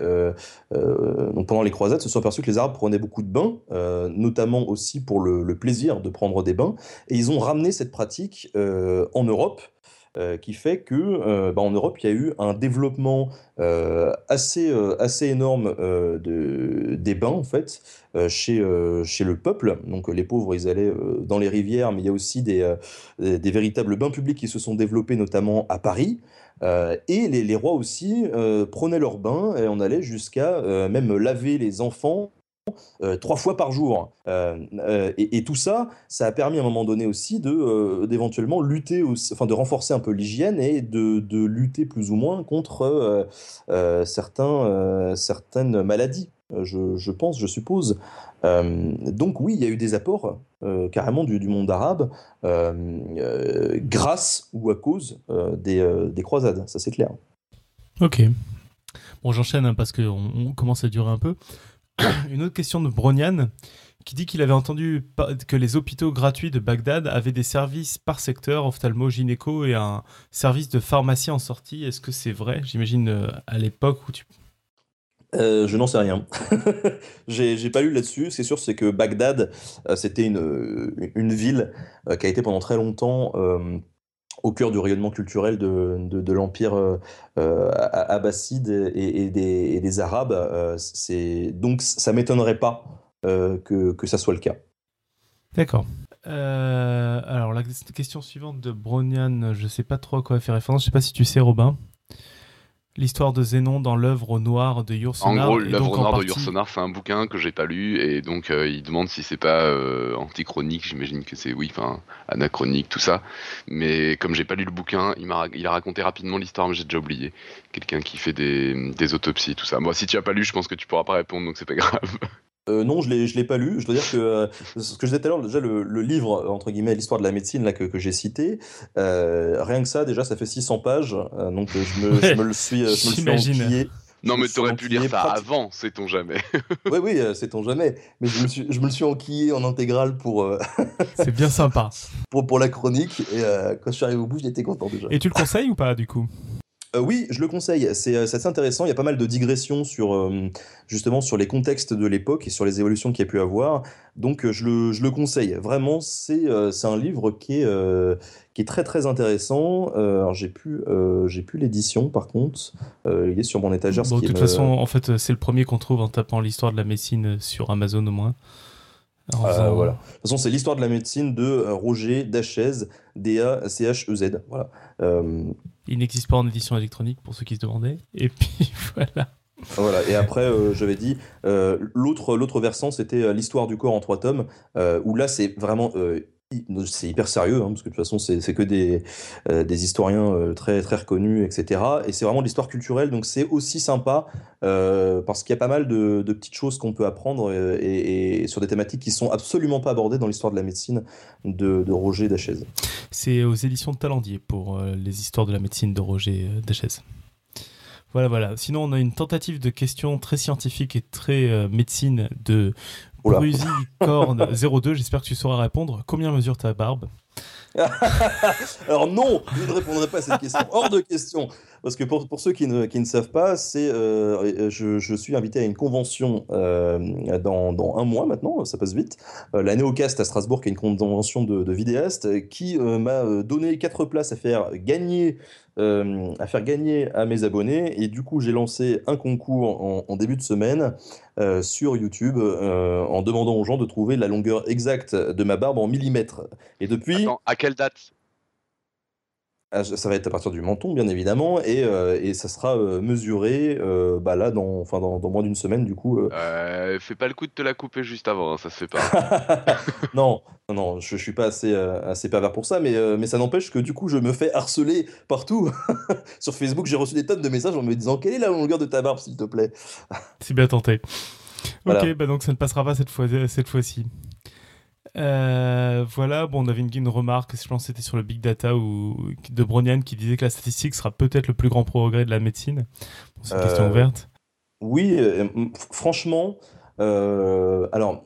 pendant les croisades, se sont aperçus que les Arabes prenaient beaucoup de bains, notamment aussi pour le, plaisir de prendre des bains. Et ils ont ramené cette pratique en Europe. Euh, qui fait que euh, bah, en Europe, il y a eu un développement euh, assez, assez énorme de, des bains, en fait, chez, chez le peuple. Donc les pauvres, ils allaient dans les rivières, mais il y a aussi des, des véritables bains publics qui se sont développés, notamment à Paris. et les, les, rois aussi prenaient leurs bains et on allait jusqu'à même laver les enfants euh, trois fois par jour. Euh, euh, et, tout ça, ça a permis à un moment donné aussi de d'éventuellement lutter, enfin de renforcer un peu l'hygiène et de, de, lutter plus ou moins contre certains, certaines maladies. Je, je, pense, je suppose. donc oui, il y a eu des apports carrément du, monde arabe grâce ou à cause des, des croisades, ça c'est clair. Ok. Bon, j'enchaîne hein, parce qu'on commence à durer un peu. [coughs] Une autre question de Bronian qui dit qu'il avait entendu que les hôpitaux gratuits de Bagdad avaient des services par secteur, ophtalmo, gynéco et un service de pharmacie en sortie. Est-ce que c'est vrai? J'imagine euh, à l'époque où tu... Euh, je n'en sais rien. [laughs] j'ai pas lu là-dessus. C'est sûr, c'est que Bagdad, euh, c'était une, une ville qui a été pendant très longtemps au cœur du rayonnement culturel de, de, l'empire abbasside et, des, et, des, Arabes. donc, ça m'étonnerait pas euh, que, que ça soit le cas. D'accord. Euh, alors, la question suivante de Bronian, je ne sais pas trop à quoi faire référence. Je ne sais pas si tu sais, Robin. L'histoire de Zénon dans l'œuvre noire de Yourcenar. En gros, l'œuvre noire de Yourcenar, c'est un bouquin que j'ai pas lu et donc euh, il demande si c'est pas antichronique. J'imagine que c'est oui, enfin anachronique, tout ça. Mais comme j'ai pas lu le bouquin, il m'a il a raconté rapidement l'histoire, mais j'ai déjà oublié. Quelqu'un qui fait des, des, autopsies, tout ça. Moi, si tu as pas lu, je pense que tu pourras pas répondre, donc c'est pas [laughs] grave. Euh, non, je ne l'ai pas lu. Je dois dire que euh, ce que je disais tout à l'heure, déjà le, livre, entre guillemets, l'histoire de la médecine là, que, que j'ai cité, euh, rien que ça, déjà, ça fait 600 pages. donc je me, je me, le suis, je me le suis enquillé. Non, mais tu aurais pu lire ça avant, sait-on jamais. oui, oui, sait-on jamais. Mais je me, suis, je me le suis enquillé en intégrale pour. [laughs] C'est bien sympa. Pour, pour la chronique. Et quand je suis arrivé au bout, j'étais content déjà. Et tu le conseilles ou pas, du coup? Euh, oui, je le conseille. C'est euh, assez intéressant. Il y a pas mal de digressions sur euh, justement sur les contextes de l'époque et sur les évolutions qu'il y a pu avoir. Donc je le, je le conseille. Vraiment, c'est c'est un livre qui est qui est très très intéressant. alors j'ai plus j'ai plus l'édition par contre. il est sur mon étagère. Bon, de toute façon, en fait, c'est le premier qu'on trouve en tapant l'histoire de la médecine sur Amazon au moins. Voilà. De toute façon, c'est l'histoire de la médecine de Roger Dachez, D-A-C-H-E-Z. Voilà. Il n'existe pas en édition électronique pour ceux qui se demandaient. Et puis [laughs] voilà. Voilà, et après, euh, j'avais dit, euh, l'autre, versant, c'était euh, l'histoire du corps en trois tomes, où là, c'est vraiment c'est hyper sérieux, hein, parce que de toute façon, c'est que des, euh, des historiens euh, très, très reconnus, etc. Et c'est vraiment de l'histoire culturelle, donc c'est aussi sympa, euh, parce qu'il y a pas mal de, petites choses qu'on peut apprendre, et, sur des thématiques qui sont absolument pas abordées dans l'histoire de la médecine de, Roger Dachez. C'est aux éditions de Talendier pour les histoires de la médecine de Roger Dachez. Voilà, voilà. Sinon, on a une tentative de question très scientifique et très médecine de Bruzy Corne 02, j'espère que tu sauras répondre. Combien mesure ta barbe? [laughs] Alors non, je ne répondrai pas à cette question. Hors de question. Parce que pour, ceux qui ne, savent pas, c'est, euh, je, suis invité à une convention euh, dans, un mois maintenant, ça passe vite. Euh, la Néocast à Strasbourg, qui est une convention de, vidéastes, qui m'a donné quatre places à faire gagner à faire gagner à mes abonnés. Et du coup, j'ai lancé un concours en, début de semaine sur YouTube en demandant aux gens de trouver la longueur exacte de ma barbe en millimètres. Et depuis. Attends, à quelle date? Ça va être à partir du menton, bien évidemment, et, euh, et ça sera euh, mesuré euh, bah là, dans, enfin, dans, moins d'une semaine, du coup. fais pas le coup de te la couper juste avant, hein, ça se fait pas. [laughs] non, non, je, je suis pas assez, assez pervers pour ça, mais, mais ça n'empêche que du coup, je me fais harceler partout. [laughs] Sur Facebook, j'ai reçu des tonnes de messages en me disant quelle est la longueur de ta barbe, s'il te plaît? C'est bien tenté. Ok, bah donc ça ne passera pas cette fois-ci. Cette fois euh, voilà, bon, on avait une, remarque, je pense que c'était sur le big data ou de Bronian qui disait que la statistique sera peut-être le plus grand progrès de la médecine. c'est une question euh, ouverte. Oui, euh, franchement, alors,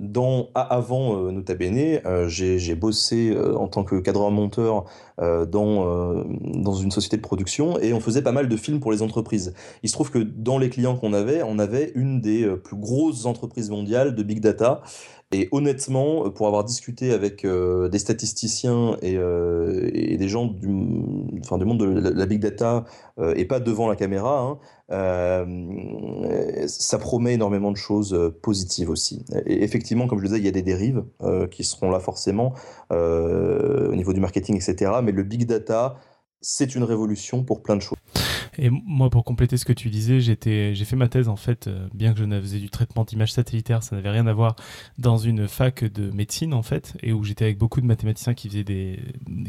dans, avant Nota Bene, j'ai bossé en tant que cadreur-monteur dans, dans une société de production et on faisait pas mal de films pour les entreprises. Il se trouve que dans les clients qu'on avait, on avait une des plus grosses entreprises mondiales de big data et honnêtement, pour avoir discuté avec euh, des statisticiens et, euh, et, des gens du, enfin, du monde de la, big data euh, et pas devant la caméra, hein, ça promet énormément de choses positives aussi. Et effectivement, comme je le disais, il y a des dérives qui seront là forcément au niveau du marketing, etc. Mais le big data, c'est une révolution pour plein de choses. Et moi, pour compléter ce que tu disais, j'étais, j'ai fait ma thèse en fait, euh, bien que je ne faisais du traitement d'images satellitaires, ça n'avait rien à voir dans une fac de médecine en fait, et où j'étais avec beaucoup de mathématiciens qui faisaient des,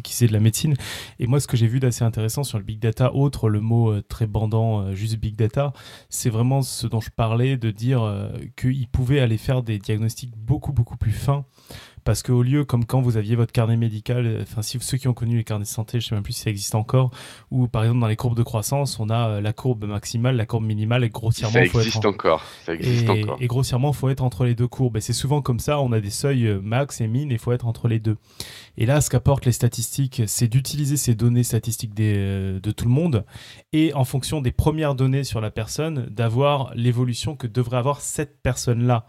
qui faisaient de la médecine. Et moi, ce que j'ai vu d'assez intéressant sur le big data, autre le mot euh, très bandant, euh, juste big data, c'est vraiment ce dont je parlais de dire qu'ils pouvaient aller faire des diagnostics beaucoup beaucoup plus fins parce qu'au lieu, comme quand vous aviez votre carnet médical, euh, enfin, si ceux qui ont connu les carnets de santé, je sais même plus si ça existe encore, ou par exemple dans les courbes de croissance, on a euh, la courbe maximale, la courbe minimale, et grossièrement. Ça existe encore. Ça existe et, encore. Et grossièrement, il faut être entre les deux courbes. Et c'est souvent comme ça, on a des seuils euh, max et min, et il faut être entre les deux. Et là, ce qu'apportent les statistiques, c'est d'utiliser ces données statistiques des, de tout le monde, et en fonction des premières données sur la personne, d'avoir l'évolution que devrait avoir cette personne-là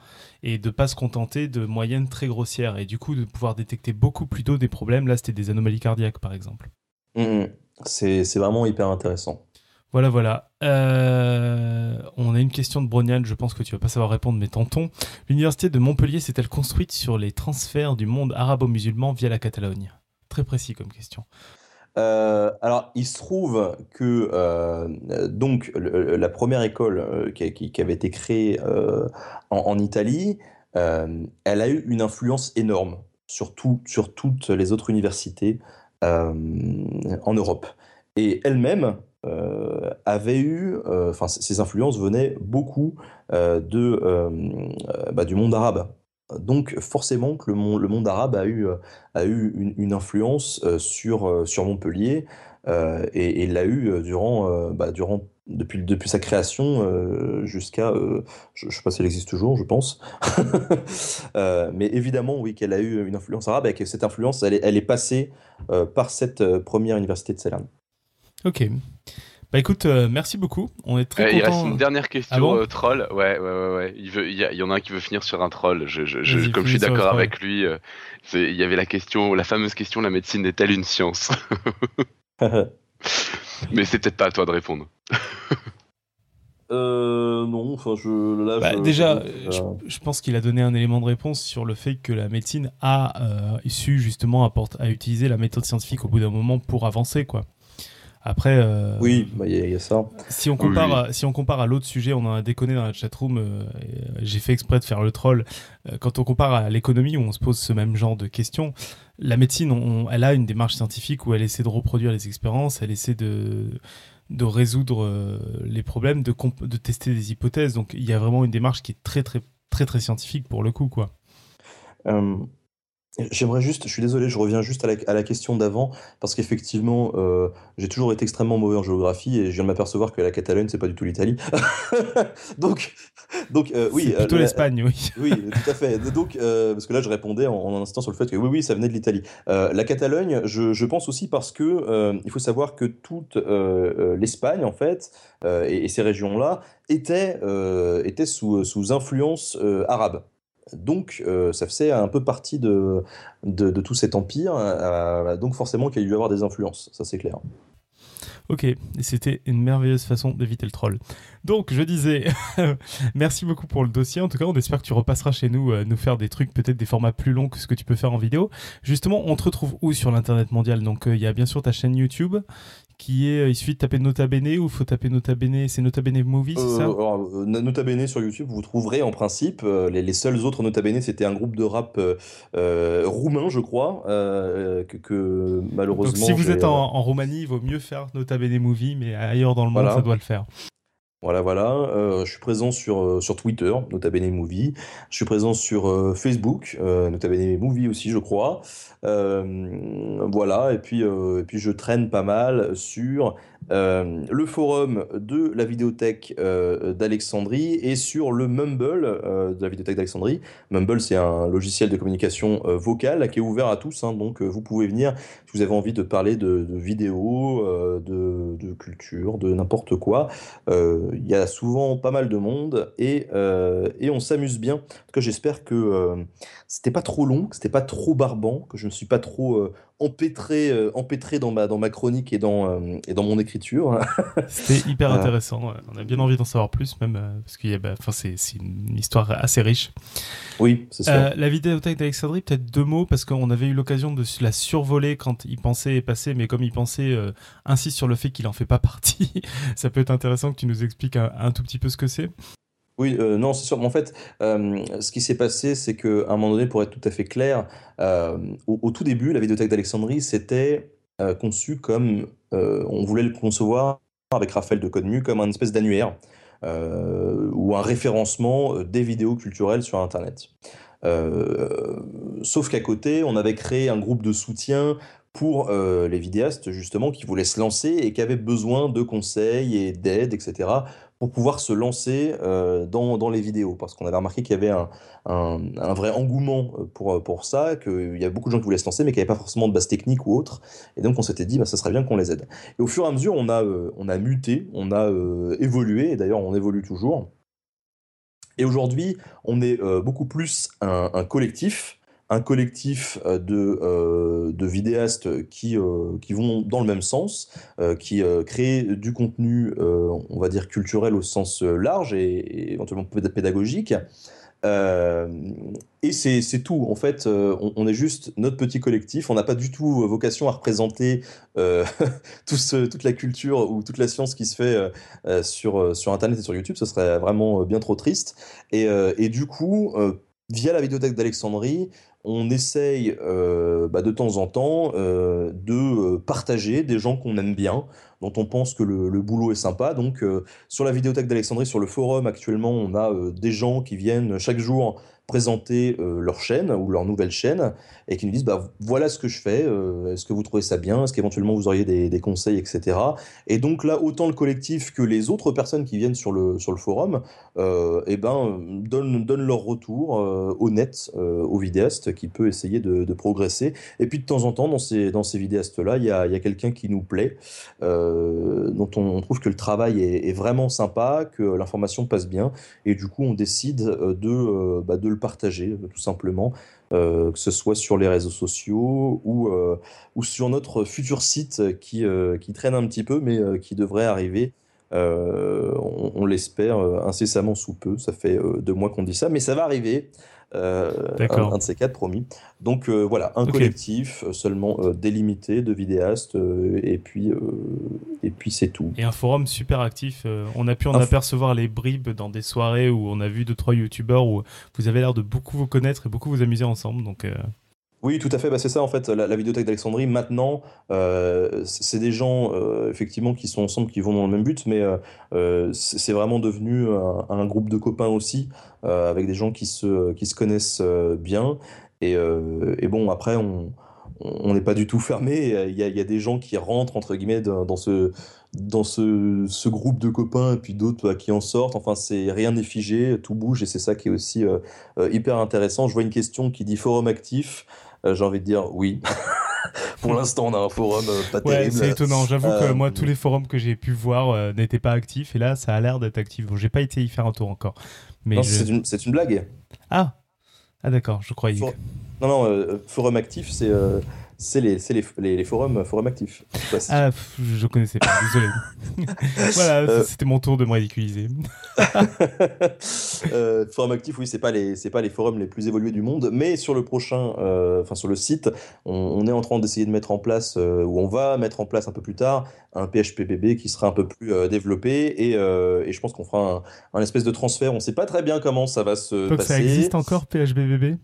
et de pas se contenter de moyennes très grossières et du coup de pouvoir détecter beaucoup plus tôt des problèmes. Là, c'était des anomalies cardiaques, par exemple. Mmh, mmh. c'est vraiment hyper intéressant. Voilà, voilà. Euh, on a une question de Bronian, je pense que tu vas pas savoir répondre, mais tentons. L'université de Montpellier s'est-elle construite sur les transferts du monde arabo-musulman via la Catalogne? Très précis comme question. Euh, alors, il se trouve que euh, donc la première école euh, qui, avait été créée en, Italie, elle a eu une influence énorme sur, sur toutes les autres universités en Europe. Et elle-même avait eu, enfin, ses influences venaient beaucoup de, bah, du monde arabe. Donc forcément que le monde, arabe a eu, euh, a eu une, influence euh, sur, euh, sur Montpellier et, l'a eu durant, bah, durant depuis, depuis sa création jusqu'à, je ne sais pas si elle existe toujours, je pense. [laughs] mais évidemment, oui, qu'elle a eu une influence arabe et que cette influence, elle est, elle est passée par cette première université de Ceylan. Ok. Bah écoute, euh, merci beaucoup. On est très euh, Il reste une dernière question, ah euh, troll. Ouais, ouais, ouais, ouais. Il, veut, il, y en a un qui veut finir sur un troll. Je, je, comme je suis d'accord avec lui, il y avait la question, la fameuse question la médecine est-elle une science? [laughs] Mais c'est peut-être pas à toi de répondre. Euh, non, enfin, je, là, bah, déjà, je, pense qu'il a donné un élément de réponse sur le fait que la médecine a su justement à utiliser la méthode scientifique au bout d'un moment pour avancer, quoi. Après, euh, oui, bah, il y, a ça. Si on compare, à, si on compare à l'autre sujet, on en a déconné dans la chatroom. Euh, J'ai fait exprès de faire le troll. Euh, quand on compare à l'économie où on se pose ce même genre de questions, la médecine, elle a une démarche scientifique où elle essaie de reproduire les expériences, elle essaie de de résoudre euh, les problèmes, de, de tester des hypothèses. Donc il y a vraiment une démarche qui est très très très très scientifique pour le coup, quoi. J'aimerais juste, je suis désolé, je reviens juste à la, à la question d'avant, parce qu'effectivement, euh, j'ai toujours été extrêmement mauvais en géographie et je viens de m'apercevoir que la Catalogne, c'est pas du tout l'Italie. [laughs] donc, donc euh, oui. C'est plutôt euh, l'Espagne, oui. [laughs] oui, tout à fait. Donc, parce que là, je répondais en, en, insistant sur le fait que oui, oui, ça venait de l'Italie. la Catalogne, je, je, pense aussi parce que il faut savoir que toute l'Espagne, en fait, et, et, ces régions-là, étaient, étaient sous, sous influence arabe. Donc, euh, ça faisait un peu partie de, de, tout cet empire. Euh, donc, forcément, qu'il y a dû avoir des influences, ça c'est clair. Ok, et c'était une merveilleuse façon d'éviter le troll. Donc, je disais, [laughs] merci beaucoup pour le dossier. En tout cas, on espère que tu repasseras chez nous euh, nous faire des trucs, peut-être des formats plus longs que ce que tu peux faire en vidéo. Justement, on te retrouve où sur l'internet mondial? Donc, il y a bien sûr ta chaîne YouTube qui est, euh, il suffit de taper Nota Bene ou faut taper Nota Bene, c'est Nota Bene Movie, c'est ça? Euh, Nota Bene sur YouTube, vous trouverez en principe, euh, les, les, seuls autres Nota Bene, c'était un groupe de rap roumain, je crois, que, malheureusement... Donc si vous êtes en, Roumanie, il vaut mieux faire Nota Bene Movie, mais ailleurs dans le monde, ça doit le faire. Voilà, voilà. Euh, je suis présent sur, euh, sur Twitter, Bene Movie. Je suis présent sur euh, Facebook, Bene Movie aussi, je crois. voilà, et puis, et puis je traîne pas mal sur euh, le forum de la vidéothèque euh, d'Alexandrie et sur le Mumble euh, de la vidéothèque d'Alexandrie. Mumble, c'est un logiciel de communication vocale qui est ouvert à tous, hein, donc vous pouvez venir si vous avez envie de parler de, vidéos, de, de, culture, de n'importe quoi. Il y a souvent pas mal de monde et, et on s'amuse bien. En tout cas, j'espère que c'était pas trop long, que c'était pas trop barbant, que je ne suis pas trop empêtré, empêtré dans, ma, dans ma chronique et dans, et dans mon écriture. [laughs] C'était hyper intéressant. On a bien envie d'en savoir plus, même parce que bah, c'est une histoire assez riche. Oui, c'est sûr. la vidéothèque d'Alexandrie, peut-être deux mots, parce qu'on avait eu l'occasion de la survoler quand il pensait passer, mais comme il pensait, insiste sur le fait qu'il en fait pas partie. [laughs] Ça peut être intéressant que tu nous expliques un tout petit peu ce que c'est. Oui, euh, non, c'est sûr. Mais en fait, euh, ce qui s'est passé, c'est qu'à un moment donné, pour être tout à fait clair, euh, au, tout début, la vidéothèque d'Alexandrie, c'était conçu comme on voulait le concevoir avec Raphaël de Codemu comme un espèce d'annuaire ou un référencement des vidéos culturelles sur Internet. sauf qu'à côté, on avait créé un groupe de soutien pour les vidéastes justement qui voulaient se lancer et qui avaient besoin de conseils et d'aide, etc pour pouvoir se lancer euh, dans, dans, les vidéos. Parce qu'on avait remarqué qu'il y avait un, un, vrai engouement euh, pour, pour ça, qu'il y avait beaucoup de gens qui voulaient se lancer, mais qui n'avaient pas forcément de base technique ou autre. Et donc on s'était dit, bah, ça serait bien qu'on les aide. Et au fur et à mesure, on a, euh, on a muté, on a évolué, et d'ailleurs on évolue toujours. Et aujourd'hui, on est beaucoup plus un collectif un collectif euh, de, euh, de vidéastes qui, euh, qui vont dans le même sens, qui créent du contenu, on va dire, culturel au sens large et, éventuellement pédagogique. et c'est tout. En fait, on, est juste notre petit collectif. On n'a pas du tout vocation à représenter [laughs] tout toute la culture ou toute la science qui se fait sur, sur Internet et sur YouTube. Ce serait vraiment bien trop triste. Et, et du coup, via la vidéothèque d'Alexandrie, on essaye euh, bah, de temps en temps euh, de euh, partager des gens qu'on aime bien, dont on pense que le, le boulot est sympa. Donc sur la vidéothèque d'Alexandrie, sur le forum actuellement, on a des gens qui viennent chaque jour présenter euh, leur chaîne ou leur nouvelle chaîne et qui nous disent bah, voilà ce que je fais, euh, est-ce que vous trouvez ça bien, est-ce qu'éventuellement vous auriez des, conseils, etc. Et donc là, autant le collectif que les autres personnes qui viennent sur le, sur le forum euh, eh ben, donnent, donnent leur retour honnête aux vidéastes qui peut essayer de, progresser. Et puis de temps en temps, dans ces, dans ces vidéastes-là, il y a, y a quelqu'un qui nous plaît, dont on, trouve que le travail est, est vraiment sympa, que l'information passe bien, et du coup on décide de, bah, de partager, euh, tout simplement, euh, que ce soit sur les réseaux sociaux ou, euh, sur notre futur site qui, qui traîne un petit peu, mais qui devrait arriver. on, l'espère incessamment sous peu. Ça fait deux mois qu'on dit ça, mais ça va arriver. Euh, un, de ces quatre promis. Donc euh, voilà, un collectif euh, seulement délimité de vidéastes et puis et puis c'est tout. Et un forum super actif. on a pu en apercevoir les bribes dans des soirées où on a vu deux trois youtubeurs où vous avez l'air de beaucoup vous connaître et beaucoup vous amuser ensemble. Donc oui, tout à fait. Bah, c'est ça, en fait, la, vidéothèque d'Alexandrie, maintenant, euh, c'est des gens, euh, effectivement, qui sont ensemble, qui vont dans le même but, mais euh, c'est vraiment devenu un, groupe de copains aussi, avec des gens qui se, connaissent bien. Et, bon, après, on n'est pas du tout fermé. Il y, a, des gens qui rentrent, entre guillemets, dans, ce, groupe de copains, et puis d'autres qui en sortent. Enfin, c'est rien n'est figé, tout bouge, et c'est ça qui est aussi hyper intéressant. Je vois une question qui dit forum actif. Euh, j'ai envie de dire oui. [laughs] Pour l'instant, on a un forum euh, pas ouais, C'est étonnant. J'avoue que moi, tous les forums que j'ai pu voir euh, n'étaient pas actifs. Et là, ça a l'air d'être actif. Bon, j'ai pas été y faire un tour encore. Mais c'est une, une, blague. Ah, ah d'accord, je croyais. Non, non, forum actif, c'est c'est les, les, les, forums, forums actifs. ah, je connaissais pas, désolé. [laughs] voilà, euh. c'était mon tour de me ridiculiser. [laughs] euh, forum actif, oui, c'est pas les c'est pas les forums les plus évolués du monde, mais sur le prochain, euh, enfin sur le site, on, est en train d'essayer de mettre en place, euh, ou on va mettre en place un peu plus tard, un PHPBB qui sera un peu plus développé, et, et, je pense qu'on fera un, un, espèce de transfert. On sait pas très bien comment ça va se Donc passer. Ça existe encore PHPBB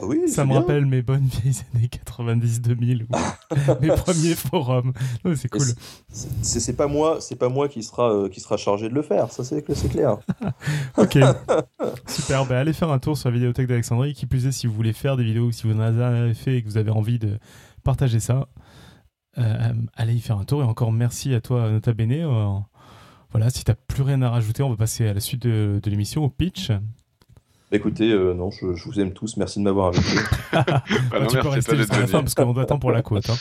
oui, ça me rappelle mes bonnes vieilles [laughs] années 90-2000, [laughs] mes premiers forums. c'est cool. C'est pas moi, c'est pas moi qui sera euh, qui sera chargé de le faire. Ça c'est c'est clair. [laughs] ok, super. Bah, allez faire un tour sur la vidéothèque d'Alexandrie. Qui plus est, si vous voulez faire des vidéos, si vous en avez fait et que vous avez envie de partager ça, euh, allez y faire un tour. Et encore merci à toi, Nota Bene. Euh, voilà, si t'as plus rien à rajouter, on va passer à la suite de, de l'émission, au pitch. Écoutez, euh, non, je, vous aime tous. Merci de m'avoir invité. [laughs] bah tu peux rester jusqu'à la fin parce qu'on doit attendre pour la côte. Hein.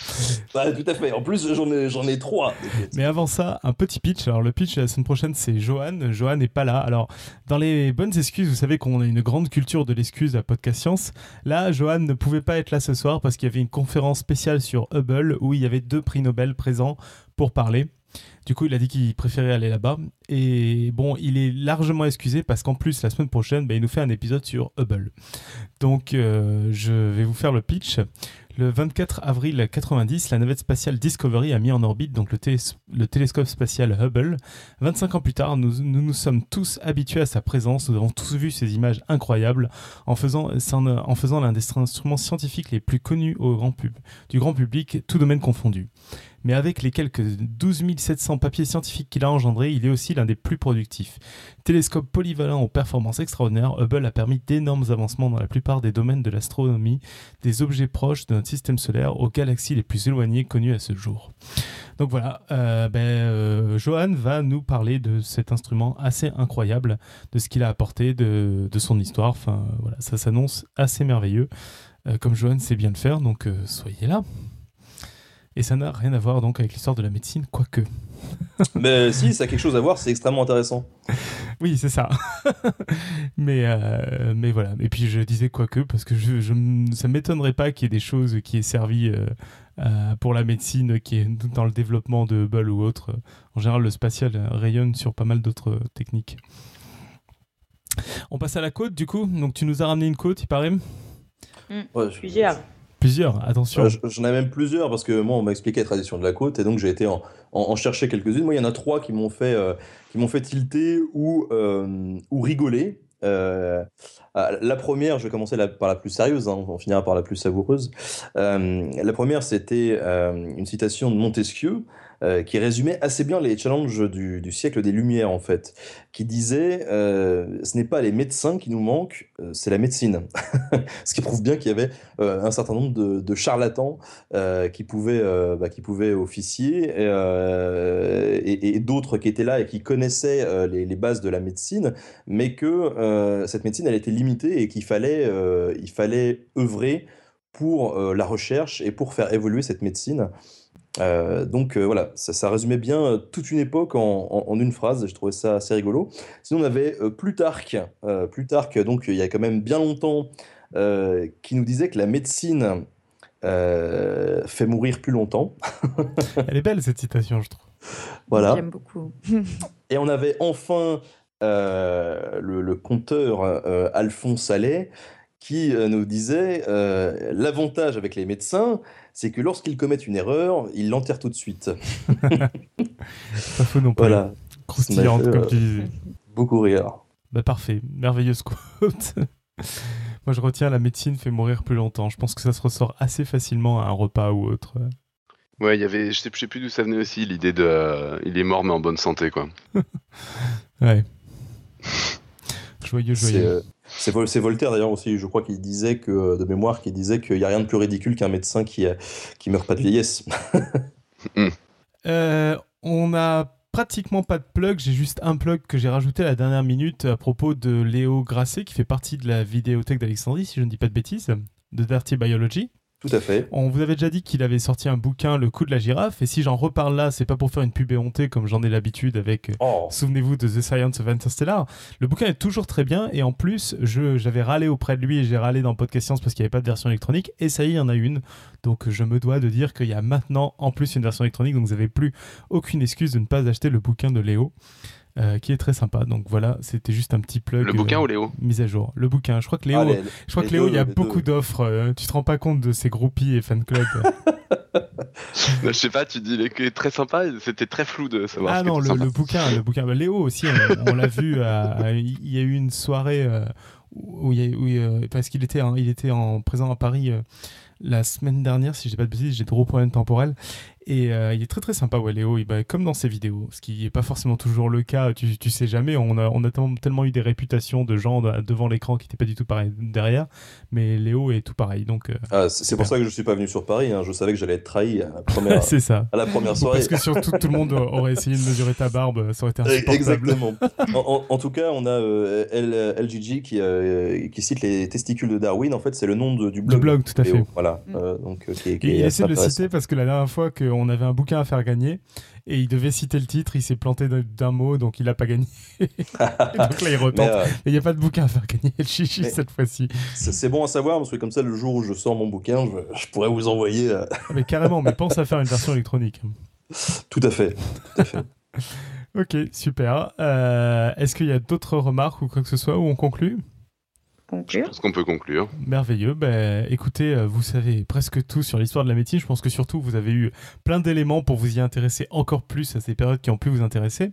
Bah, tout à fait. En plus, j'en ai, j'en ai trois. Mais avant ça, un petit pitch. Alors, le pitch la semaine prochaine, c'est Johan. Johan n'est pas là. Alors, dans les bonnes excuses, vous savez qu'on a une grande culture de l'excuse à Podcast Science. Là, Johan ne pouvait pas être là ce soir parce qu'il y avait une conférence spéciale sur Hubble où il y avait deux prix Nobel présents pour parler. Du coup, il a dit qu'il préférait aller là-bas. Et bon, il est largement excusé parce qu'en plus, la semaine prochaine, bah, il nous fait un épisode sur Hubble. Donc, euh, je vais vous faire le pitch. Le 24 avril 90, la navette spatiale Discovery a mis en orbite donc le, le télescope spatial Hubble. 25 ans plus tard, nous, nous, sommes tous habitués à sa présence. Nous avons tous vu ces images incroyables en faisant, en faisant l'un des instruments scientifiques les plus connus au grand du grand public, tout domaine confondu mais avec les quelques 12 700 papiers scientifiques qu'il a engendrés, il est aussi l'un des plus productifs. Télescope polyvalent aux performances extraordinaires, Hubble a permis d'énormes avancements dans la plupart des domaines de l'astronomie, des objets proches de notre système solaire aux galaxies les plus éloignées connues à ce jour. Donc voilà, euh, ben, euh, Johan va nous parler de cet instrument assez incroyable, de ce qu'il a apporté, de, son histoire. Enfin voilà, ça s'annonce assez merveilleux, euh, comme Johan sait bien le faire, donc soyez là. Et ça n'a rien à voir donc avec l'histoire de la médecine, quoique. [laughs] mais si, ça a quelque chose à voir, c'est extrêmement intéressant. [laughs] Oui, c'est ça. [laughs] mais, euh, mais voilà. Et puis je disais quoique, parce que je, je ça ne m'étonnerait pas qu'il y ait des choses qui aient servi euh, euh, pour la médecine, qui est dans le développement de Hubble ou autre. En général, le spatial rayonne sur pas mal d'autres techniques. On passe à la côte, du coup. Donc tu nous as ramené une côte, il paraît? Mmh. Plusieurs. Plusieurs, attention. J'en ai même plusieurs parce que moi, on m'a expliqué la tradition de la côte et donc j'ai été en, chercher quelques-unes. Moi, il y en a trois qui m'ont fait, euh, fait tilter ou, euh, ou rigoler. Euh, la première, je vais commencer par la plus sérieuse, hein, on finira par la plus savoureuse. la première, c'était une citation de Montesquieu euh, qui résumait assez bien les challenges du, siècle des Lumières, en fait, qui disait euh, ce n'est pas les médecins qui nous manquent, euh, c'est la médecine. [laughs] ce qui prouve bien qu'il y avait un certain nombre de, charlatans qui, pouvaient, bah, qui pouvaient officier et, d'autres qui étaient là et qui connaissaient les, les, bases de la médecine, mais que cette médecine, elle était limitée et qu'il fallait, il fallait œuvrer pour la recherche et pour faire évoluer cette médecine. Euh, donc euh, voilà, ça, résumait bien euh, toute une époque en, une phrase, je trouvais ça assez rigolo. Sinon on avait Plutarque, Plutarque donc il y a quand même bien longtemps, qui nous disait que la médecine fait mourir plus longtemps. [laughs] Elle est belle cette citation, je trouve. Voilà. J'aime beaucoup. [laughs] Et on avait enfin le, le, conteur Alphonse Allais qui nous disait l'avantage avec les médecins, c'est que lorsqu'ils commettent une erreur, ils l'enterrent tout de suite. [laughs] pas faux non plus. Voilà. Croustillante, comme tu disais. Beaucoup rire. Bah parfait, merveilleuse quote. [laughs] Moi je retiens la médecine fait mourir plus longtemps. Je pense que ça se ressort assez facilement à un repas ou autre. Ouais, il y avait, je sais, sais plus d'où ça venait aussi, l'idée de, euh, il est mort mais en bonne santé quoi. [laughs] ouais. joyeux, joyeux. Euh, c'est Voltaire d'ailleurs aussi, je crois qu'il disait que, de mémoire, qu'il disait qu'il n'y a rien de plus ridicule qu'un médecin qui, qui meurt pas de vieillesse. Hmm. [laughs] euh, on a pratiquement pas de plug, j'ai juste un plug que j'ai rajouté à la dernière minute à propos de Léo Grasset qui fait partie de la vidéothèque d'Alexandrie, si je ne dis pas de bêtises, de Dirty Biology. Tout à fait. On vous avait déjà dit qu'il avait sorti un bouquin, Le coup de la girafe, et si j'en reparle là, c'est pas pour faire une pub éhontée comme j'en ai l'habitude avec, euh, oh. souvenez-vous de The Science of Interstellar. Le bouquin est toujours très bien, et en plus, j'avais râlé auprès de lui et j'ai râlé dans Podcast Science parce qu'il n'y avait pas de version électronique, et ça y est, il y en a une. Donc je me dois de dire qu'il y a maintenant en plus une version électronique, donc vous n'avez plus aucune excuse de ne pas acheter le bouquin de Léo. Euh, qui est très sympa. Donc voilà, c'était juste un petit plug. Le bouquin euh, ou Léo? Mise à jour. Le bouquin. Je crois que Léo, ah, je crois que Léo, il y a beaucoup d'offres. Euh, tu te rends pas compte de ses groupies et fan clubs [laughs] Je sais pas, tu dis qu'il est très sympa. C'était très flou de savoir. Ah non, le, bouquin, le bouquin. Bah, Léo aussi, on, l'a vu. Il y a eu une soirée où, il parce qu'il était, il était en présent à Paris la semaine dernière, si j'ai pas de bêtises, j'ai trop problèmes temporels. Et euh, il est très très sympa, ouais, Léo. Il, bah, comme dans ses vidéos, ce qui n'est pas forcément toujours le cas. Tu, tu sais jamais. On a, on a tellement, eu des réputations de gens devant l'écran qui n'étaient pas du tout pareil derrière. Mais Léo est tout pareil. Donc, euh, ah, c'est pour ça que je suis pas venu sur Paris. Hein. Je savais que j'allais être trahi à la première, [laughs] ça. À la première soirée. Parce que surtout tout le monde aurait essayé de mesurer ta barbe. Ça aurait été insupportable. Exactement. [laughs] en, tout cas, on a euh, LGG qui, qui cite les testicules de Darwin. En fait, c'est le nom du blog. Le blog, tout à fait. Voilà. Mm. donc, qui, qui il essaie de le citer parce que la dernière fois qu'on avait un bouquin à faire gagner et il devait citer le titre, il s'est planté d'un mot, donc il n'a pas gagné. [laughs] donc là, il [laughs] retente. Euh, il n'y a pas de bouquin à faire gagner le chichi cette fois-ci. C'est bon à savoir, parce que comme ça, le jour où je sors mon bouquin, je, pourrais vous envoyer. Euh, ah, mais carrément, mais pense à faire une version électronique. [laughs] Tout à fait. Tout à fait. ok, super. Euh, est-ce qu'il y a d'autres remarques ou quoi que ce soit où on conclut? Conclure. Je pense qu'on peut conclure. Merveilleux. Ben, écoutez, euh, vous savez presque tout sur l'histoire de la médecine. Je pense que surtout, vous avez eu plein d'éléments pour vous y intéresser encore plus à ces périodes qui ont pu vous intéresser.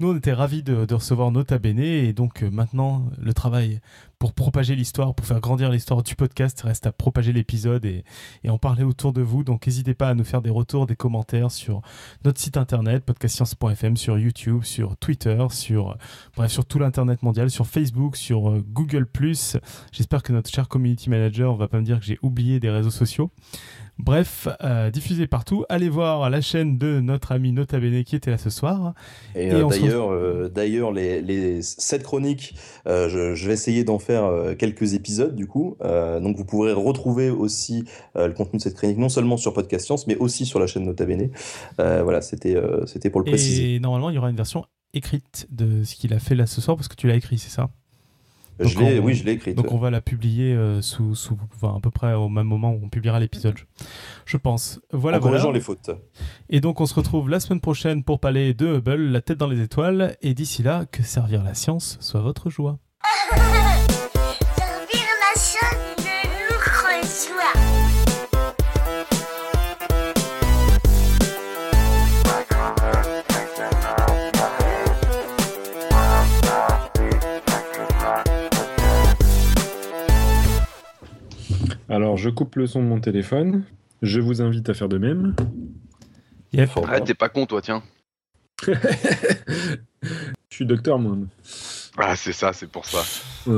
Nous, on était ravis de, de recevoir Nota Bene et donc euh, maintenant, le travail pour propager l'histoire, pour faire grandir l'histoire du podcast, reste à propager l'épisode et, en parler autour de vous. Donc n'hésitez pas à nous faire des retours, des commentaires sur notre site internet, podcastscience.fm, sur YouTube, sur Twitter, sur, bref, sur tout l'internet mondial, sur Facebook, sur euh, Google+. J'espère que notre cher community manager va pas me dire que j'ai oublié des réseaux sociaux. Bref, euh, diffusé partout. Allez voir la chaîne de notre ami Nota Bene qui était là ce soir. Et, euh, d'ailleurs, euh, d'ailleurs, les, les sept chroniques, je, vais essayer d'en faire quelques épisodes du coup. donc vous pourrez retrouver aussi le contenu de cette chronique non seulement sur Podcast Science, mais aussi sur la chaîne Nota Bene. voilà, c'était c'était pour le préciser. Et normalement, il y aura une version écrite de ce qu'il a fait là ce soir parce que tu l'as écrit, c'est ça? Oui, je l'ai écrite. Donc on va la publier euh, sous, sous à peu près au même moment où on publiera l'épisode, je pense. Voilà, en corrigeant les fautes. Et donc on se retrouve la semaine prochaine pour parler de Hubble, la tête dans les étoiles. Et d'ici là, que servir la science soit votre joie. [laughs] Alors, je coupe le son de mon téléphone. Je vous invite à faire de même. Ah, t'es pas con, toi, tiens. [laughs] je suis docteur, moi. Ah, c'est ça, c'est pour ça.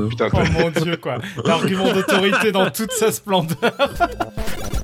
Putain, oh mon dieu, quoi. L'argument d'autorité dans toute sa splendeur. [laughs]